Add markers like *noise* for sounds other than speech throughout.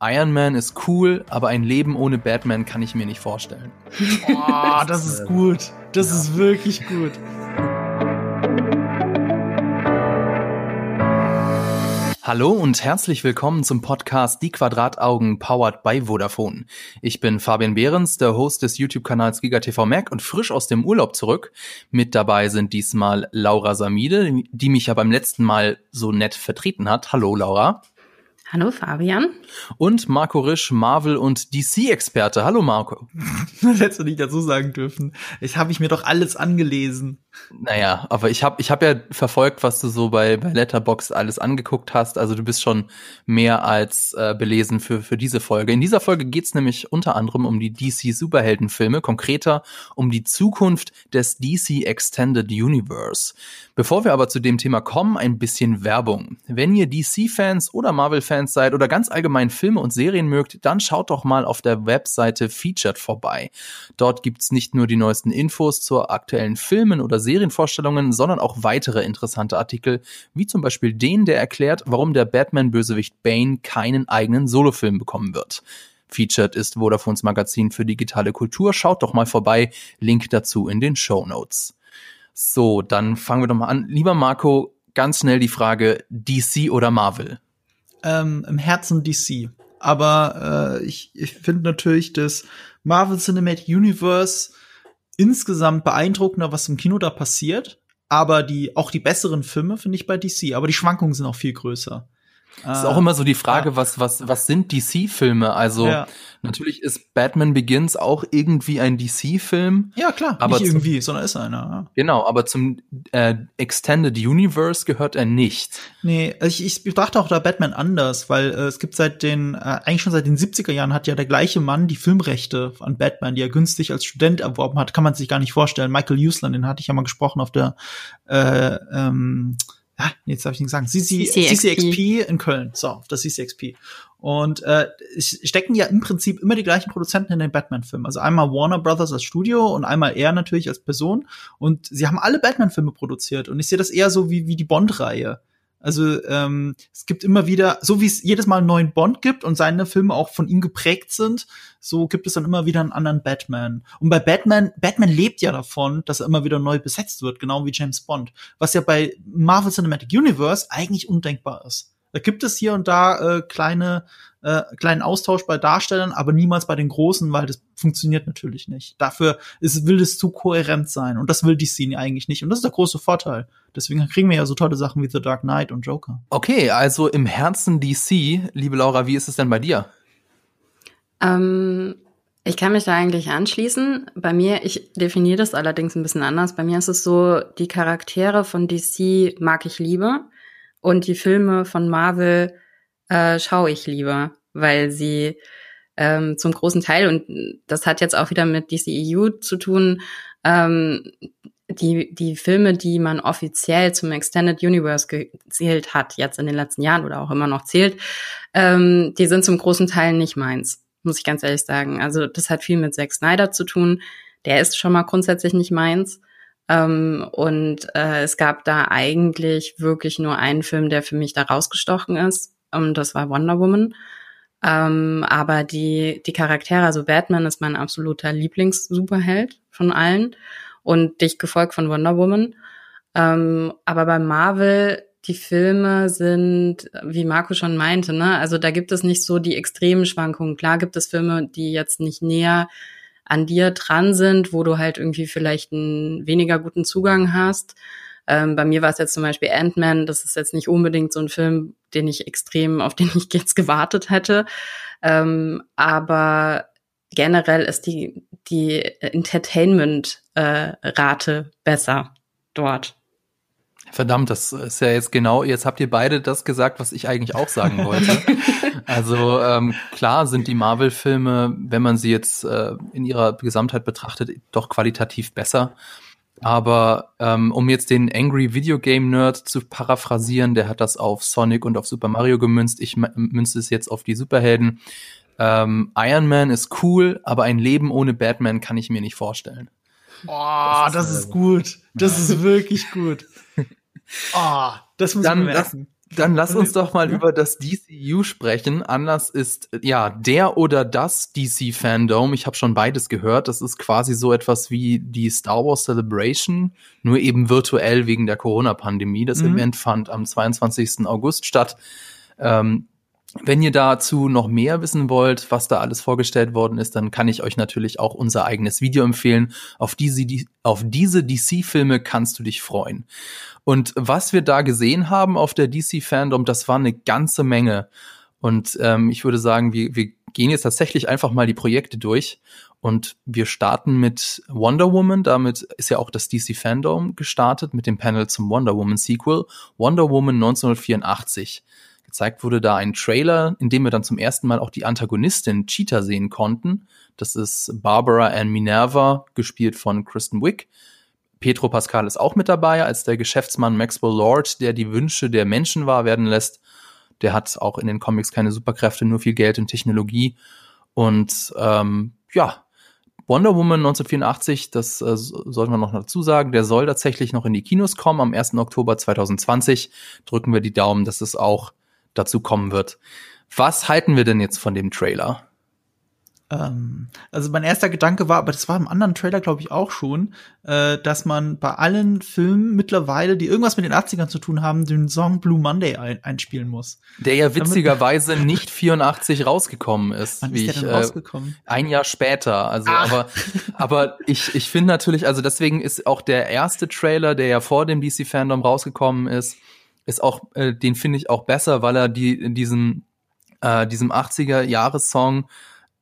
Iron Man ist cool, aber ein Leben ohne Batman kann ich mir nicht vorstellen. *laughs* Oh, das ist gut. Das ja. ist wirklich gut. Hallo und herzlich willkommen zum Podcast Die Quadrataugen powered by Vodafone. Ich bin Fabian Behrens, der Host des YouTube-Kanals GigaTV Mac und frisch aus dem Urlaub zurück. Mit dabei sind diesmal Laura Samide, die mich ja beim letzten Mal so nett vertreten hat. Hallo Laura. Hallo Fabian. Und Marco Risch, Marvel und DC-Experte. Hallo Marco. das *laughs* hättest du nicht dazu sagen dürfen. Ich habe ich mir doch alles angelesen. Naja, aber ich habe ich hab ja verfolgt, was du so bei, bei Letterbox alles angeguckt hast. Also du bist schon mehr als äh, belesen für, für diese Folge. In dieser Folge geht's nämlich unter anderem um die DC-Superheldenfilme, konkreter um die Zukunft des DC Extended Universe. Bevor wir aber zu dem Thema kommen, ein bisschen Werbung. Wenn ihr DC-Fans oder Marvel-Fans seid oder ganz allgemein Filme und Serien mögt, dann schaut doch mal auf der Webseite Featured vorbei. Dort gibt's nicht nur die neuesten Infos zur aktuellen Filmen oder Serienvorstellungen, sondern auch weitere interessante Artikel, wie zum Beispiel den, der erklärt, warum der Batman-Bösewicht Bane keinen eigenen Solofilm bekommen wird. Featured ist Vodafones Magazin für digitale Kultur. Schaut doch mal vorbei. Link dazu in den Show Notes. So, dann fangen wir doch mal an. Lieber Marco, ganz schnell die Frage, DC oder Marvel? Ähm, Im Herzen DC. Aber äh, ich, ich finde natürlich das Marvel Cinematic Universe insgesamt beeindruckender, was im Kino da passiert. Aber die, auch die besseren Filme finde ich bei DC. Aber die Schwankungen sind auch viel größer. Das ist auch immer so die Frage, ja. was, was, was sind DC-Filme? Also, ja. natürlich ist Batman Begins auch irgendwie ein DC-Film. Ja, klar. Aber nicht irgendwie, sondern ist einer. Ja. Genau, aber zum äh, Extended Universe gehört er nicht. Nee, ich, ich betrachte auch da Batman anders, weil äh, es gibt seit den, äh, eigentlich schon seit den 70er Jahren hat ja der gleiche Mann die Filmrechte an Batman, die er günstig als Student erworben hat, kann man sich gar nicht vorstellen. Michael Uslan, den hatte ich ja mal gesprochen auf der äh, ähm, ja, jetzt habe ich nicht gesagt, CC, CCXP in Köln, so, auf das CCXP. Und äh, stecken ja im Prinzip immer die gleichen Produzenten in den Batman-Filmen. Also einmal Warner Brothers als Studio und einmal er natürlich als Person. Und sie haben alle Batman-Filme produziert. Und ich sehe das eher so wie, wie die Bond-Reihe. Also ähm, es gibt immer wieder, so wie es jedes Mal einen neuen Bond gibt und seine Filme auch von ihm geprägt sind, so gibt es dann immer wieder einen anderen Batman. Und bei Batman, Batman lebt ja davon, dass er immer wieder neu besetzt wird, genau wie James Bond, was ja bei Marvel Cinematic Universe eigentlich undenkbar ist. Da gibt es hier und da äh, kleine äh, kleinen Austausch bei Darstellern, aber niemals bei den großen, weil das funktioniert natürlich nicht. Dafür ist, will es zu kohärent sein und das will die Szene eigentlich nicht und das ist der große Vorteil. Deswegen kriegen wir ja so tolle Sachen wie The Dark Knight und Joker. Okay, also im Herzen DC, liebe Laura, wie ist es denn bei dir? Ähm, ich kann mich da eigentlich anschließen. Bei mir, ich definiere das allerdings ein bisschen anders. Bei mir ist es so, die Charaktere von DC mag ich lieber und die Filme von Marvel äh, schaue ich lieber, weil sie ähm, zum großen Teil, und das hat jetzt auch wieder mit DCEU zu tun, ähm, die, die Filme, die man offiziell zum Extended Universe gezählt hat, jetzt in den letzten Jahren oder auch immer noch zählt, ähm, die sind zum großen Teil nicht meins, muss ich ganz ehrlich sagen. Also das hat viel mit Zack Snyder zu tun. Der ist schon mal grundsätzlich nicht meins. Ähm, und äh, es gab da eigentlich wirklich nur einen Film, der für mich da rausgestochen ist. Und das war Wonder Woman. Ähm, aber die, die Charaktere, also Batman ist mein absoluter Lieblings-Superheld von allen und dich gefolgt von Wonder Woman. Ähm, aber bei Marvel, die Filme sind, wie Marco schon meinte, ne, also da gibt es nicht so die extremen Schwankungen. Klar gibt es Filme, die jetzt nicht näher an dir dran sind, wo du halt irgendwie vielleicht einen weniger guten Zugang hast. Ähm, bei mir war es jetzt zum Beispiel Ant-Man. Das ist jetzt nicht unbedingt so ein Film, den ich extrem, auf den ich jetzt gewartet hätte. Ähm, aber generell ist die, die Entertainment-Rate äh, besser dort. Verdammt, das ist ja jetzt genau, jetzt habt ihr beide das gesagt, was ich eigentlich auch sagen wollte. *laughs* also ähm, klar sind die Marvel-Filme, wenn man sie jetzt äh, in ihrer Gesamtheit betrachtet, doch qualitativ besser. Aber ähm, um jetzt den Angry Video Game Nerd zu paraphrasieren, der hat das auf Sonic und auf Super Mario gemünzt. Ich münze es jetzt auf die Superhelden. Ähm, Iron Man ist cool, aber ein Leben ohne Batman kann ich mir nicht vorstellen. Oh, das ist, das ist gut. Das ist wirklich gut. *laughs* Oh, das muss dann, man merken. Dann lass uns doch mal ja. über das DCU sprechen. Anlass ist ja der oder das DC-Fandom. Ich habe schon beides gehört. Das ist quasi so etwas wie die Star Wars Celebration, nur eben virtuell wegen der Corona-Pandemie. Das mhm. Event fand am 22. August statt. Ähm, wenn ihr dazu noch mehr wissen wollt, was da alles vorgestellt worden ist, dann kann ich euch natürlich auch unser eigenes Video empfehlen. Auf diese, auf diese DC-Filme kannst du dich freuen. Und was wir da gesehen haben auf der DC-Fandom, das war eine ganze Menge. Und ähm, ich würde sagen, wir, wir gehen jetzt tatsächlich einfach mal die Projekte durch. Und wir starten mit Wonder Woman. Damit ist ja auch das DC Fandom gestartet mit dem Panel zum Wonder Woman Sequel. Wonder Woman 1984. Gezeigt wurde da ein Trailer, in dem wir dann zum ersten Mal auch die Antagonistin Cheetah sehen konnten. Das ist Barbara Ann Minerva, gespielt von Kristen Wick. Petro Pascal ist auch mit dabei als der Geschäftsmann Maxwell Lord, der die Wünsche der Menschen wahr werden lässt. Der hat auch in den Comics keine Superkräfte, nur viel Geld und Technologie. Und ähm, ja, Wonder Woman 1984, das äh, sollte man noch dazu sagen, der soll tatsächlich noch in die Kinos kommen am 1. Oktober 2020. Drücken wir die Daumen, dass es auch dazu kommen wird. Was halten wir denn jetzt von dem Trailer? Ähm, also mein erster Gedanke war, aber das war im anderen Trailer, glaube ich, auch schon, äh, dass man bei allen Filmen mittlerweile, die irgendwas mit den 80ern zu tun haben, den Song Blue Monday ein einspielen muss. Der ja witzigerweise nicht 84 rausgekommen ist. Wann wie ist der ich, rausgekommen? Äh, ein Jahr später. Also, Ach. aber, aber ich, ich finde natürlich, also deswegen ist auch der erste Trailer, der ja vor dem DC Fandom rausgekommen ist, ist auch, äh, den finde ich auch besser, weil er die in diesem, äh, diesem 80er Jahressong,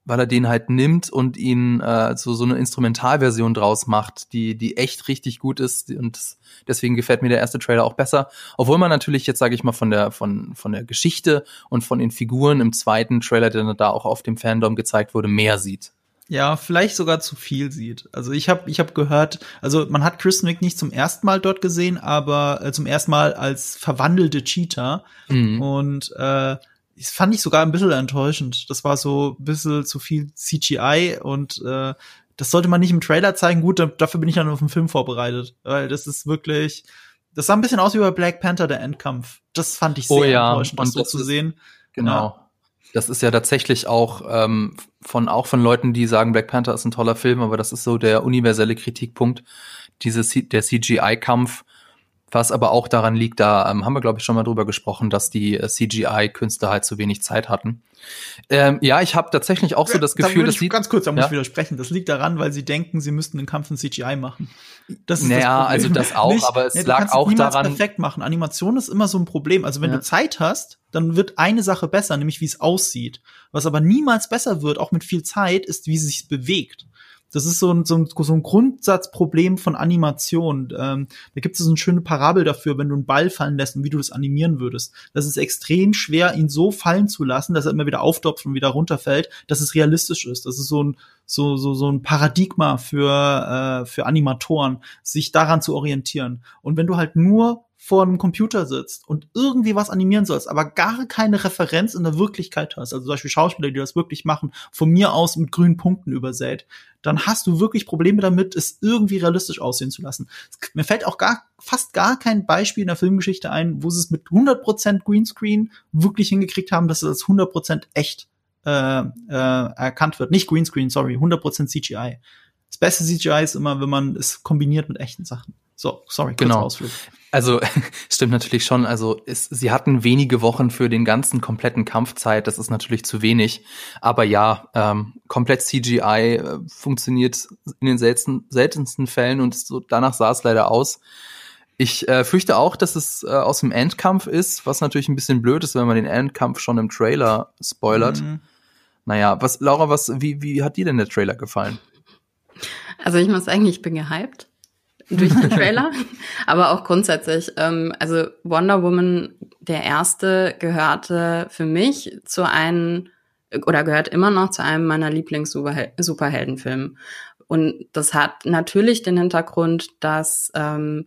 weil er den halt nimmt und ihn äh, so, so eine Instrumentalversion draus macht, die, die echt richtig gut ist und deswegen gefällt mir der erste Trailer auch besser. Obwohl man natürlich jetzt, sage ich mal, von der, von, von der Geschichte und von den Figuren im zweiten Trailer, der da auch auf dem Fandom gezeigt wurde, mehr sieht. Ja, vielleicht sogar zu viel sieht. Also ich habe ich hab gehört, also man hat Kristen Wiig nicht zum ersten Mal dort gesehen, aber äh, zum ersten Mal als verwandelte Cheetah. Mhm. Und äh, das fand ich sogar ein bisschen enttäuschend. Das war so ein bisschen zu viel CGI und äh, das sollte man nicht im Trailer zeigen. Gut, dafür bin ich dann auf den Film vorbereitet. Weil das ist wirklich, das sah ein bisschen aus wie bei Black Panther, der Endkampf. Das fand ich oh sehr oh ja, enttäuschend, das so zu sehen. Genau. Ja. Das ist ja tatsächlich auch ähm, von auch von Leuten, die sagen, Black Panther ist ein toller Film, aber das ist so der universelle Kritikpunkt. Dieses der CGI-Kampf was aber auch daran liegt, da ähm, haben wir, glaube ich, schon mal drüber gesprochen, dass die äh, CGI-Künstler halt zu wenig Zeit hatten. Ähm, ja, ich habe tatsächlich auch so das Gefühl, dass sie ganz kurz, da muss ja? ich widersprechen. Das liegt daran, weil sie denken, sie müssten den Kampf in CGI machen. Das ist naja, das also das auch, Nicht, aber es ja, lag auch daran. perfekt machen. Animation ist immer so ein Problem. Also wenn ja. du Zeit hast, dann wird eine Sache besser, nämlich wie es aussieht. Was aber niemals besser wird, auch mit viel Zeit, ist, wie es sich bewegt. Das ist so ein, so ein, so ein Grundsatzproblem von Animation. Ähm, da gibt es so eine schöne Parabel dafür, wenn du einen Ball fallen lässt und wie du das animieren würdest. Das ist extrem schwer, ihn so fallen zu lassen, dass er immer wieder auftopft und wieder runterfällt, dass es realistisch ist. Das ist so ein, so, so, so ein Paradigma für, äh, für Animatoren, sich daran zu orientieren. Und wenn du halt nur vor einem Computer sitzt und irgendwie was animieren sollst, aber gar keine Referenz in der Wirklichkeit hast, also zum Beispiel Schauspieler, die das wirklich machen, von mir aus mit grünen Punkten übersät, dann hast du wirklich Probleme damit, es irgendwie realistisch aussehen zu lassen. Mir fällt auch gar, fast gar kein Beispiel in der Filmgeschichte ein, wo sie es mit 100% Greenscreen wirklich hingekriegt haben, dass es als 100% echt äh, äh, erkannt wird. Nicht Greenscreen, sorry, 100% CGI. Das beste CGI ist immer, wenn man es kombiniert mit echten Sachen. So, sorry, genau. Ausflug. Also *laughs* stimmt natürlich schon. Also es, sie hatten wenige Wochen für den ganzen kompletten Kampfzeit. Das ist natürlich zu wenig. Aber ja, ähm, komplett CGI äh, funktioniert in den selten, seltensten Fällen und so, danach sah es leider aus. Ich äh, fürchte auch, dass es äh, aus dem Endkampf ist, was natürlich ein bisschen blöd ist, wenn man den Endkampf schon im Trailer spoilert. Mhm. Naja, was, Laura, was, wie, wie hat dir denn der Trailer gefallen? Also ich muss sagen, ich bin gehypt durch den *laughs* Trailer, aber auch grundsätzlich. Ähm, also Wonder Woman, der erste, gehörte für mich zu einem oder gehört immer noch zu einem meiner Lieblings-Superheldenfilme. Und das hat natürlich den Hintergrund, dass ähm,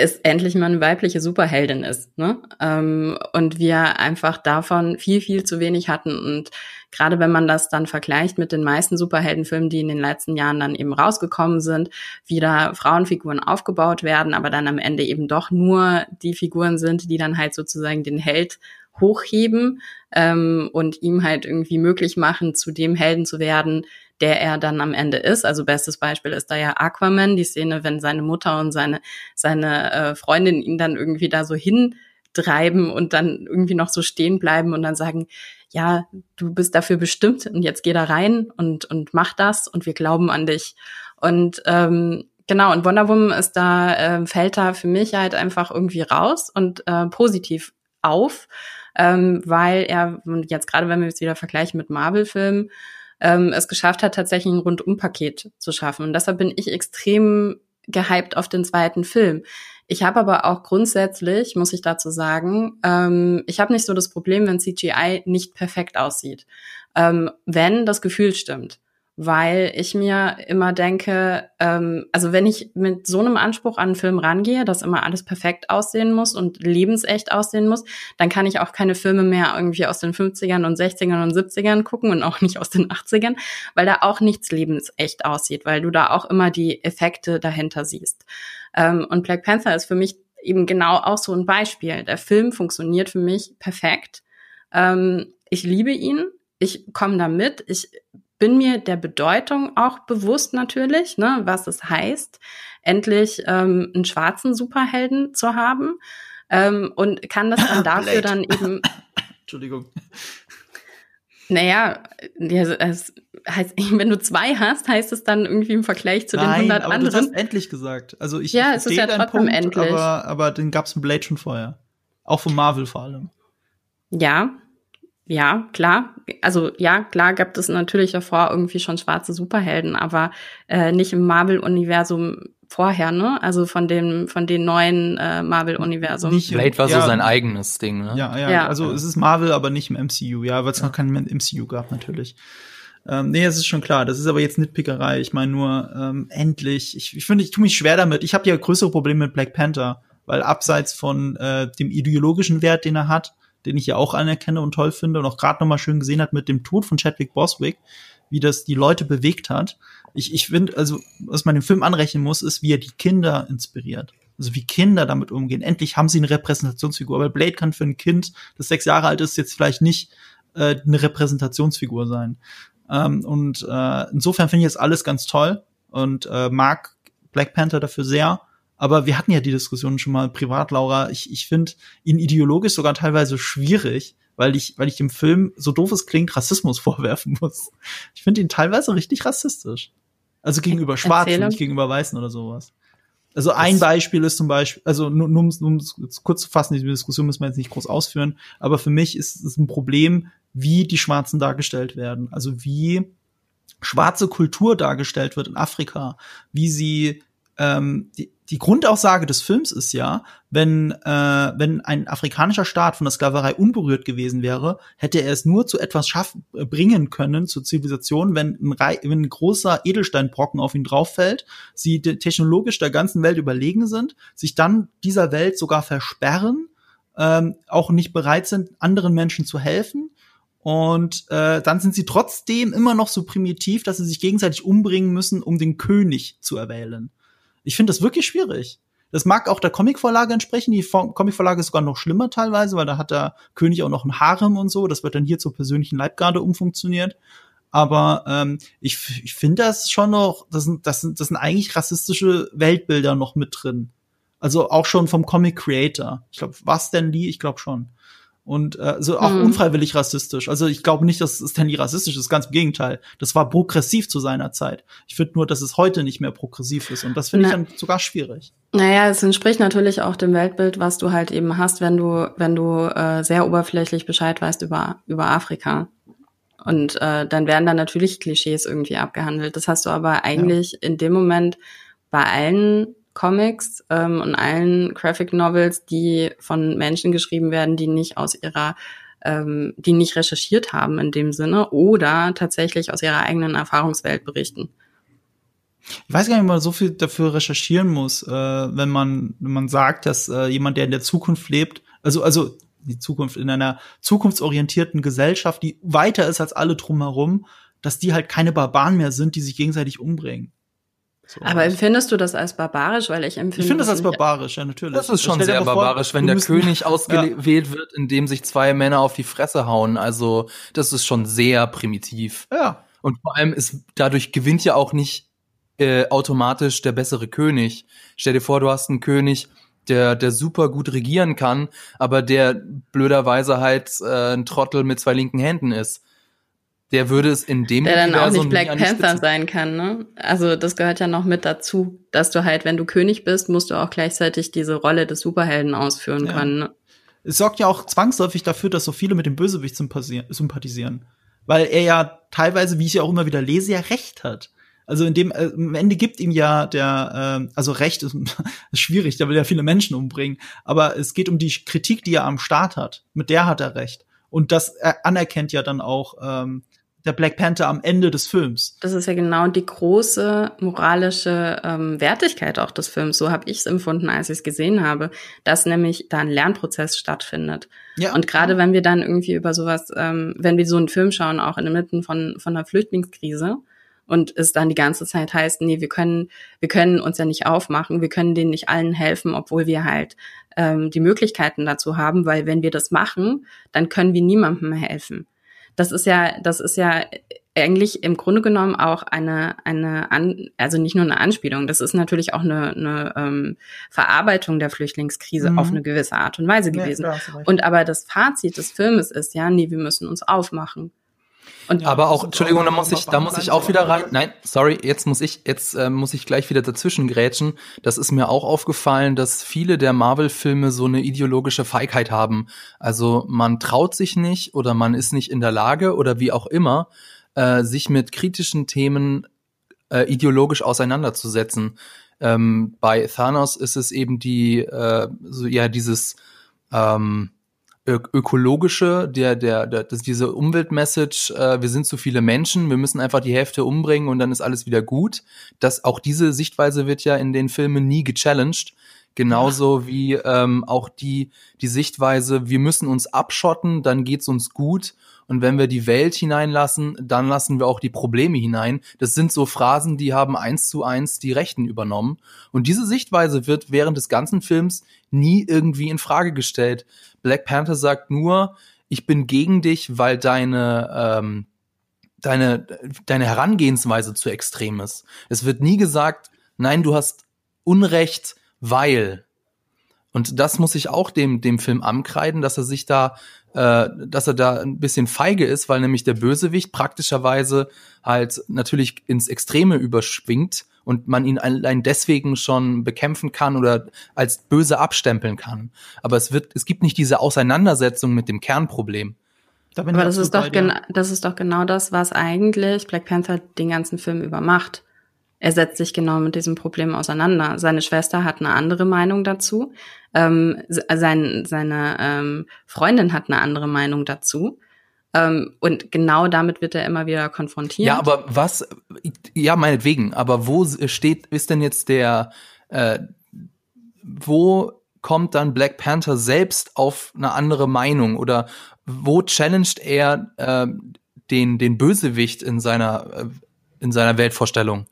es endlich mal eine weibliche Superheldin ist. Ne? Ähm, und wir einfach davon viel, viel zu wenig hatten. Und gerade wenn man das dann vergleicht mit den meisten Superheldenfilmen, die in den letzten Jahren dann eben rausgekommen sind, wie da Frauenfiguren aufgebaut werden, aber dann am Ende eben doch nur die Figuren sind, die dann halt sozusagen den Held hochheben ähm, und ihm halt irgendwie möglich machen, zu dem Helden zu werden, der er dann am Ende ist. Also bestes Beispiel ist da ja Aquaman, die Szene, wenn seine Mutter und seine, seine äh, Freundin ihn dann irgendwie da so hintreiben und dann irgendwie noch so stehen bleiben und dann sagen, ja, du bist dafür bestimmt und jetzt geh da rein und, und mach das und wir glauben an dich. Und ähm, genau, und Wonder Woman ist da, äh, fällt da für mich halt einfach irgendwie raus und äh, positiv auf, ähm, weil er, jetzt gerade wenn wir es wieder vergleichen mit Marvel-Filmen, ähm, es geschafft hat, tatsächlich ein Rundumpaket zu schaffen. Und deshalb bin ich extrem gehypt auf den zweiten Film. Ich habe aber auch grundsätzlich, muss ich dazu sagen, ähm, ich habe nicht so das Problem, wenn CGI nicht perfekt aussieht. Ähm, wenn das Gefühl stimmt weil ich mir immer denke, ähm, also wenn ich mit so einem Anspruch an einen Film rangehe, dass immer alles perfekt aussehen muss und lebensecht aussehen muss, dann kann ich auch keine Filme mehr irgendwie aus den 50ern und 60ern und 70ern gucken und auch nicht aus den 80ern, weil da auch nichts lebensecht aussieht, weil du da auch immer die Effekte dahinter siehst. Ähm, und Black Panther ist für mich eben genau auch so ein Beispiel. Der Film funktioniert für mich perfekt. Ähm, ich liebe ihn. Ich komme da mit. Ich bin mir der Bedeutung auch bewusst natürlich, ne, was es heißt, endlich ähm, einen schwarzen Superhelden zu haben ähm, und kann das dann *laughs* dafür dann eben. *laughs* Entschuldigung. Naja, es heißt, *laughs* wenn du zwei hast, heißt es dann irgendwie im Vergleich zu Nein, den 100 aber anderen. Du hast endlich gesagt. Also ich, ja, es ist ja trotzdem Punkt, endlich. Aber, aber den gab's im Blade schon vorher. Auch von Marvel vor allem. Ja, ja, klar. Also ja, klar gab es natürlich davor irgendwie schon schwarze Superhelden, aber äh, nicht im Marvel-Universum vorher, ne? Also von dem von den neuen äh, Marvel-Universum. Blade war ja, so sein eigenes Ding, ne? Ja, ja. ja. Also es ist Marvel, aber nicht im MCU, ja, weil es ja. noch kein MCU gab natürlich. Ähm, nee, es ist schon klar. Das ist aber jetzt Nitpickerei. Ich meine nur, ähm, endlich. Ich, ich finde, ich tue mich schwer damit. Ich habe ja größere Probleme mit Black Panther, weil abseits von äh, dem ideologischen Wert, den er hat, den ich ja auch anerkenne und toll finde und auch gerade nochmal schön gesehen hat mit dem Tod von Chadwick Boswick, wie das die Leute bewegt hat. Ich, ich finde, also, was man dem Film anrechnen muss, ist, wie er die Kinder inspiriert. Also wie Kinder damit umgehen. Endlich haben sie eine Repräsentationsfigur. Aber Blade kann für ein Kind, das sechs Jahre alt ist, jetzt vielleicht nicht äh, eine Repräsentationsfigur sein. Ähm, und äh, insofern finde ich das alles ganz toll und äh, mag Black Panther dafür sehr. Aber wir hatten ja die Diskussion schon mal privat, Laura. Ich, ich finde ihn ideologisch sogar teilweise schwierig, weil ich, weil ich dem Film, so doof es klingt, Rassismus *laughs* vorwerfen muss. Ich finde ihn teilweise richtig rassistisch. Also gegenüber Schwarzen, nicht gegenüber Weißen oder sowas. Also ein das Beispiel ist zum Beispiel, also nur, nur, nur um es kurz zu fassen, diese Diskussion müssen wir jetzt nicht groß ausführen, aber für mich ist es ein Problem, wie die Schwarzen dargestellt werden. Also wie schwarze Kultur dargestellt wird in Afrika, wie sie ähm, die, die Grundaussage des Films ist ja, wenn, äh, wenn ein afrikanischer Staat von der Sklaverei unberührt gewesen wäre, hätte er es nur zu etwas schaffen, äh, bringen können, zur Zivilisation, wenn ein, wenn ein großer Edelsteinbrocken auf ihn drauffällt, sie technologisch der ganzen Welt überlegen sind, sich dann dieser Welt sogar versperren, ähm, auch nicht bereit sind, anderen Menschen zu helfen. Und äh, dann sind sie trotzdem immer noch so primitiv, dass sie sich gegenseitig umbringen müssen, um den König zu erwählen. Ich finde das wirklich schwierig. Das mag auch der Comicvorlage entsprechen. Die Comicvorlage ist sogar noch schlimmer teilweise, weil da hat der König auch noch ein Harem und so. Das wird dann hier zur persönlichen Leibgarde umfunktioniert. Aber ähm, ich, ich finde das schon noch, das sind, das, sind, das sind eigentlich rassistische Weltbilder noch mit drin. Also auch schon vom Comic Creator. Ich glaube, was denn Lee? Ich glaube schon und äh, so auch mhm. unfreiwillig rassistisch. Also ich glaube nicht, dass Stanley rassistisch ist, ganz im Gegenteil. Das war progressiv zu seiner Zeit. Ich finde nur, dass es heute nicht mehr progressiv ist und das finde ich dann sogar schwierig. Naja, es entspricht natürlich auch dem Weltbild, was du halt eben hast, wenn du wenn du äh, sehr oberflächlich Bescheid weißt über über Afrika. Und äh, dann werden da natürlich Klischees irgendwie abgehandelt. Das hast du aber eigentlich ja. in dem Moment bei allen Comics ähm, und allen Graphic Novels, die von Menschen geschrieben werden, die nicht aus ihrer ähm, die nicht recherchiert haben in dem Sinne oder tatsächlich aus ihrer eigenen Erfahrungswelt berichten. Ich weiß gar nicht, ob man so viel dafür recherchieren muss, äh, wenn man wenn man sagt, dass äh, jemand, der in der Zukunft lebt, also also die Zukunft, in einer zukunftsorientierten Gesellschaft, die weiter ist als alle drumherum, dass die halt keine Barbaren mehr sind, die sich gegenseitig umbringen. So. Aber empfindest du das als barbarisch? Weil ich empfinde. Ich finde das als barbarisch, ja, natürlich. Das ist schon sehr barbarisch, vor, wenn der König *laughs* ausgewählt ja. wird, indem sich zwei Männer auf die Fresse hauen. Also, das ist schon sehr primitiv. Ja. Und vor allem ist, dadurch gewinnt ja auch nicht äh, automatisch der bessere König. Stell dir vor, du hast einen König, der, der super gut regieren kann, aber der blöderweise halt äh, ein Trottel mit zwei linken Händen ist der würde es in dem Der dann auch nicht Black Panther sein kann, ne? Also das gehört ja noch mit dazu, dass du halt, wenn du König bist, musst du auch gleichzeitig diese Rolle des Superhelden ausführen ja. können. Ne? Es sorgt ja auch zwangsläufig dafür, dass so viele mit dem Bösewicht sympathisieren. Weil er ja teilweise, wie ich ja auch immer wieder lese, ja recht hat. Also in dem, äh, am Ende gibt ihm ja der, äh, also Recht ist, *laughs* ist schwierig, der will ja viele Menschen umbringen. Aber es geht um die Kritik, die er am Staat hat. Mit der hat er recht. Und das anerkennt ja dann auch ähm, der Black Panther am Ende des Films. Das ist ja genau die große moralische ähm, Wertigkeit auch des Films. So habe ich es empfunden, als ich es gesehen habe, dass nämlich da ein Lernprozess stattfindet. Ja. Und gerade wenn wir dann irgendwie über sowas, ähm, wenn wir so einen Film schauen, auch in der Mitte von, von einer Flüchtlingskrise, und es dann die ganze Zeit heißt, nee, wir können, wir können uns ja nicht aufmachen, wir können denen nicht allen helfen, obwohl wir halt ähm, die Möglichkeiten dazu haben, weil wenn wir das machen, dann können wir niemandem helfen das ist ja, das ist ja eigentlich im Grunde genommen auch eine, eine An also nicht nur eine Anspielung, das ist natürlich auch eine, eine ähm, Verarbeitung der Flüchtlingskrise mhm. auf eine gewisse Art und Weise gewesen. Ja, und aber das Fazit des Filmes ist ja, nee, wir müssen uns aufmachen. Und aber auch, Entschuldigung, da muss ich, da muss ich auch wieder rein. Nein, sorry, jetzt muss ich, jetzt äh, muss ich gleich wieder dazwischen grätschen. Das ist mir auch aufgefallen, dass viele der Marvel-Filme so eine ideologische Feigheit haben. Also man traut sich nicht oder man ist nicht in der Lage oder wie auch immer, äh, sich mit kritischen Themen äh, ideologisch auseinanderzusetzen. Ähm, bei Thanos ist es eben die, äh, so ja dieses ähm, ökologische, der, der, der, das, diese Umweltmessage, äh, wir sind zu viele Menschen, wir müssen einfach die Hälfte umbringen und dann ist alles wieder gut. Das, auch diese Sichtweise wird ja in den Filmen nie gechallenged. Genauso wie ähm, auch die, die Sichtweise, wir müssen uns abschotten, dann geht's uns gut und wenn wir die Welt hineinlassen, dann lassen wir auch die Probleme hinein. Das sind so Phrasen, die haben eins zu eins die Rechten übernommen. Und diese Sichtweise wird während des ganzen Films nie irgendwie in Frage gestellt. Black Panther sagt nur, ich bin gegen dich, weil deine, ähm, deine, deine Herangehensweise zu extrem ist. Es wird nie gesagt, nein, du hast Unrecht, weil. Und das muss ich auch dem, dem Film ankreiden, dass er sich da äh, dass er da ein bisschen feige ist, weil nämlich der Bösewicht praktischerweise halt natürlich ins Extreme überschwingt und man ihn allein deswegen schon bekämpfen kann oder als böse abstempeln kann. Aber es wird, es gibt nicht diese Auseinandersetzung mit dem Kernproblem. Da Aber das ist doch genau, das ist doch genau das, was eigentlich Black Panther den ganzen Film über macht er setzt sich genau mit diesem Problem auseinander. Seine Schwester hat eine andere Meinung dazu. Ähm, sein, seine ähm, Freundin hat eine andere Meinung dazu. Ähm, und genau damit wird er immer wieder konfrontiert. Ja, aber was, ja, meinetwegen, aber wo steht, ist denn jetzt der, äh, wo kommt dann Black Panther selbst auf eine andere Meinung oder wo challenged er äh, den, den Bösewicht in seiner, äh, in seiner Weltvorstellung?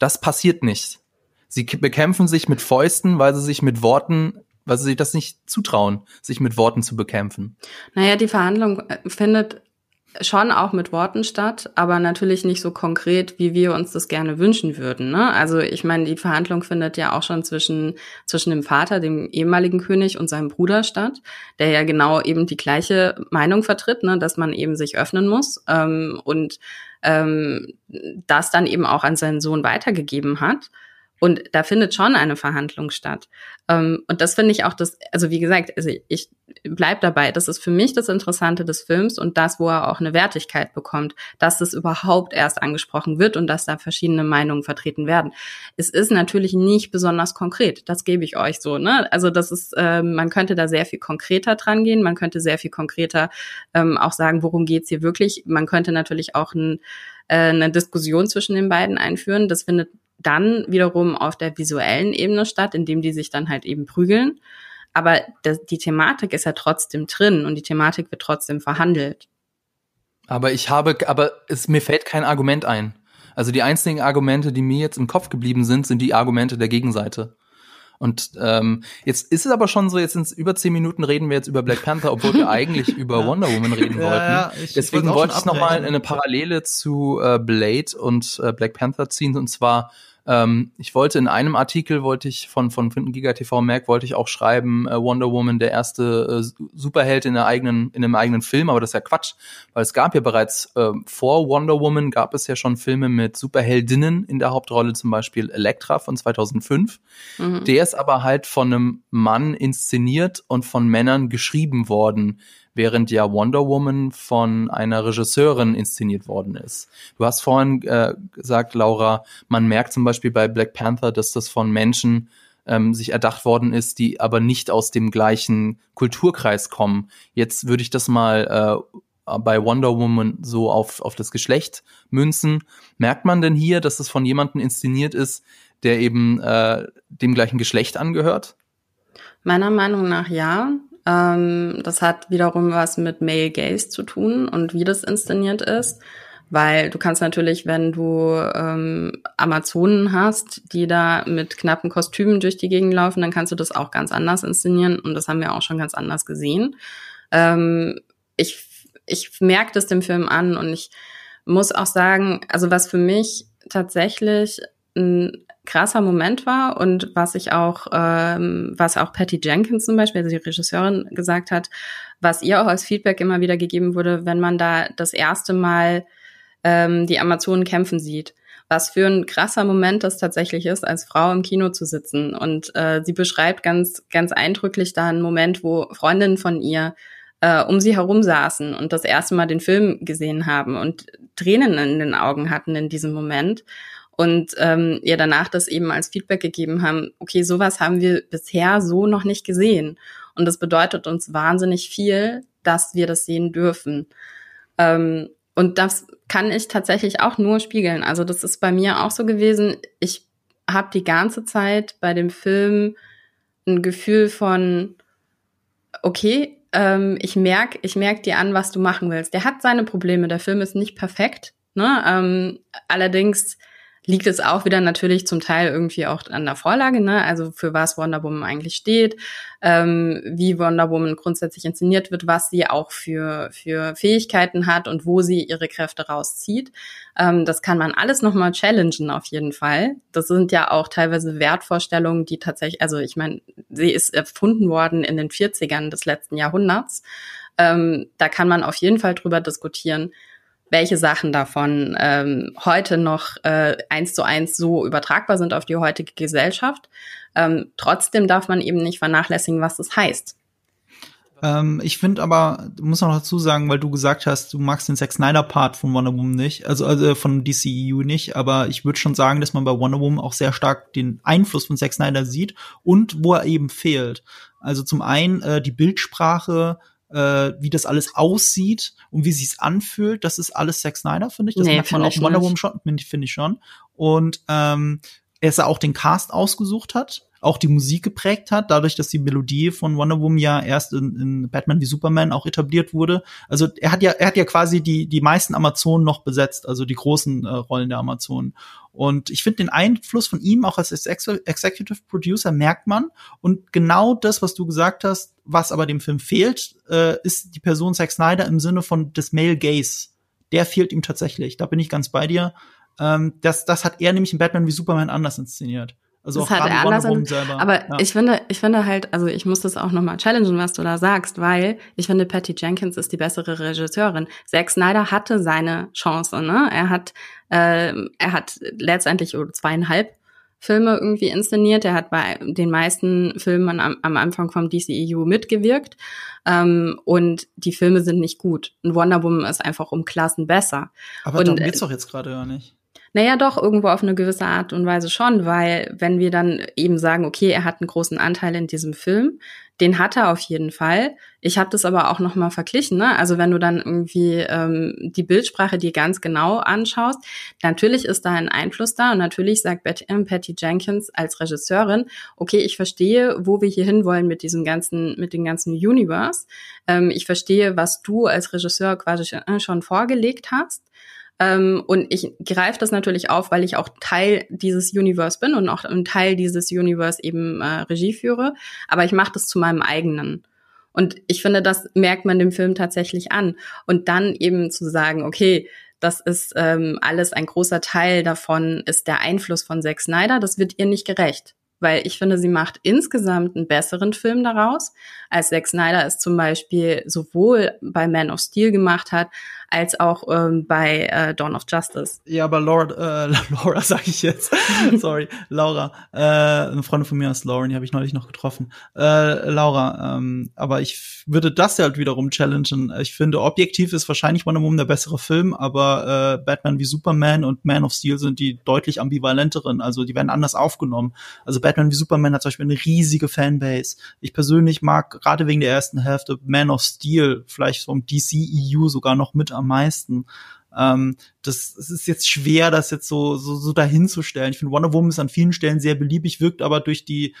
Das passiert nicht. Sie bekämpfen sich mit Fäusten, weil sie sich mit Worten, weil sie sich das nicht zutrauen, sich mit Worten zu bekämpfen. Naja, die Verhandlung äh, findet schon auch mit Worten statt, aber natürlich nicht so konkret, wie wir uns das gerne wünschen würden. Ne? Also ich meine, die Verhandlung findet ja auch schon zwischen, zwischen dem Vater, dem ehemaligen König und seinem Bruder statt, der ja genau eben die gleiche Meinung vertritt, ne? dass man eben sich öffnen muss ähm, und ähm, das dann eben auch an seinen Sohn weitergegeben hat. Und da findet schon eine Verhandlung statt. Ähm, und das finde ich auch das, also wie gesagt, also ich bleib dabei, das ist für mich das Interessante des Films und das, wo er auch eine Wertigkeit bekommt, dass das überhaupt erst angesprochen wird und dass da verschiedene Meinungen vertreten werden. Es ist natürlich nicht besonders konkret, das gebe ich euch so. Ne? Also das ist, äh, man könnte da sehr viel konkreter dran gehen, man könnte sehr viel konkreter ähm, auch sagen, worum geht's hier wirklich. Man könnte natürlich auch ein, äh, eine Diskussion zwischen den beiden einführen. Das findet dann wiederum auf der visuellen Ebene statt, indem die sich dann halt eben prügeln. Aber das, die Thematik ist ja trotzdem drin und die Thematik wird trotzdem verhandelt. Aber ich habe, aber es, mir fällt kein Argument ein. Also die einzigen Argumente, die mir jetzt im Kopf geblieben sind, sind die Argumente der Gegenseite. Und ähm, jetzt ist es aber schon so, jetzt sind es über zehn Minuten reden wir jetzt über Black Panther, obwohl wir *laughs* eigentlich über Wonder Woman reden wollten. Ja, ich, Deswegen ich wollte ich noch mal eine Parallele zu äh, Blade und äh, Black Panther ziehen. Und zwar ähm, ich wollte in einem Artikel, wollte ich von, von Giga TV Merk, wollte ich auch schreiben, äh, Wonder Woman, der erste äh, Superheld in, der eigenen, in einem eigenen Film, aber das ist ja Quatsch, weil es gab ja bereits äh, vor Wonder Woman gab es ja schon Filme mit Superheldinnen in der Hauptrolle, zum Beispiel Elektra von 2005. Mhm. Der ist aber halt von einem Mann inszeniert und von Männern geschrieben worden während ja Wonder Woman von einer Regisseurin inszeniert worden ist. Du hast vorhin äh, gesagt, Laura, man merkt zum Beispiel bei Black Panther, dass das von Menschen ähm, sich erdacht worden ist, die aber nicht aus dem gleichen Kulturkreis kommen. Jetzt würde ich das mal äh, bei Wonder Woman so auf, auf das Geschlecht münzen. Merkt man denn hier, dass es von jemandem inszeniert ist, der eben äh, dem gleichen Geschlecht angehört? Meiner Meinung nach ja. Ähm, das hat wiederum was mit Male Gaze zu tun und wie das inszeniert ist. Weil du kannst natürlich, wenn du ähm, Amazonen hast, die da mit knappen Kostümen durch die Gegend laufen, dann kannst du das auch ganz anders inszenieren. Und das haben wir auch schon ganz anders gesehen. Ähm, ich, ich merke das dem Film an und ich muss auch sagen, also was für mich tatsächlich ein krasser Moment war und was ich auch, ähm, was auch Patty Jenkins zum Beispiel, also die Regisseurin, gesagt hat, was ihr auch als Feedback immer wieder gegeben wurde, wenn man da das erste Mal ähm, die Amazonen kämpfen sieht. Was für ein krasser Moment das tatsächlich ist, als Frau im Kino zu sitzen. Und äh, sie beschreibt ganz, ganz eindrücklich da einen Moment, wo Freundinnen von ihr äh, um sie herum saßen und das erste Mal den Film gesehen haben und Tränen in den Augen hatten in diesem Moment und ähm, ihr danach das eben als Feedback gegeben haben, okay, sowas haben wir bisher so noch nicht gesehen. Und das bedeutet uns wahnsinnig viel, dass wir das sehen dürfen. Ähm, und das kann ich tatsächlich auch nur spiegeln. Also das ist bei mir auch so gewesen. Ich habe die ganze Zeit bei dem Film ein Gefühl von, okay, ähm, ich merk, ich merk dir an, was du machen willst. Der hat seine Probleme. Der Film ist nicht perfekt. Ne? Ähm, allerdings liegt es auch wieder natürlich zum Teil irgendwie auch an der Vorlage, ne? also für was Wonder Woman eigentlich steht, ähm, wie Wonder Woman grundsätzlich inszeniert wird, was sie auch für, für Fähigkeiten hat und wo sie ihre Kräfte rauszieht. Ähm, das kann man alles nochmal challengen auf jeden Fall. Das sind ja auch teilweise Wertvorstellungen, die tatsächlich, also ich meine, sie ist erfunden worden in den 40ern des letzten Jahrhunderts. Ähm, da kann man auf jeden Fall drüber diskutieren welche Sachen davon ähm, heute noch äh, eins zu eins so übertragbar sind auf die heutige Gesellschaft. Ähm, trotzdem darf man eben nicht vernachlässigen, was das heißt. Ähm, ich finde aber, du musst noch dazu sagen, weil du gesagt hast, du magst den Zack Snyder Part von Wonder Woman nicht, also, also von DCEU nicht, aber ich würde schon sagen, dass man bei Wonder Woman auch sehr stark den Einfluss von Zack Snyder sieht und wo er eben fehlt. Also zum einen äh, die Bildsprache, äh, wie das alles aussieht und wie sich's anfühlt. Das ist alles Zack Snyder, finde ich. Das nee, merkt man auch Wonder Woman schon, finde ich schon. Und ähm, er auch den Cast ausgesucht hat, auch die Musik geprägt hat, dadurch, dass die Melodie von Wonder Woman ja erst in, in Batman wie Superman auch etabliert wurde. Also er hat ja, er hat ja quasi die die meisten Amazonen noch besetzt, also die großen äh, Rollen der Amazonen. Und ich finde den Einfluss von ihm auch als Executive Producer merkt man. Und genau das, was du gesagt hast, was aber dem Film fehlt, äh, ist die Person Zack Snyder im Sinne von des Male Gaze. Der fehlt ihm tatsächlich. Da bin ich ganz bei dir. Ähm, das, das hat er nämlich in Batman wie Superman anders inszeniert. Also das auch hat er anders selber. Aber ja. ich finde, ich finde halt, also ich muss das auch nochmal challengen, was du da sagst, weil ich finde, Patty Jenkins ist die bessere Regisseurin. Zack Snyder hatte seine Chance, ne? Er hat, äh, er hat letztendlich zweieinhalb Filme irgendwie inszeniert. Er hat bei den meisten Filmen am, am Anfang vom DCEU mitgewirkt. Ähm, und die Filme sind nicht gut. Und Wonder Woman ist einfach um Klassen besser. Aber und, darum geht's doch jetzt gerade gar nicht. Naja, doch, irgendwo auf eine gewisse Art und Weise schon, weil wenn wir dann eben sagen, okay, er hat einen großen Anteil in diesem Film, den hat er auf jeden Fall. Ich habe das aber auch noch mal verglichen. Ne? Also wenn du dann irgendwie ähm, die Bildsprache dir ganz genau anschaust, natürlich ist da ein Einfluss da und natürlich sagt Betty, äh, Patty Jenkins als Regisseurin, okay, ich verstehe, wo wir hier hinwollen mit diesem ganzen, mit dem ganzen Universe. Ähm, ich verstehe, was du als Regisseur quasi schon vorgelegt hast. Ähm, und ich greife das natürlich auf, weil ich auch Teil dieses Universe bin und auch ein Teil dieses Universe eben äh, Regie führe. Aber ich mache das zu meinem eigenen. Und ich finde, das merkt man dem Film tatsächlich an. Und dann eben zu sagen, okay, das ist ähm, alles ein großer Teil davon, ist der Einfluss von Zack Snyder, das wird ihr nicht gerecht weil ich finde, sie macht insgesamt einen besseren Film daraus, als Zack Snyder es zum Beispiel sowohl bei Man of Steel gemacht hat, als auch ähm, bei äh, Dawn of Justice. Ja, aber Laura, äh, *laughs* Laura sage ich jetzt, *laughs* sorry, Laura, äh, eine Freundin von mir ist Lauren, die habe ich neulich noch getroffen. Äh, Laura, ähm, aber ich würde das ja halt wiederum challengen. Ich finde, objektiv ist wahrscheinlich Wonder Woman der bessere Film, aber äh, Batman wie Superman und Man of Steel sind die deutlich ambivalenteren, also die werden anders aufgenommen. Also Batman wie Superman hat zum Beispiel eine riesige Fanbase. Ich persönlich mag gerade wegen der ersten Hälfte Man of Steel vielleicht vom DC-EU sogar noch mit am meisten. Ähm, das, es ist jetzt schwer, das jetzt so, so, so dahinzustellen. Ich finde, Wonder Woman ist an vielen Stellen sehr beliebig, wirkt aber durch die,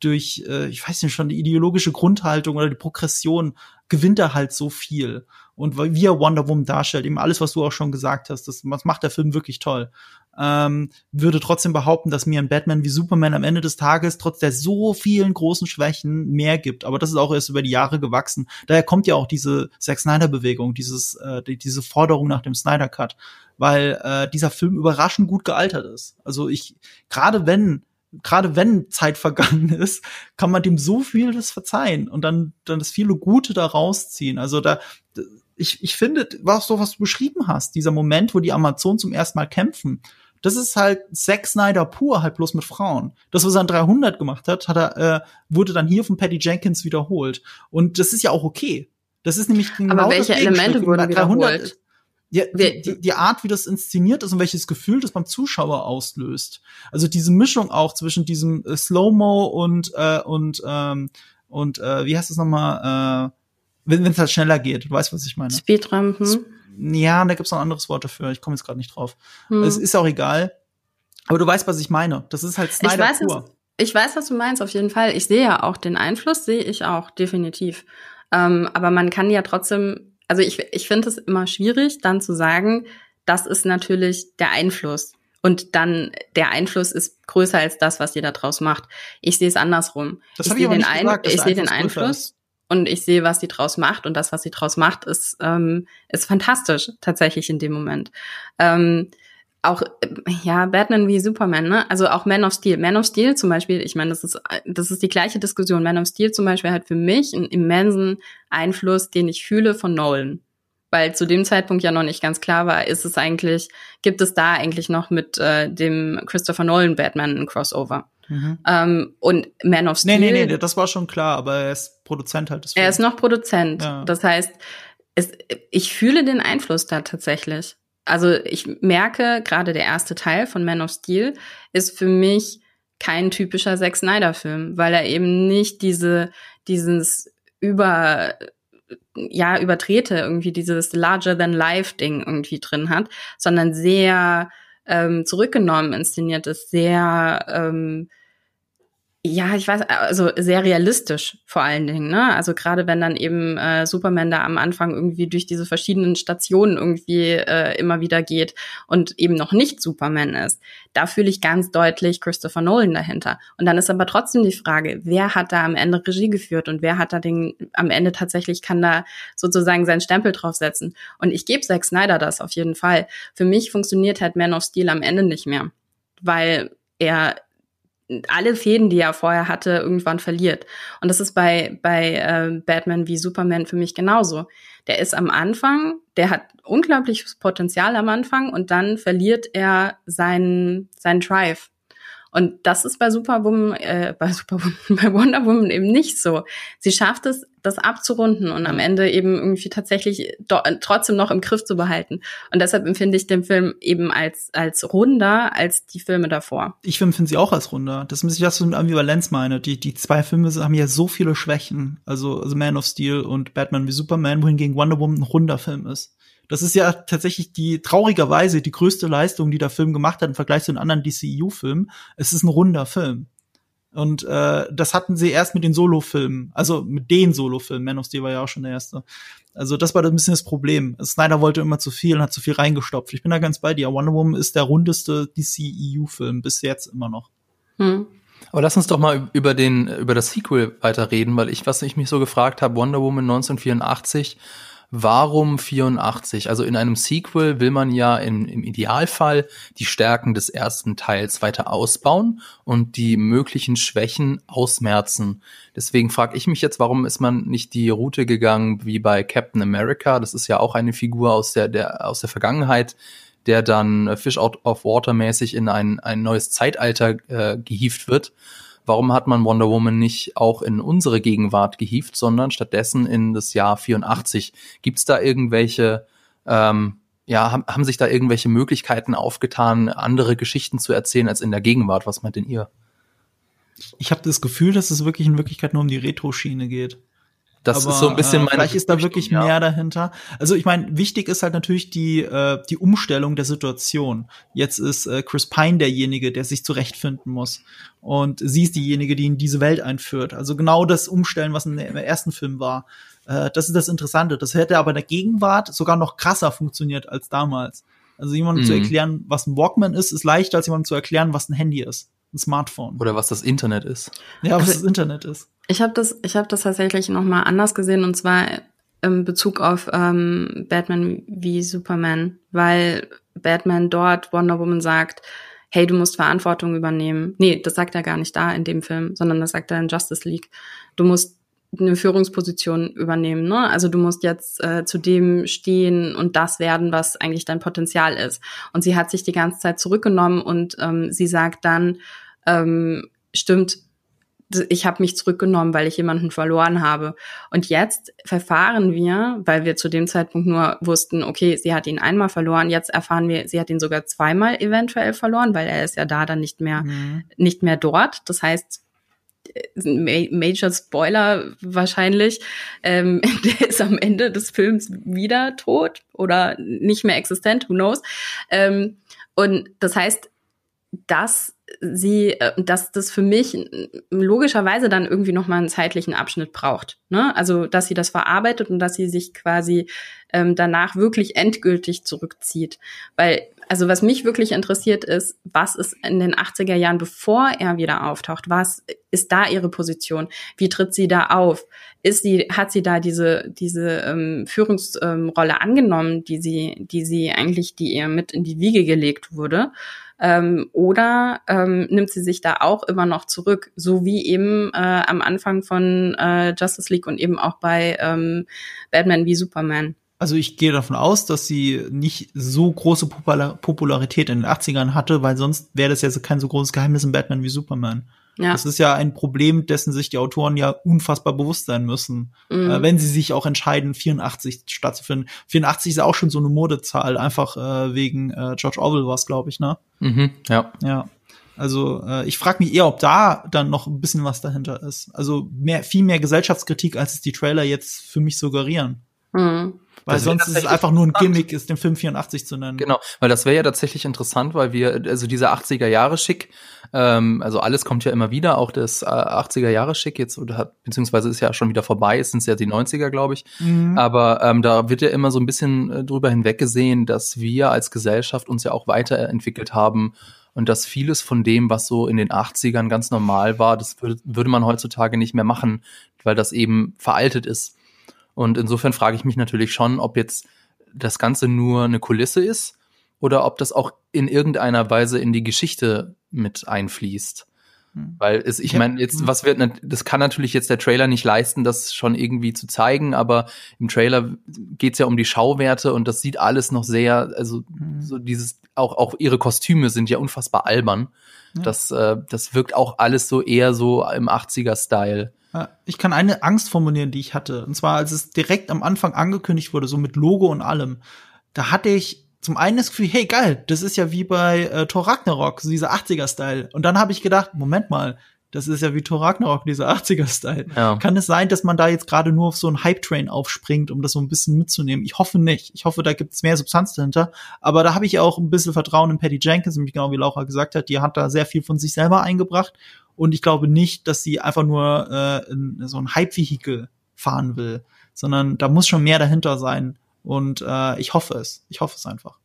durch, äh, ich weiß nicht schon, die ideologische Grundhaltung oder die Progression gewinnt er halt so viel. Und wie er Wonder Woman darstellt, eben alles, was du auch schon gesagt hast, das, das macht der Film wirklich toll ähm, würde trotzdem behaupten, dass mir ein Batman wie Superman am Ende des Tages trotz der so vielen großen Schwächen mehr gibt. Aber das ist auch erst über die Jahre gewachsen. Daher kommt ja auch diese Zack Snyder Bewegung, dieses äh, die, diese Forderung nach dem Snyder Cut, weil äh, dieser Film überraschend gut gealtert ist. Also ich gerade wenn gerade wenn Zeit *laughs* vergangen ist, kann man dem so viel das verzeihen und dann dann das viele Gute da rausziehen. Also da ich, ich finde, was so was du beschrieben hast, dieser Moment, wo die Amazonen zum ersten Mal kämpfen, das ist halt Zack Snyder pur, halt bloß mit Frauen. Das, was er an 300 gemacht hat, hat er, äh, wurde dann hier von Patty Jenkins wiederholt. Und das ist ja auch okay. Das ist nämlich genau Aber welche Elemente wurden 300, wiederholt? Ja, die, die, die Art, wie das inszeniert ist und welches Gefühl das beim Zuschauer auslöst. Also diese Mischung auch zwischen diesem äh, Slow-Mo und, äh, und, ähm, und äh, wie heißt es nochmal, äh, wenn es halt schneller geht. Du weißt, was ich meine. Speedrampen ja, da gibt's noch ein anderes Wort dafür. Ich komme jetzt gerade nicht drauf. Hm. Es ist auch egal. Aber du weißt, was ich meine. Das ist halt Snyder ich weiß, pur. Was, ich weiß, was du meinst, auf jeden Fall. Ich sehe ja auch den Einfluss, sehe ich auch, definitiv. Ähm, aber man kann ja trotzdem, also ich, ich finde es immer schwierig, dann zu sagen, das ist natürlich der Einfluss. Und dann der Einfluss ist größer als das, was ihr da draus macht. Ich sehe es andersrum. Das ich sehe den, Ein gesagt, ich sehe den Einfluss und ich sehe, was sie draus macht und das, was sie draus macht, ist ähm, ist fantastisch tatsächlich in dem Moment. Ähm, auch ja Batman wie Superman, ne? Also auch Man of Steel. Man of Steel zum Beispiel, ich meine, das ist das ist die gleiche Diskussion. Man of Steel zum Beispiel hat für mich einen immensen Einfluss, den ich fühle von Nolan, weil zu dem Zeitpunkt ja noch nicht ganz klar war, ist es eigentlich, gibt es da eigentlich noch mit äh, dem Christopher Nolan Batman ein Crossover? Mhm. Ähm, und Man of Steel. Nee, nee, nee, das war schon klar, aber er ist Produzent halt des Films. Er ist noch Produzent. Ja. Das heißt, es, ich fühle den Einfluss da tatsächlich. Also ich merke, gerade der erste Teil von Man of Steel ist für mich kein typischer Zack Snyder-Film, weil er eben nicht diese, dieses über, ja, übertrete irgendwie dieses larger than life Ding irgendwie drin hat, sondern sehr ähm, zurückgenommen inszeniert ist, sehr ähm, ja, ich weiß, also sehr realistisch vor allen Dingen, ne? Also gerade wenn dann eben äh, Superman da am Anfang irgendwie durch diese verschiedenen Stationen irgendwie äh, immer wieder geht und eben noch nicht Superman ist, da fühle ich ganz deutlich Christopher Nolan dahinter. Und dann ist aber trotzdem die Frage, wer hat da am Ende Regie geführt und wer hat da den am Ende tatsächlich kann da sozusagen seinen Stempel draufsetzen. Und ich gebe Zack Snyder das auf jeden Fall. Für mich funktioniert halt Man of Steel am Ende nicht mehr, weil er alle Fäden, die er vorher hatte, irgendwann verliert. Und das ist bei, bei äh, Batman wie Superman für mich genauso. Der ist am Anfang, der hat unglaubliches Potenzial am Anfang und dann verliert er seinen, seinen Drive. Und das ist bei Superwoman, äh, *laughs* bei Superwoman, bei Wonder Woman eben nicht so. Sie schafft es, das abzurunden und am Ende eben irgendwie tatsächlich trotzdem noch im Griff zu behalten. Und deshalb empfinde ich den Film eben als, als runder als die Filme davor. Ich empfinde sie auch als runder. Das ist das, was ich mit Ambivalenz meine. Die, die zwei Filme haben ja so viele Schwächen. Also, also Man of Steel und Batman wie Superman, wohingegen Wonder Woman ein runder Film ist. Das ist ja tatsächlich die traurigerweise die größte Leistung, die der Film gemacht hat im Vergleich zu den anderen DCU-Filmen. Es ist ein runder Film. Und äh, das hatten sie erst mit den Solo-Filmen, also mit den Solo-Filmen. Man of Steel war ja auch schon der erste. Also das war ein bisschen das Problem. Snyder wollte immer zu viel und hat zu viel reingestopft. Ich bin da ganz bei dir. Wonder Woman ist der rundeste DCEU-Film bis jetzt immer noch. Hm. Aber lass uns doch mal über den über das Sequel weiterreden, weil ich was ich mich so gefragt habe, Wonder Woman 1984 Warum 84? Also in einem Sequel will man ja in, im Idealfall die Stärken des ersten Teils weiter ausbauen und die möglichen Schwächen ausmerzen. Deswegen frage ich mich jetzt, warum ist man nicht die Route gegangen wie bei Captain America? Das ist ja auch eine Figur aus der, der, aus der Vergangenheit, der dann Fish Out of Water mäßig in ein, ein neues Zeitalter äh, gehievt wird warum hat man Wonder Woman nicht auch in unsere Gegenwart gehievt, sondern stattdessen in das Jahr 84? Gibt es da irgendwelche, ähm, ja, haben, haben sich da irgendwelche Möglichkeiten aufgetan, andere Geschichten zu erzählen als in der Gegenwart? Was meint denn ihr? Ich habe das Gefühl, dass es wirklich in Wirklichkeit nur um die Retro-Schiene geht. Das Aber, ist so ein bisschen äh, meine Vielleicht ist da wirklich ja. mehr dahinter. Also ich meine, wichtig ist halt natürlich die äh, die Umstellung der Situation. Jetzt ist äh, Chris Pine derjenige, der sich zurechtfinden muss und sie ist diejenige, die in diese Welt einführt. Also genau das Umstellen, was im ersten Film war. Äh, das ist das Interessante. Das hätte aber in der Gegenwart sogar noch krasser funktioniert als damals. Also jemandem mhm. zu erklären, was ein Walkman ist, ist leichter als jemandem zu erklären, was ein Handy ist ein Smartphone. Oder was das Internet ist. Ja, was also, das Internet ist. Ich habe das, ich habe das tatsächlich noch mal anders gesehen und zwar im Bezug auf ähm, Batman wie Superman, weil Batman dort Wonder Woman sagt, hey, du musst Verantwortung übernehmen. Nee, das sagt er gar nicht da in dem Film, sondern das sagt er in Justice League. Du musst eine Führungsposition übernehmen. Ne? Also du musst jetzt äh, zu dem stehen und das werden, was eigentlich dein Potenzial ist. Und sie hat sich die ganze Zeit zurückgenommen und ähm, sie sagt dann, ähm, stimmt, ich habe mich zurückgenommen, weil ich jemanden verloren habe. Und jetzt verfahren wir, weil wir zu dem Zeitpunkt nur wussten, okay, sie hat ihn einmal verloren, jetzt erfahren wir, sie hat ihn sogar zweimal eventuell verloren, weil er ist ja da dann nicht mehr, mhm. nicht mehr dort. Das heißt, Major Spoiler wahrscheinlich, ähm, *laughs* der ist am Ende des Films wieder tot oder nicht mehr existent, who knows. Ähm, und das heißt, dass sie, äh, dass das für mich logischerweise dann irgendwie nochmal einen zeitlichen Abschnitt braucht. Ne? Also, dass sie das verarbeitet und dass sie sich quasi ähm, danach wirklich endgültig zurückzieht. Weil also was mich wirklich interessiert ist, was ist in den 80er Jahren, bevor er wieder auftaucht, was ist da ihre Position? Wie tritt sie da auf? Ist sie, hat sie da diese, diese ähm, Führungsrolle ähm, angenommen, die sie, die sie eigentlich, die ihr mit in die Wiege gelegt wurde? Ähm, oder ähm, nimmt sie sich da auch immer noch zurück, so wie eben äh, am Anfang von äh, Justice League und eben auch bei ähm, Batman wie Superman? also ich gehe davon aus, dass sie nicht so große Popularität in den 80ern hatte, weil sonst wäre das ja kein so großes Geheimnis in Batman wie Superman. Ja. Das ist ja ein Problem, dessen sich die Autoren ja unfassbar bewusst sein müssen, mhm. äh, wenn sie sich auch entscheiden, 84 stattzufinden. 84 ist ja auch schon so eine Modezahl, einfach äh, wegen äh, George Orwell war es, glaube ich, ne? Mhm, ja. Ja. Also äh, ich frage mich eher, ob da dann noch ein bisschen was dahinter ist. Also mehr, viel mehr Gesellschaftskritik, als es die Trailer jetzt für mich suggerieren. Mhm. Weil sonst ist es einfach nur ein Gimmick, ist den Film 84 zu nennen. Genau, weil das wäre ja tatsächlich interessant, weil wir, also dieser 80er Jahre Schick, ähm, also alles kommt ja immer wieder, auch das äh, 80er Jahre Schick jetzt, oder hat, beziehungsweise ist ja schon wieder vorbei, es sind ja die 90er, glaube ich. Mhm. Aber ähm, da wird ja immer so ein bisschen äh, drüber hinweggesehen, dass wir als Gesellschaft uns ja auch weiterentwickelt haben und dass vieles von dem, was so in den 80ern ganz normal war, das würde, würde man heutzutage nicht mehr machen, weil das eben veraltet ist. Und insofern frage ich mich natürlich schon, ob jetzt das Ganze nur eine Kulisse ist oder ob das auch in irgendeiner Weise in die Geschichte mit einfließt. Hm. Weil es, ich meine, jetzt, hm. was wird, das kann natürlich jetzt der Trailer nicht leisten, das schon irgendwie zu zeigen, aber im Trailer geht's ja um die Schauwerte und das sieht alles noch sehr, also hm. so dieses, auch, auch ihre Kostüme sind ja unfassbar albern. Ja. Das, äh, das wirkt auch alles so eher so im 80er-Style. Ich kann eine Angst formulieren, die ich hatte. Und zwar, als es direkt am Anfang angekündigt wurde, so mit Logo und allem. Da hatte ich zum einen das Gefühl, hey geil, das ist ja wie bei äh, Thor Ragnarok, so dieser 80er-Style. Und dann habe ich gedacht, Moment mal, das ist ja wie Thor Ragnarok, dieser 80er-Style. Ja. Kann es sein, dass man da jetzt gerade nur auf so einen Hype-Train aufspringt, um das so ein bisschen mitzunehmen? Ich hoffe nicht. Ich hoffe, da gibt es mehr Substanz dahinter. Aber da habe ich auch ein bisschen Vertrauen in Patty Jenkins, nämlich genau wie Laura gesagt hat, die hat da sehr viel von sich selber eingebracht. Und ich glaube nicht, dass sie einfach nur äh, in so ein Hype-Vehikel fahren will, sondern da muss schon mehr dahinter sein. Und äh, ich hoffe es. Ich hoffe es einfach.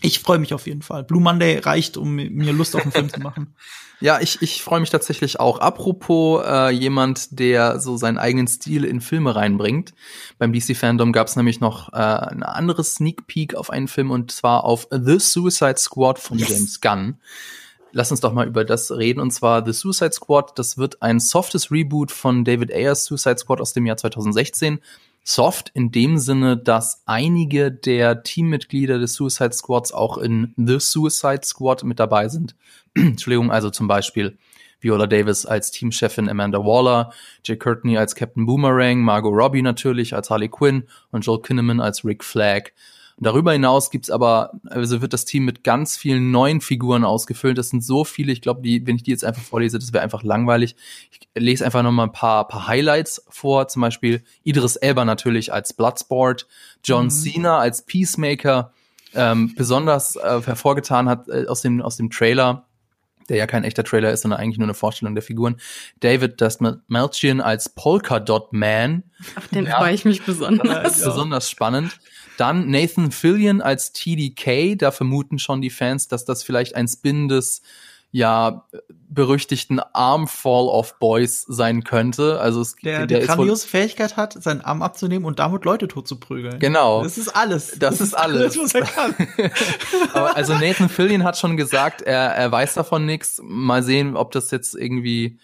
Ich freue mich auf jeden Fall. Blue Monday reicht, um mir Lust auf einen Film zu machen. *laughs* Ja, ich, ich freue mich tatsächlich auch. Apropos äh, jemand, der so seinen eigenen Stil in Filme reinbringt. Beim DC Fandom gab es nämlich noch äh, eine andere Sneak Peek auf einen Film und zwar auf The Suicide Squad von yes. James Gunn. Lass uns doch mal über das reden und zwar The Suicide Squad. Das wird ein softes Reboot von David Ayers Suicide Squad aus dem Jahr 2016 soft in dem Sinne, dass einige der Teammitglieder des Suicide Squads auch in The Suicide Squad mit dabei sind. *clears throat* Entschuldigung, also zum Beispiel Viola Davis als Teamchefin Amanda Waller, Jay Courtney als Captain Boomerang, Margot Robbie natürlich als Harley Quinn und Joel Kinnaman als Rick Flag. Darüber hinaus gibt's aber, also wird das Team mit ganz vielen neuen Figuren ausgefüllt. Das sind so viele, ich glaube, die, wenn ich die jetzt einfach vorlese, das wäre einfach langweilig. Ich lese einfach noch mal ein paar, paar Highlights vor. Zum Beispiel Idris Elba natürlich als Bloodsport, John mhm. Cena als Peacemaker, ähm, besonders äh, hervorgetan hat äh, aus dem aus dem Trailer der ja kein echter Trailer ist, sondern eigentlich nur eine Vorstellung der Figuren. David Dastmalchian als Polka Dot Man. Auf den ja, freue ich mich besonders. Ist besonders spannend. Dann Nathan Fillion als TDK. Da vermuten schon die Fans, dass das vielleicht ein Spin des ja berüchtigten Armfall of Boys sein könnte. Also es, der, der die grandiose Fähigkeit hat, seinen Arm abzunehmen und damit Leute tot zu prügeln. Genau. Das ist alles. Das, das ist alles. alles was er kann. *laughs* Aber also Nathan Fillion hat schon gesagt, er, er weiß davon nichts. Mal sehen, ob das jetzt irgendwie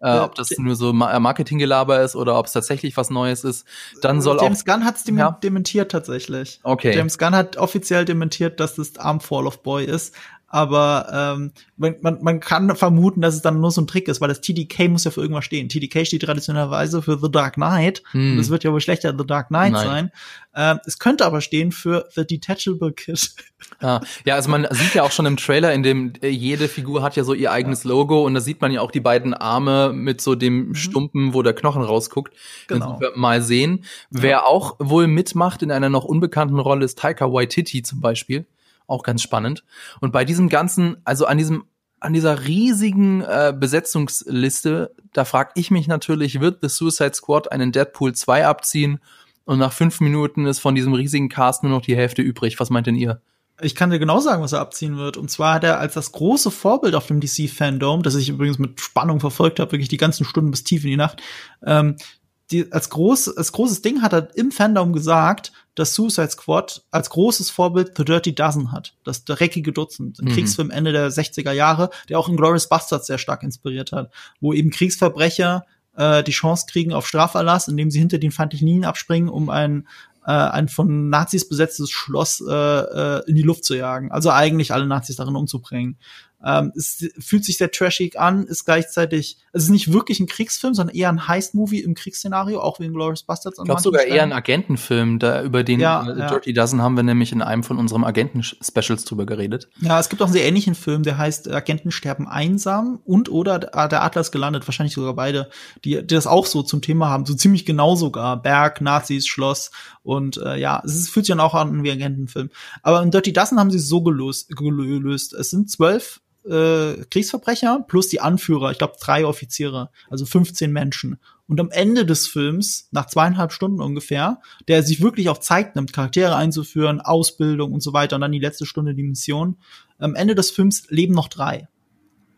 äh, ob das nur so äh, Marketinggelaber ist oder ob es tatsächlich was Neues ist. Dann soll James auch Gunn hat es dem ja? dementiert tatsächlich. Okay. James Gunn hat offiziell dementiert, dass es Armfall of Boy ist. Aber ähm, man, man, man kann vermuten, dass es dann nur so ein Trick ist, weil das TDK muss ja für irgendwas stehen. TDK steht traditionellerweise für The Dark Knight. Hm. Und es wird ja wohl schlechter The Dark Knight Nein. sein. Ähm, es könnte aber stehen für The Detachable Kid. *laughs* Ah, ja, also man sieht ja auch schon im Trailer, in dem äh, jede Figur hat ja so ihr eigenes ja. Logo und da sieht man ja auch die beiden Arme mit so dem mhm. Stumpen, wo der Knochen rausguckt. Genau. Mal sehen. Ja. Wer auch wohl mitmacht in einer noch unbekannten Rolle ist Taika Waititi zum Beispiel. Auch ganz spannend. Und bei diesem ganzen, also an diesem an dieser riesigen äh, Besetzungsliste, da frag ich mich natürlich, wird The Suicide Squad einen Deadpool 2 abziehen und nach fünf Minuten ist von diesem riesigen Cast nur noch die Hälfte übrig. Was meint denn ihr? Ich kann dir genau sagen, was er abziehen wird. Und zwar hat er als das große Vorbild auf dem DC-Fandom, das ich übrigens mit Spannung verfolgt habe, wirklich die ganzen Stunden bis tief in die Nacht, ähm, die, als, groß, als großes Ding hat er im Fandom gesagt, dass Suicide Squad als großes Vorbild The Dirty Dozen hat. Das dreckige Dutzend. Ein mhm. Kriegsfilm Ende der 60er Jahre, der auch in Glorious Bastards sehr stark inspiriert hat. Wo eben Kriegsverbrecher äh, die Chance kriegen auf Straferlass, indem sie hinter den feindlichen Linien abspringen, um ein äh, ein von Nazis besetztes Schloss äh, äh, in die Luft zu jagen. Also eigentlich alle Nazis darin umzubringen. Ähm, es fühlt sich sehr trashig an, ist gleichzeitig, es ist nicht wirklich ein Kriegsfilm, sondern eher ein Heist-Movie im Kriegsszenario, auch wie in Glorious Bastards. Ich glaube sogar eher ein Agentenfilm, da über den ja, äh, Dirty ja. Dozen haben wir nämlich in einem von unserem Agenten-Specials drüber geredet. Ja, es gibt auch einen sehr ähnlichen Film, der heißt Agenten sterben einsam und oder der Atlas gelandet, wahrscheinlich sogar beide, die, die das auch so zum Thema haben, so ziemlich genau sogar. Berg, Nazis, Schloss und äh, ja, es ist, fühlt sich dann auch an wie Agentenfilm. Aber in Dirty Dozen haben sie es so gelöst, gelöst. Es sind zwölf äh, Kriegsverbrecher plus die Anführer, ich glaube drei Offiziere, also 15 Menschen. Und am Ende des Films, nach zweieinhalb Stunden ungefähr, der sich wirklich auch Zeit nimmt, Charaktere einzuführen, Ausbildung und so weiter, und dann die letzte Stunde die Mission, am Ende des Films leben noch drei.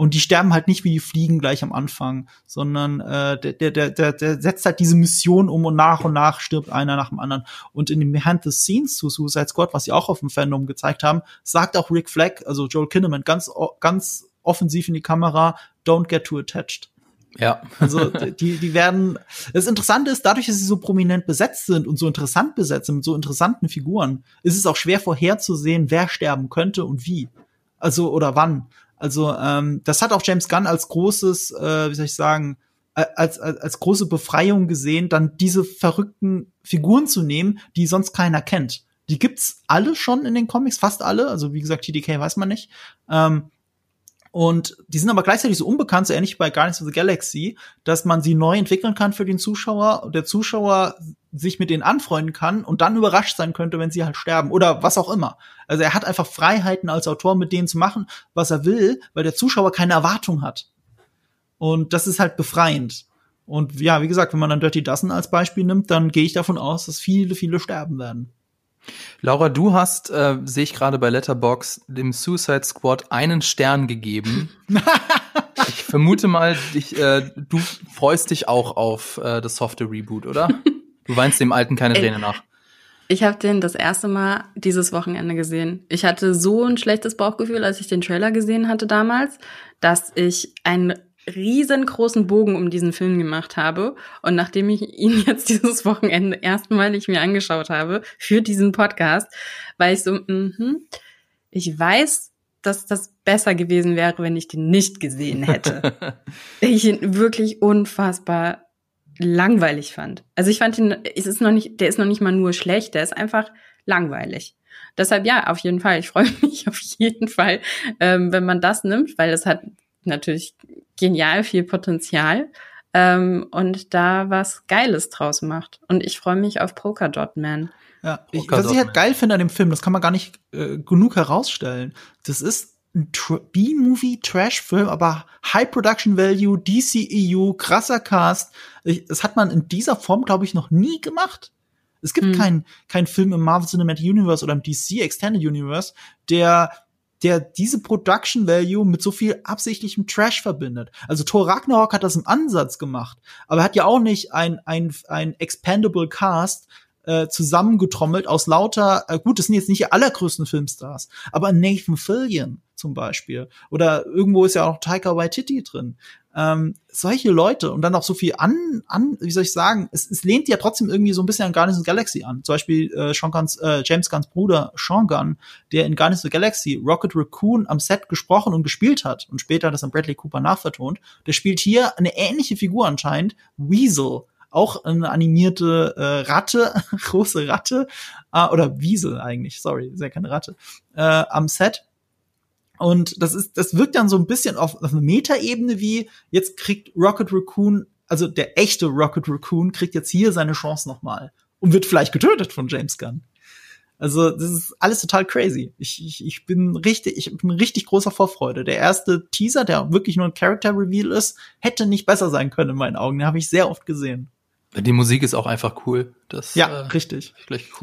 Und die sterben halt nicht wie die Fliegen gleich am Anfang, sondern äh, der, der, der, der setzt halt diese Mission um und nach und nach stirbt einer nach dem anderen. Und in dem Behind the Scenes zu Suicide Squad, was sie auch auf dem Fandom gezeigt haben, sagt auch Rick Flag, also Joel Kinnaman, ganz, ganz offensiv in die Kamera, don't get too attached. Ja. Also die, die werden. Das Interessante ist, dadurch, dass sie so prominent besetzt sind und so interessant besetzt sind, mit so interessanten Figuren, ist es auch schwer vorherzusehen, wer sterben könnte und wie. Also oder wann. Also ähm, das hat auch James Gunn als großes, äh, wie soll ich sagen, als, als, als große Befreiung gesehen, dann diese verrückten Figuren zu nehmen, die sonst keiner kennt. Die gibt's alle schon in den Comics, fast alle. Also wie gesagt, TDK weiß man nicht. Ähm, und die sind aber gleichzeitig so unbekannt, so ähnlich wie bei Guardians of the Galaxy, dass man sie neu entwickeln kann für den Zuschauer und der Zuschauer sich mit denen anfreunden kann und dann überrascht sein könnte, wenn sie halt sterben oder was auch immer. Also er hat einfach Freiheiten als Autor, mit denen zu machen, was er will, weil der Zuschauer keine Erwartung hat. Und das ist halt befreiend. Und ja, wie gesagt, wenn man dann Dirty Dozen als Beispiel nimmt, dann gehe ich davon aus, dass viele, viele sterben werden. Laura, du hast, äh, sehe ich gerade bei Letterbox, dem Suicide Squad einen Stern gegeben. *laughs* ich vermute mal, dich, äh, du freust dich auch auf äh, das softe Reboot, oder? Du weinst dem Alten keine Träne nach. Ich habe den das erste Mal dieses Wochenende gesehen. Ich hatte so ein schlechtes Bauchgefühl, als ich den Trailer gesehen hatte damals, dass ich ein riesengroßen Bogen um diesen Film gemacht habe. Und nachdem ich ihn *laughs* jetzt dieses Wochenende erstmalig mir angeschaut habe für diesen Podcast, war ich so, mhm, ich weiß, dass das besser gewesen wäre, wenn ich den nicht gesehen hätte. *laughs* ich ihn wirklich unfassbar langweilig fand. Also ich fand ihn, es ist noch nicht, der ist noch nicht mal nur schlecht, der ist einfach langweilig. Deshalb ja, auf jeden Fall. Ich freue *laughs* mich auf jeden Fall, ähm, wenn man das nimmt, weil es hat natürlich genial viel Potenzial ähm, und da was Geiles draus macht. Und ich freue mich auf Polka Dot Man. Ja, ich, was ich halt geil finde an dem Film, das kann man gar nicht äh, genug herausstellen. Das ist ein B-Movie-Trash-Film, aber High Production Value, DCEU, krasser Cast. Ich, das hat man in dieser Form, glaube ich, noch nie gemacht. Es gibt hm. keinen kein Film im Marvel Cinematic Universe oder im DC Extended Universe, der der diese Production Value mit so viel absichtlichem Trash verbindet. Also Thor Ragnarok hat das im Ansatz gemacht, aber er hat ja auch nicht ein, ein, ein expandable Cast äh, zusammengetrommelt aus lauter, äh, gut, das sind jetzt nicht die allergrößten Filmstars, aber Nathan Fillion zum Beispiel. Oder irgendwo ist ja auch Taika Waititi drin ähm, solche Leute und dann auch so viel an, an wie soll ich sagen, es, es lehnt ja trotzdem irgendwie so ein bisschen an Guardians of the Galaxy an. Zum Beispiel äh, Sean Guns, äh, James Gunns Bruder Sean Gunn, der in Guardians of the Galaxy Rocket Raccoon am Set gesprochen und gespielt hat und später das an Bradley Cooper nachvertont, der spielt hier eine ähnliche Figur anscheinend, Weasel, auch eine animierte äh, Ratte, *laughs* große Ratte, äh, oder Wiesel eigentlich, sorry, ist ja keine Ratte, äh, am Set und das ist, das wirkt dann so ein bisschen auf, auf eine Metaebene wie, jetzt kriegt Rocket Raccoon, also der echte Rocket Raccoon kriegt jetzt hier seine Chance nochmal und wird vielleicht getötet von James Gunn. Also, das ist alles total crazy. Ich, ich, ich bin richtig, ich bin richtig großer Vorfreude. Der erste Teaser, der wirklich nur ein Character Reveal ist, hätte nicht besser sein können in meinen Augen. Den habe ich sehr oft gesehen. Die Musik ist auch einfach cool. Das, ja, äh, richtig.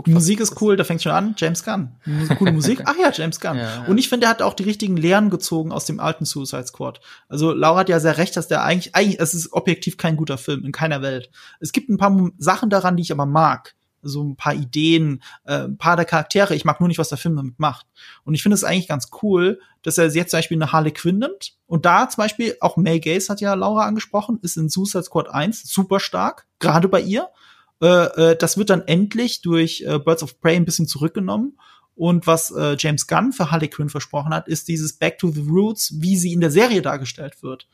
Die Musik ist cool, da fängt schon an. James Gunn. Coole *laughs* Musik. Ach ja, James Gunn. Ja. Und ich finde, er hat auch die richtigen Lehren gezogen aus dem alten Suicide Squad. Also Laura hat ja sehr recht, dass der eigentlich, eigentlich, es ist objektiv kein guter Film in keiner Welt. Es gibt ein paar Sachen daran, die ich aber mag so ein paar Ideen, äh, ein paar der Charaktere. Ich mag nur nicht, was der Film damit macht. Und ich finde es eigentlich ganz cool, dass er jetzt zum Beispiel eine Harley Quinn nimmt. Und da zum Beispiel, auch May Gaze hat ja Laura angesprochen, ist in Suicide Squad 1 super stark, gerade bei ihr. Äh, äh, das wird dann endlich durch äh, Birds of Prey ein bisschen zurückgenommen. Und was äh, James Gunn für Harley Quinn versprochen hat, ist dieses Back to the Roots, wie sie in der Serie dargestellt wird.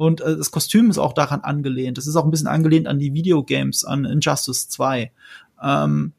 Und äh, das Kostüm ist auch daran angelehnt. Das ist auch ein bisschen angelehnt an die Videogames, an Injustice 2. Ähm,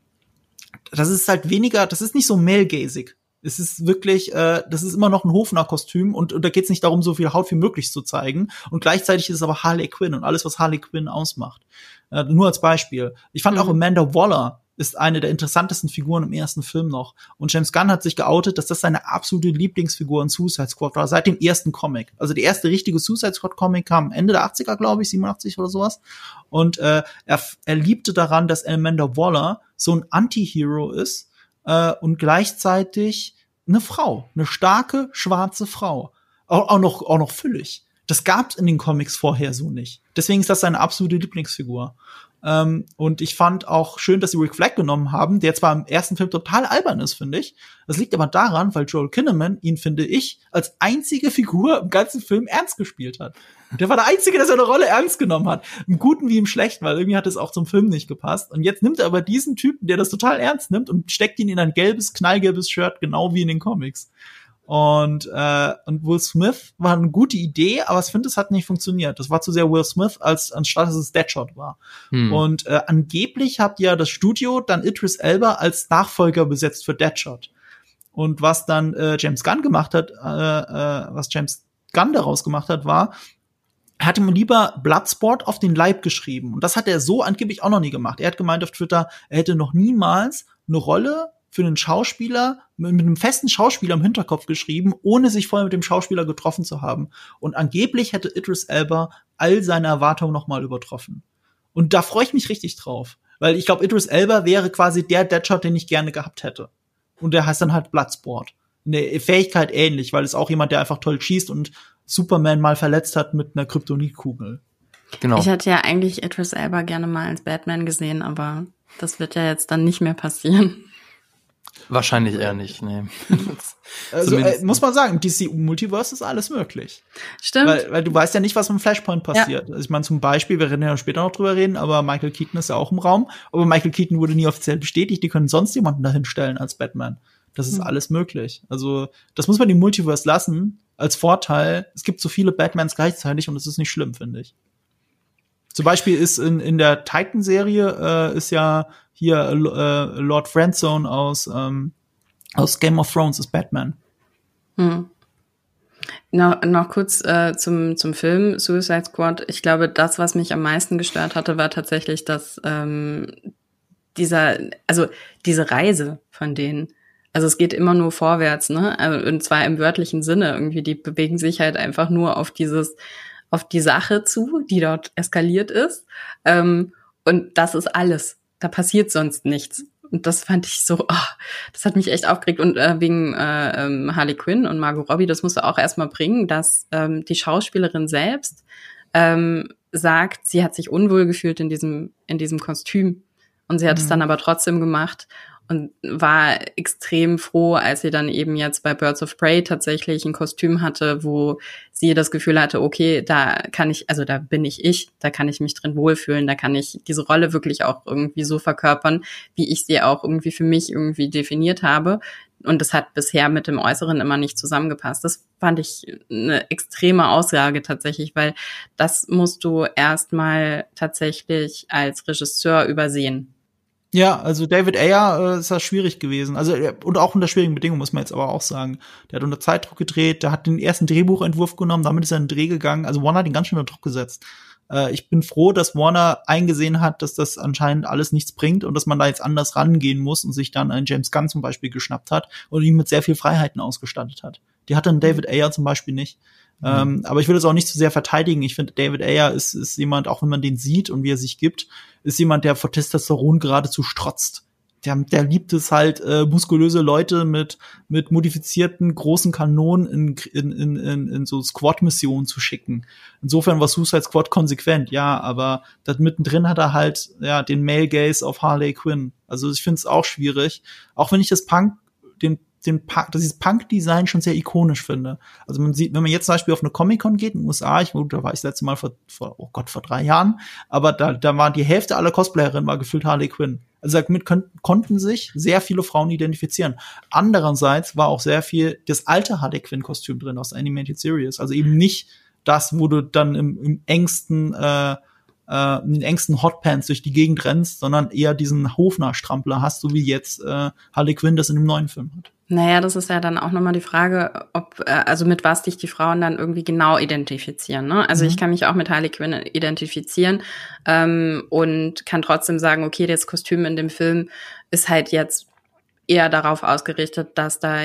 das ist halt weniger, das ist nicht so male-gazig. Es ist wirklich, äh, das ist immer noch ein Hofner-Kostüm und, und da geht es nicht darum, so viel Haut wie möglich zu zeigen. Und gleichzeitig ist es aber Harley Quinn und alles, was Harley Quinn ausmacht. Äh, nur als Beispiel. Ich fand mhm. auch Amanda Waller ist eine der interessantesten Figuren im ersten Film noch. Und James Gunn hat sich geoutet, dass das seine absolute Lieblingsfigur in Suicide Squad war, seit dem ersten Comic. Also der erste richtige Suicide Squad Comic kam Ende der 80er, glaube ich, 87 oder sowas. Und äh, er, er liebte daran, dass Amanda Waller so ein Anti-Hero ist äh, und gleichzeitig eine Frau, eine starke schwarze Frau. Auch, auch noch auch noch füllig. Das gab's in den Comics vorher so nicht. Deswegen ist das seine absolute Lieblingsfigur. Ähm, und ich fand auch schön, dass sie Rick Flag genommen haben, der zwar im ersten Film total albern ist, finde ich. Das liegt aber daran, weil Joel Kinnaman ihn, finde ich, als einzige Figur im ganzen Film ernst gespielt hat. Der war der Einzige, der seine Rolle ernst genommen hat. Im Guten wie im Schlechten, weil irgendwie hat es auch zum Film nicht gepasst. Und jetzt nimmt er aber diesen Typen, der das total ernst nimmt und steckt ihn in ein gelbes, knallgelbes Shirt, genau wie in den Comics. Und, äh, und Will Smith war eine gute Idee, aber ich finde, es hat nicht funktioniert. Das war zu sehr Will Smith, als anstatt dass es Deadshot war. Hm. Und äh, angeblich hat ja das Studio dann Idris Elba als Nachfolger besetzt für Deadshot. Und was dann äh, James Gunn gemacht hat, äh, äh, was James Gunn daraus gemacht hat, war, er hat ihm lieber Bloodsport auf den Leib geschrieben. Und das hat er so angeblich auch noch nie gemacht. Er hat gemeint auf Twitter, er hätte noch niemals eine Rolle für einen Schauspieler mit, einem festen Schauspieler im Hinterkopf geschrieben, ohne sich vorher mit dem Schauspieler getroffen zu haben. Und angeblich hätte Idris Elba all seine Erwartungen noch mal übertroffen. Und da freue ich mich richtig drauf, weil ich glaube, Idris Elba wäre quasi der Deadshot, den ich gerne gehabt hätte. Und der heißt dann halt Bloodsport. Eine Fähigkeit ähnlich, weil es auch jemand, der einfach toll schießt und Superman mal verletzt hat mit einer Kryptonitkugel. Genau. Ich hätte ja eigentlich Idris Elba gerne mal als Batman gesehen, aber das wird ja jetzt dann nicht mehr passieren. Wahrscheinlich eher nicht, nee. *laughs* also, äh, muss man sagen, DC Multiverse ist alles möglich. Stimmt. Weil, weil du weißt ja nicht, was mit Flashpoint passiert. Ja. Also ich meine, zum Beispiel, wir werden ja später noch drüber reden, aber Michael Keaton ist ja auch im Raum. Aber Michael Keaton wurde nie offiziell bestätigt, die können sonst jemanden dahin stellen als Batman. Das ist mhm. alles möglich. Also, das muss man im Multiverse lassen, als Vorteil. Es gibt so viele Batmans gleichzeitig und das ist nicht schlimm, finde ich. Zum Beispiel ist in, in der Titan-Serie äh, ist ja hier äh, Lord Friendzone aus, ähm, aus Game of Thrones ist Batman. Hm. Noch, noch kurz äh, zum, zum Film Suicide Squad. Ich glaube, das, was mich am meisten gestört hatte, war tatsächlich, dass ähm, dieser, also diese Reise von denen, also es geht immer nur vorwärts, ne? Also, und zwar im wörtlichen Sinne. Irgendwie, die bewegen sich halt einfach nur auf dieses, auf die Sache zu, die dort eskaliert ist. Ähm, und das ist alles. Da passiert sonst nichts. Und das fand ich so, oh, das hat mich echt aufgeregt. Und äh, wegen äh, ähm, Harley Quinn und Margot Robbie, das musst du auch erstmal bringen, dass ähm, die Schauspielerin selbst ähm, sagt, sie hat sich unwohl gefühlt in diesem, in diesem Kostüm. Und sie hat mhm. es dann aber trotzdem gemacht und war extrem froh, als sie dann eben jetzt bei Birds of Prey tatsächlich ein Kostüm hatte, wo sie das Gefühl hatte, okay, da kann ich, also da bin ich ich, da kann ich mich drin wohlfühlen, da kann ich diese Rolle wirklich auch irgendwie so verkörpern, wie ich sie auch irgendwie für mich irgendwie definiert habe. Und das hat bisher mit dem Äußeren immer nicht zusammengepasst. Das fand ich eine extreme Aussage tatsächlich, weil das musst du erstmal tatsächlich als Regisseur übersehen ja, also David Ayer äh, ist das schwierig gewesen. Also und auch unter schwierigen Bedingungen muss man jetzt aber auch sagen. Der hat unter Zeitdruck gedreht, der hat den ersten Drehbuchentwurf genommen, damit ist er in den Dreh gegangen. Also Warner hat ihn ganz schön unter Druck gesetzt. Äh, ich bin froh, dass Warner eingesehen hat, dass das anscheinend alles nichts bringt und dass man da jetzt anders rangehen muss und sich dann einen James Gunn zum Beispiel geschnappt hat und ihn mit sehr viel Freiheiten ausgestattet hat. Die hat dann David Ayer zum Beispiel nicht. Mhm. Ähm, aber ich will es auch nicht zu sehr verteidigen. Ich finde, David Ayer ist, ist jemand, auch wenn man den sieht und wie er sich gibt, ist jemand, der vor Testosteron geradezu strotzt. Der, der liebt es halt, äh, muskulöse Leute mit, mit modifizierten großen Kanonen in, in, in, in, in so Squad-Missionen zu schicken. Insofern war Suicide Squad konsequent, ja, aber das mittendrin hat er halt ja den Male Gaze auf Harley Quinn. Also ich finde es auch schwierig. Auch wenn ich das Punk, den den Punk, dieses Punk-Design schon sehr ikonisch finde. Also man sieht, wenn man jetzt zum Beispiel auf eine Comic-Con geht in den USA, ich, da war ich das letzte Mal vor, vor, oh Gott, vor drei Jahren, aber da, da war die Hälfte aller Cosplayerinnen war gefühlt Harley Quinn. Also damit können, konnten sich sehr viele Frauen identifizieren. Andererseits war auch sehr viel das alte Harley Quinn-Kostüm drin aus Animated Series. Also eben nicht das, wo du dann im, im engsten äh, äh, in den engsten Hotpants durch die Gegend rennst, sondern eher diesen Hofner-Strampler hast, so wie jetzt äh, Harley Quinn das in dem neuen Film hat. Naja, das ist ja dann auch nochmal die Frage, ob, äh, also mit was dich die Frauen dann irgendwie genau identifizieren. Ne? Also mhm. ich kann mich auch mit Harley Quinn identifizieren ähm, und kann trotzdem sagen, okay, das Kostüm in dem Film ist halt jetzt eher darauf ausgerichtet, dass da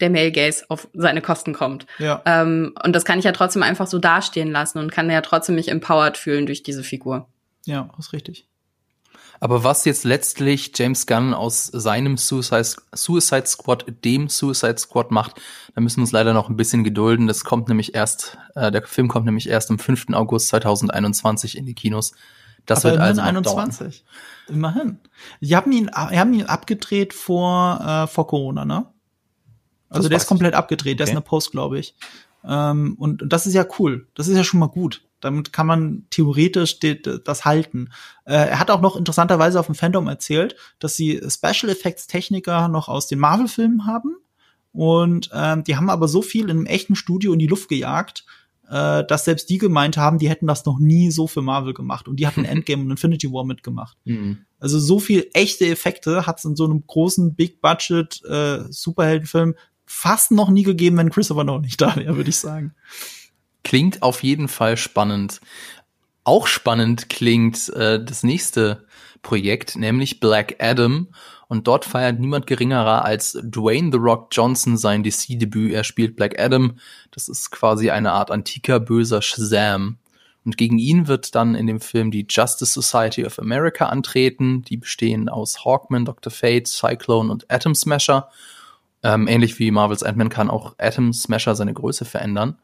der Male Gaze auf seine Kosten kommt. Ja. Ähm, und das kann ich ja trotzdem einfach so dastehen lassen und kann ja trotzdem mich empowered fühlen durch diese Figur. Ja, ist richtig. Aber was jetzt letztlich James Gunn aus seinem Suicide, Suicide Squad, dem Suicide Squad macht, da müssen wir uns leider noch ein bisschen gedulden. Das kommt nämlich erst, äh, der Film kommt nämlich erst am 5. August 2021 in die Kinos. Das Aber wird immerhin also noch 21. Immerhin. Die haben ihn, die haben ihn abgedreht vor, äh, vor Corona, ne? Also Das der ist komplett abgedreht, der ist Okay. in der Post, glaube ich. Ähm, und, und das ist ja cool. Das ist ja schon mal gut. Damit kann man theoretisch das halten. Äh, er hat auch noch interessanterweise auf dem Fandom erzählt, dass sie Special Effects Techniker noch aus den Marvel-Filmen haben. Und ähm, die haben aber so viel in einem echten Studio in die Luft gejagt, äh, dass selbst die gemeint haben, die hätten das noch nie so für Marvel gemacht. Und die hatten *laughs* Endgame und Infinity War mitgemacht. Mhm. Also so viel echte Effekte hat es in so einem großen Big Budget äh, Superheldenfilm fast noch nie gegeben, wenn Christopher noch nicht da wäre, würde ich sagen. Klingt auf jeden Fall spannend. Auch spannend klingt äh, das nächste Projekt, nämlich Black Adam. Und dort feiert niemand geringerer als Dwayne The Rock Johnson sein DC-Debüt. Er spielt Black Adam. Das ist quasi eine Art antiker böser Shazam. Und gegen ihn wird dann in dem Film die Justice Society of America antreten. Die bestehen aus Hawkman, Dr. Fate, Cyclone und Atom Smasher. Ähm, ähnlich wie Marvels Ant-Man kann auch Atom Smasher seine Größe verändern.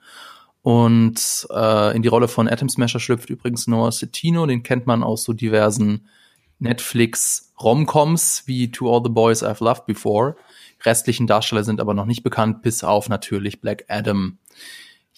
Und äh, in die Rolle von Atom Smasher schlüpft übrigens Noah Cetino, den kennt man aus so diversen Netflix-Romcoms wie To All the Boys I've Loved Before. Restlichen Darsteller sind aber noch nicht bekannt, bis auf natürlich Black Adam.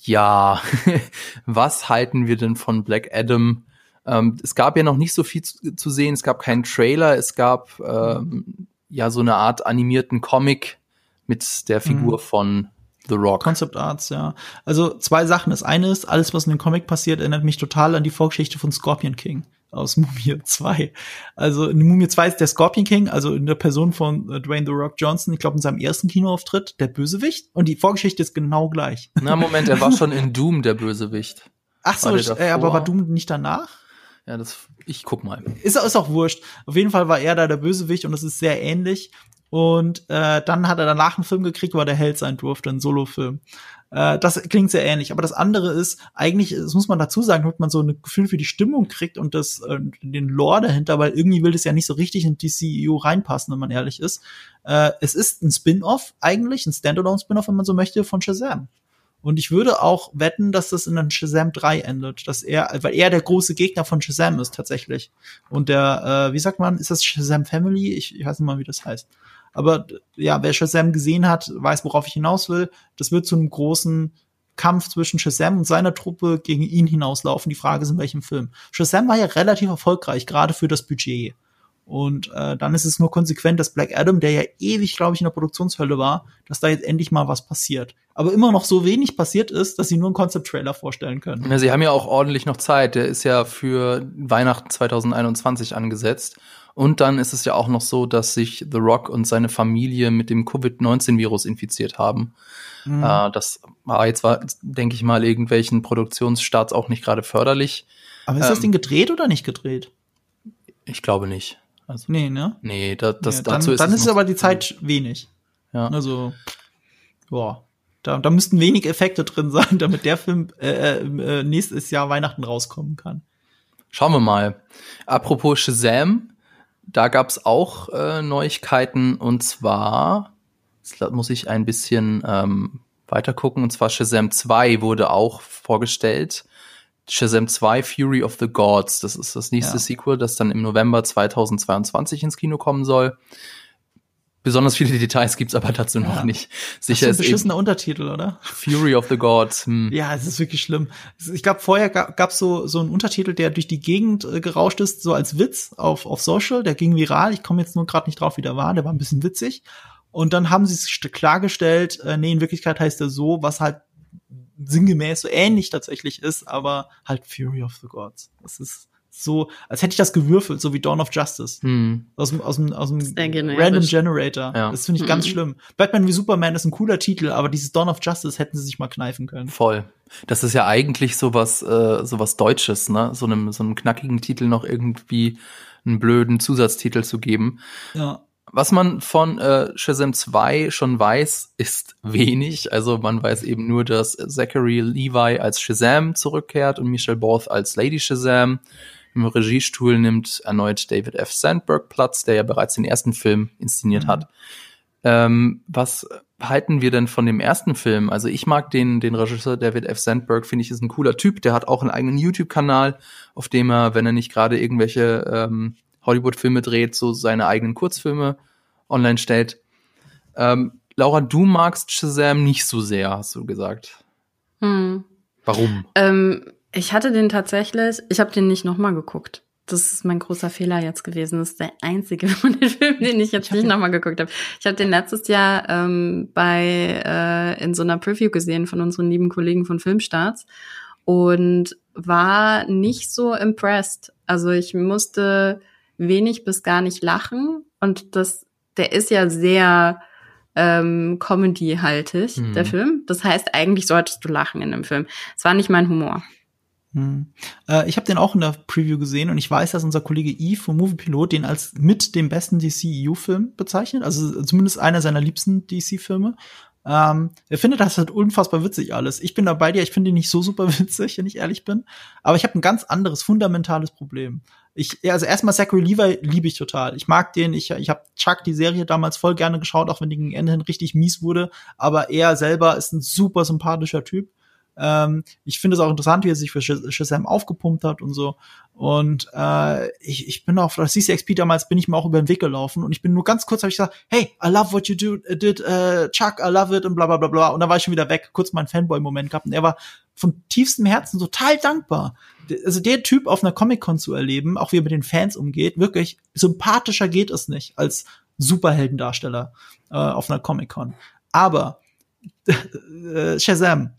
Ja, *laughs* was halten wir denn von Black Adam? Ähm, es gab ja noch nicht so viel zu, zu sehen, es gab keinen Trailer, es gab ähm, ja so eine Art animierten Comic mit der Figur Mhm. von The Rock. Concept Arts, ja. Also zwei Sachen. Das eine ist, alles, was in dem Comic passiert, erinnert mich total an die Vorgeschichte von Scorpion King aus *laughs* Mumie 2. Also in Mumie 2 ist der Scorpion King, also in der Person von äh, Dwayne The Rock Johnson, ich glaube in seinem ersten Kinoauftritt, der Bösewicht. Und die Vorgeschichte ist genau gleich. Na, Moment, er war *laughs* schon in Doom der Bösewicht. Ach so, äh, aber war Doom nicht danach? Ja, das, ich guck mal. Ist, ist auch wurscht. Auf jeden Fall war er da der Bösewicht und das ist sehr ähnlich. Und äh, dann hat er danach einen Film gekriegt, wo er der Held sein durfte, einen Solofilm. Äh, das klingt sehr ähnlich. Aber das andere ist, eigentlich, das muss man dazu sagen, damit man so ein Gefühl für die Stimmung kriegt und das, äh, den Lore dahinter, weil irgendwie will das ja nicht so richtig in die CEO reinpassen, wenn man ehrlich ist. Äh, es ist ein Spin-off eigentlich, ein Standalone-Spin-off, wenn man so möchte, von Shazam. Und ich würde auch wetten, dass das in einem Shazam 3 endet, dass er, weil er der große Gegner von Shazam ist tatsächlich. Und der, äh, wie sagt man, ist das Shazam Family? Ich, ich weiß nicht mal, wie das heißt. Aber ja, wer Shazam gesehen hat, weiß, worauf ich hinaus will. Das wird zu einem großen Kampf zwischen Shazam und seiner Truppe gegen ihn hinauslaufen. Die Frage ist, in welchem Film. Shazam war ja relativ erfolgreich, gerade für das Budget. Und äh, dann ist es nur konsequent, dass Black Adam, der ja ewig, glaube ich, in der Produktionshölle war, dass da jetzt endlich mal was passiert. Aber immer noch so wenig passiert ist, dass sie nur einen Concept-Trailer vorstellen können. Ja, sie haben ja auch ordentlich noch Zeit. Der ist ja für Weihnachten 2021 angesetzt. Und dann ist es ja auch noch so, dass sich The Rock und seine Familie mit dem Covid-19-Virus infiziert haben. Mhm. Äh, das war jetzt, war, denke ich mal, irgendwelchen Produktionsstarts auch nicht gerade förderlich. Aber ist das ähm, Ding gedreht oder nicht gedreht? Ich glaube nicht. Also, Nee, ne? nee, da, das, ja, dann dazu ist dann es ist aber die Zeit wenig. Ja. Also, ja. Da, da müssten wenig Effekte drin *laughs* sein, damit der Film äh, äh, nächstes Jahr Weihnachten rauskommen kann. Schauen wir mal. Apropos Shazam, da gab's auch äh, Neuigkeiten und zwar, jetzt muss ich ein bisschen ähm, weiter gucken, und zwar Shazam 2 wurde auch vorgestellt. Shazam 2 Fury of the Gods, das ist das nächste Ja. Sequel, das dann im November 2022 ins Kino kommen soll. Besonders viele Details gibt's aber dazu noch Ja. nicht. Das Sicher ist ist ein beschissener Untertitel, oder? Fury of the Gods. Hm. Ja, es ist wirklich schlimm. Ich glaube, vorher gab es so, so einen Untertitel, der durch die Gegend äh, gerauscht ist, so als Witz auf, auf Social. Der ging viral. Ich komme jetzt nur gerade nicht drauf, wie der war. Der war ein bisschen witzig. Und dann haben sie es st- klargestellt, äh, nee, in Wirklichkeit heißt er so, was halt sinngemäß so ähnlich tatsächlich ist, aber halt Fury of the Gods. Das ist so, als hätte ich das gewürfelt, so wie Dawn of Justice. Hm. Aus dem, aus dem, aus dem. Random Generator. Ja. Das finde ich ganz Mhm. schlimm. Batman wie Superman ist ein cooler Titel, aber dieses Dawn of Justice hätten sie sich mal kneifen können. Voll. Das ist ja eigentlich sowas, äh, sowas Deutsches, ne? So einem, so einem knackigen Titel noch irgendwie einen blöden Zusatztitel zu geben. Ja. Was man von äh, Shazam 2 schon weiß, ist wenig. Also man weiß eben nur, dass Zachary Levi als Shazam zurückkehrt und Michelle Borth als Lady Shazam. Im Regiestuhl nimmt erneut David F. Sandberg Platz, der ja bereits den ersten Film inszeniert Mhm. hat. Ähm, was halten wir denn von dem ersten Film? Also ich mag den, den Regisseur David F. Sandberg, finde ich, ist ein cooler Typ. Der hat auch einen eigenen YouTube-Kanal, auf dem er, wenn er nicht gerade irgendwelche ähm, Hollywood-Filme dreht, so seine eigenen Kurzfilme online stellt. Ähm, Laura, du magst Shazam nicht so sehr, hast du gesagt. Hm. Warum? Ähm, ich hatte den tatsächlich, ich habe den nicht nochmal geguckt. Das ist mein großer Fehler jetzt gewesen. Das ist der einzige *laughs* von den Filmen, den ich jetzt ich nicht nochmal geguckt habe. Ich habe den letztes Jahr ähm, bei äh, in so einer Preview gesehen von unseren lieben Kollegen von Filmstarts und war nicht so impressed. Also ich musste wenig bis gar nicht lachen und das, der ist ja sehr ähm, Comedy-haltig, mhm. der Film. Das heißt, eigentlich solltest du lachen in dem Film. Es war nicht mein Humor. Hm. Äh, ich habe den auch in der Preview gesehen und ich weiß, dass unser Kollege Eve vom Movie Pilot den als mit dem besten DC-EU-Film bezeichnet, also zumindest einer seiner liebsten DC-Filme. Ähm, er findet das halt unfassbar witzig alles. Ich bin da bei dir, ich finde ihn nicht so super *laughs* witzig, wenn ich ehrlich bin. Aber ich habe ein ganz anderes, fundamentales Problem. Ich, also erstmal Zachary Levi liebe ich total. Ich mag den, ich, ich habe Chuck die Serie damals voll gerne geschaut, auch wenn die gegen Ende hin richtig mies wurde. Aber er selber ist ein super sympathischer Typ. Ähm, ich finde es auch interessant, wie er sich für Shazam aufgepumpt hat und so. Und äh, ich, ich bin auf das CCXP damals bin ich mir auch über den Weg gelaufen und ich bin nur ganz kurz habe ich gesagt, hey, I love what you do, uh, did, uh, Chuck, I love it und bla bla bla bla. Und dann war ich schon wieder weg, kurz meinen Fanboy-Moment gehabt und er war von tiefstem Herzen total dankbar. Also der Typ auf einer Comic-Con zu erleben, auch wie er mit den Fans umgeht, wirklich sympathischer geht es nicht als Superheldendarsteller äh, auf einer Comic-Con. Aber *laughs* äh, Shazam,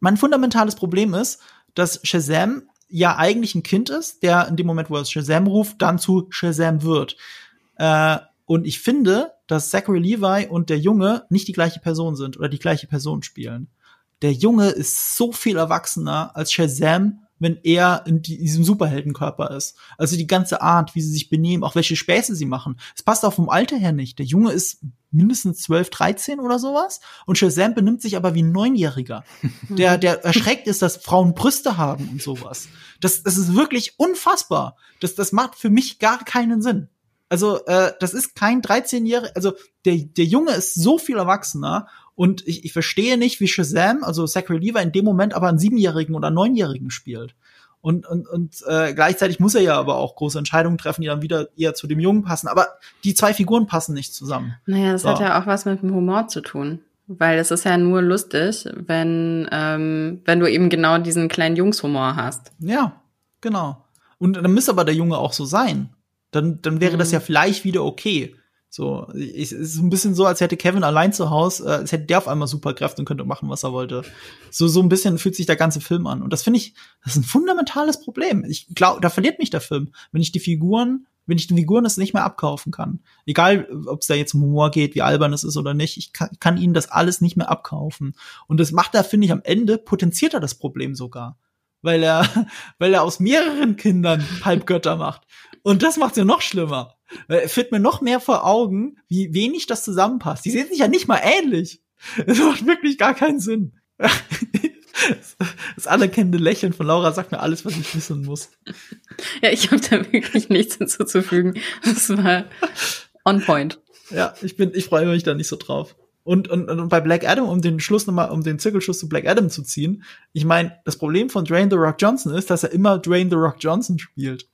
mein fundamentales Problem ist, dass Shazam ja eigentlich ein Kind ist, der in dem Moment, wo er Shazam ruft, dann zu Shazam wird. Äh, und ich finde, dass Zachary Levi und der Junge nicht die gleiche Person sind oder die gleiche Person spielen. Der Junge ist so viel erwachsener als Shazam wenn er in diesem Superheldenkörper ist. Also die ganze Art, wie sie sich benehmen, auch welche Späße sie machen. Es passt auch vom Alter her nicht. Der Junge ist mindestens 12, 13 oder sowas. Und Shazam benimmt sich aber wie ein Neunjähriger. *laughs* Der, der erschreckt ist, dass Frauen Brüste haben und sowas. Das, das ist wirklich unfassbar. Das, das macht für mich gar keinen Sinn. Also, äh, das ist kein 13-Jähriger, also der, der Junge ist so viel erwachsener und ich, ich verstehe nicht, wie Shazam, also Zachary Levi, in dem Moment aber einen Siebenjährigen oder Neunjährigen spielt. Und, und, und äh, gleichzeitig muss er ja aber auch große Entscheidungen treffen, die dann wieder eher zu dem Jungen passen. Aber die zwei Figuren passen nicht zusammen. Naja, das so. hat ja auch was mit dem Humor zu tun. Weil es ist ja nur lustig, wenn, ähm, wenn du eben genau diesen kleinen Jungshumor hast. Ja, genau. Und dann müsste aber der Junge auch so sein. Dann, dann wäre mhm. das ja vielleicht wieder okay. So, es ist ein bisschen so, als hätte Kevin allein zu Hause, äh, als hätte der auf einmal Superkräfte und könnte machen, was er wollte. So, so ein bisschen fühlt sich der ganze Film an. Und das finde ich, das ist ein fundamentales Problem. Ich glaube, da verliert mich der Film, wenn ich die Figuren, wenn ich den Figuren das nicht mehr abkaufen kann. Egal, ob es da jetzt um Humor geht, wie albern es ist oder nicht, ich kann, kann ihnen das alles nicht mehr abkaufen. Und das macht er, finde ich, am Ende potenziert er das Problem sogar. Weil er, *laughs* weil er aus mehreren Kindern Halbgötter macht. Und das macht's ja noch schlimmer. Führt mir noch mehr vor Augen, wie wenig das zusammenpasst. Die sehen sich ja nicht mal ähnlich. Das macht wirklich gar keinen Sinn. *laughs* Das anerkennende Lächeln von Laura sagt mir alles, was ich wissen muss. Ja, ich habe da wirklich nichts hinzuzufügen. Das war on point. Ja, ich bin, ich freue mich da nicht so drauf. Und, und, und bei Black Adam, um den Schluss nochmal, um den Zirkelschluss zu Black Adam zu ziehen, ich meine, das Problem von Dwayne The Rock Johnson ist, dass er immer Dwayne The Rock Johnson spielt.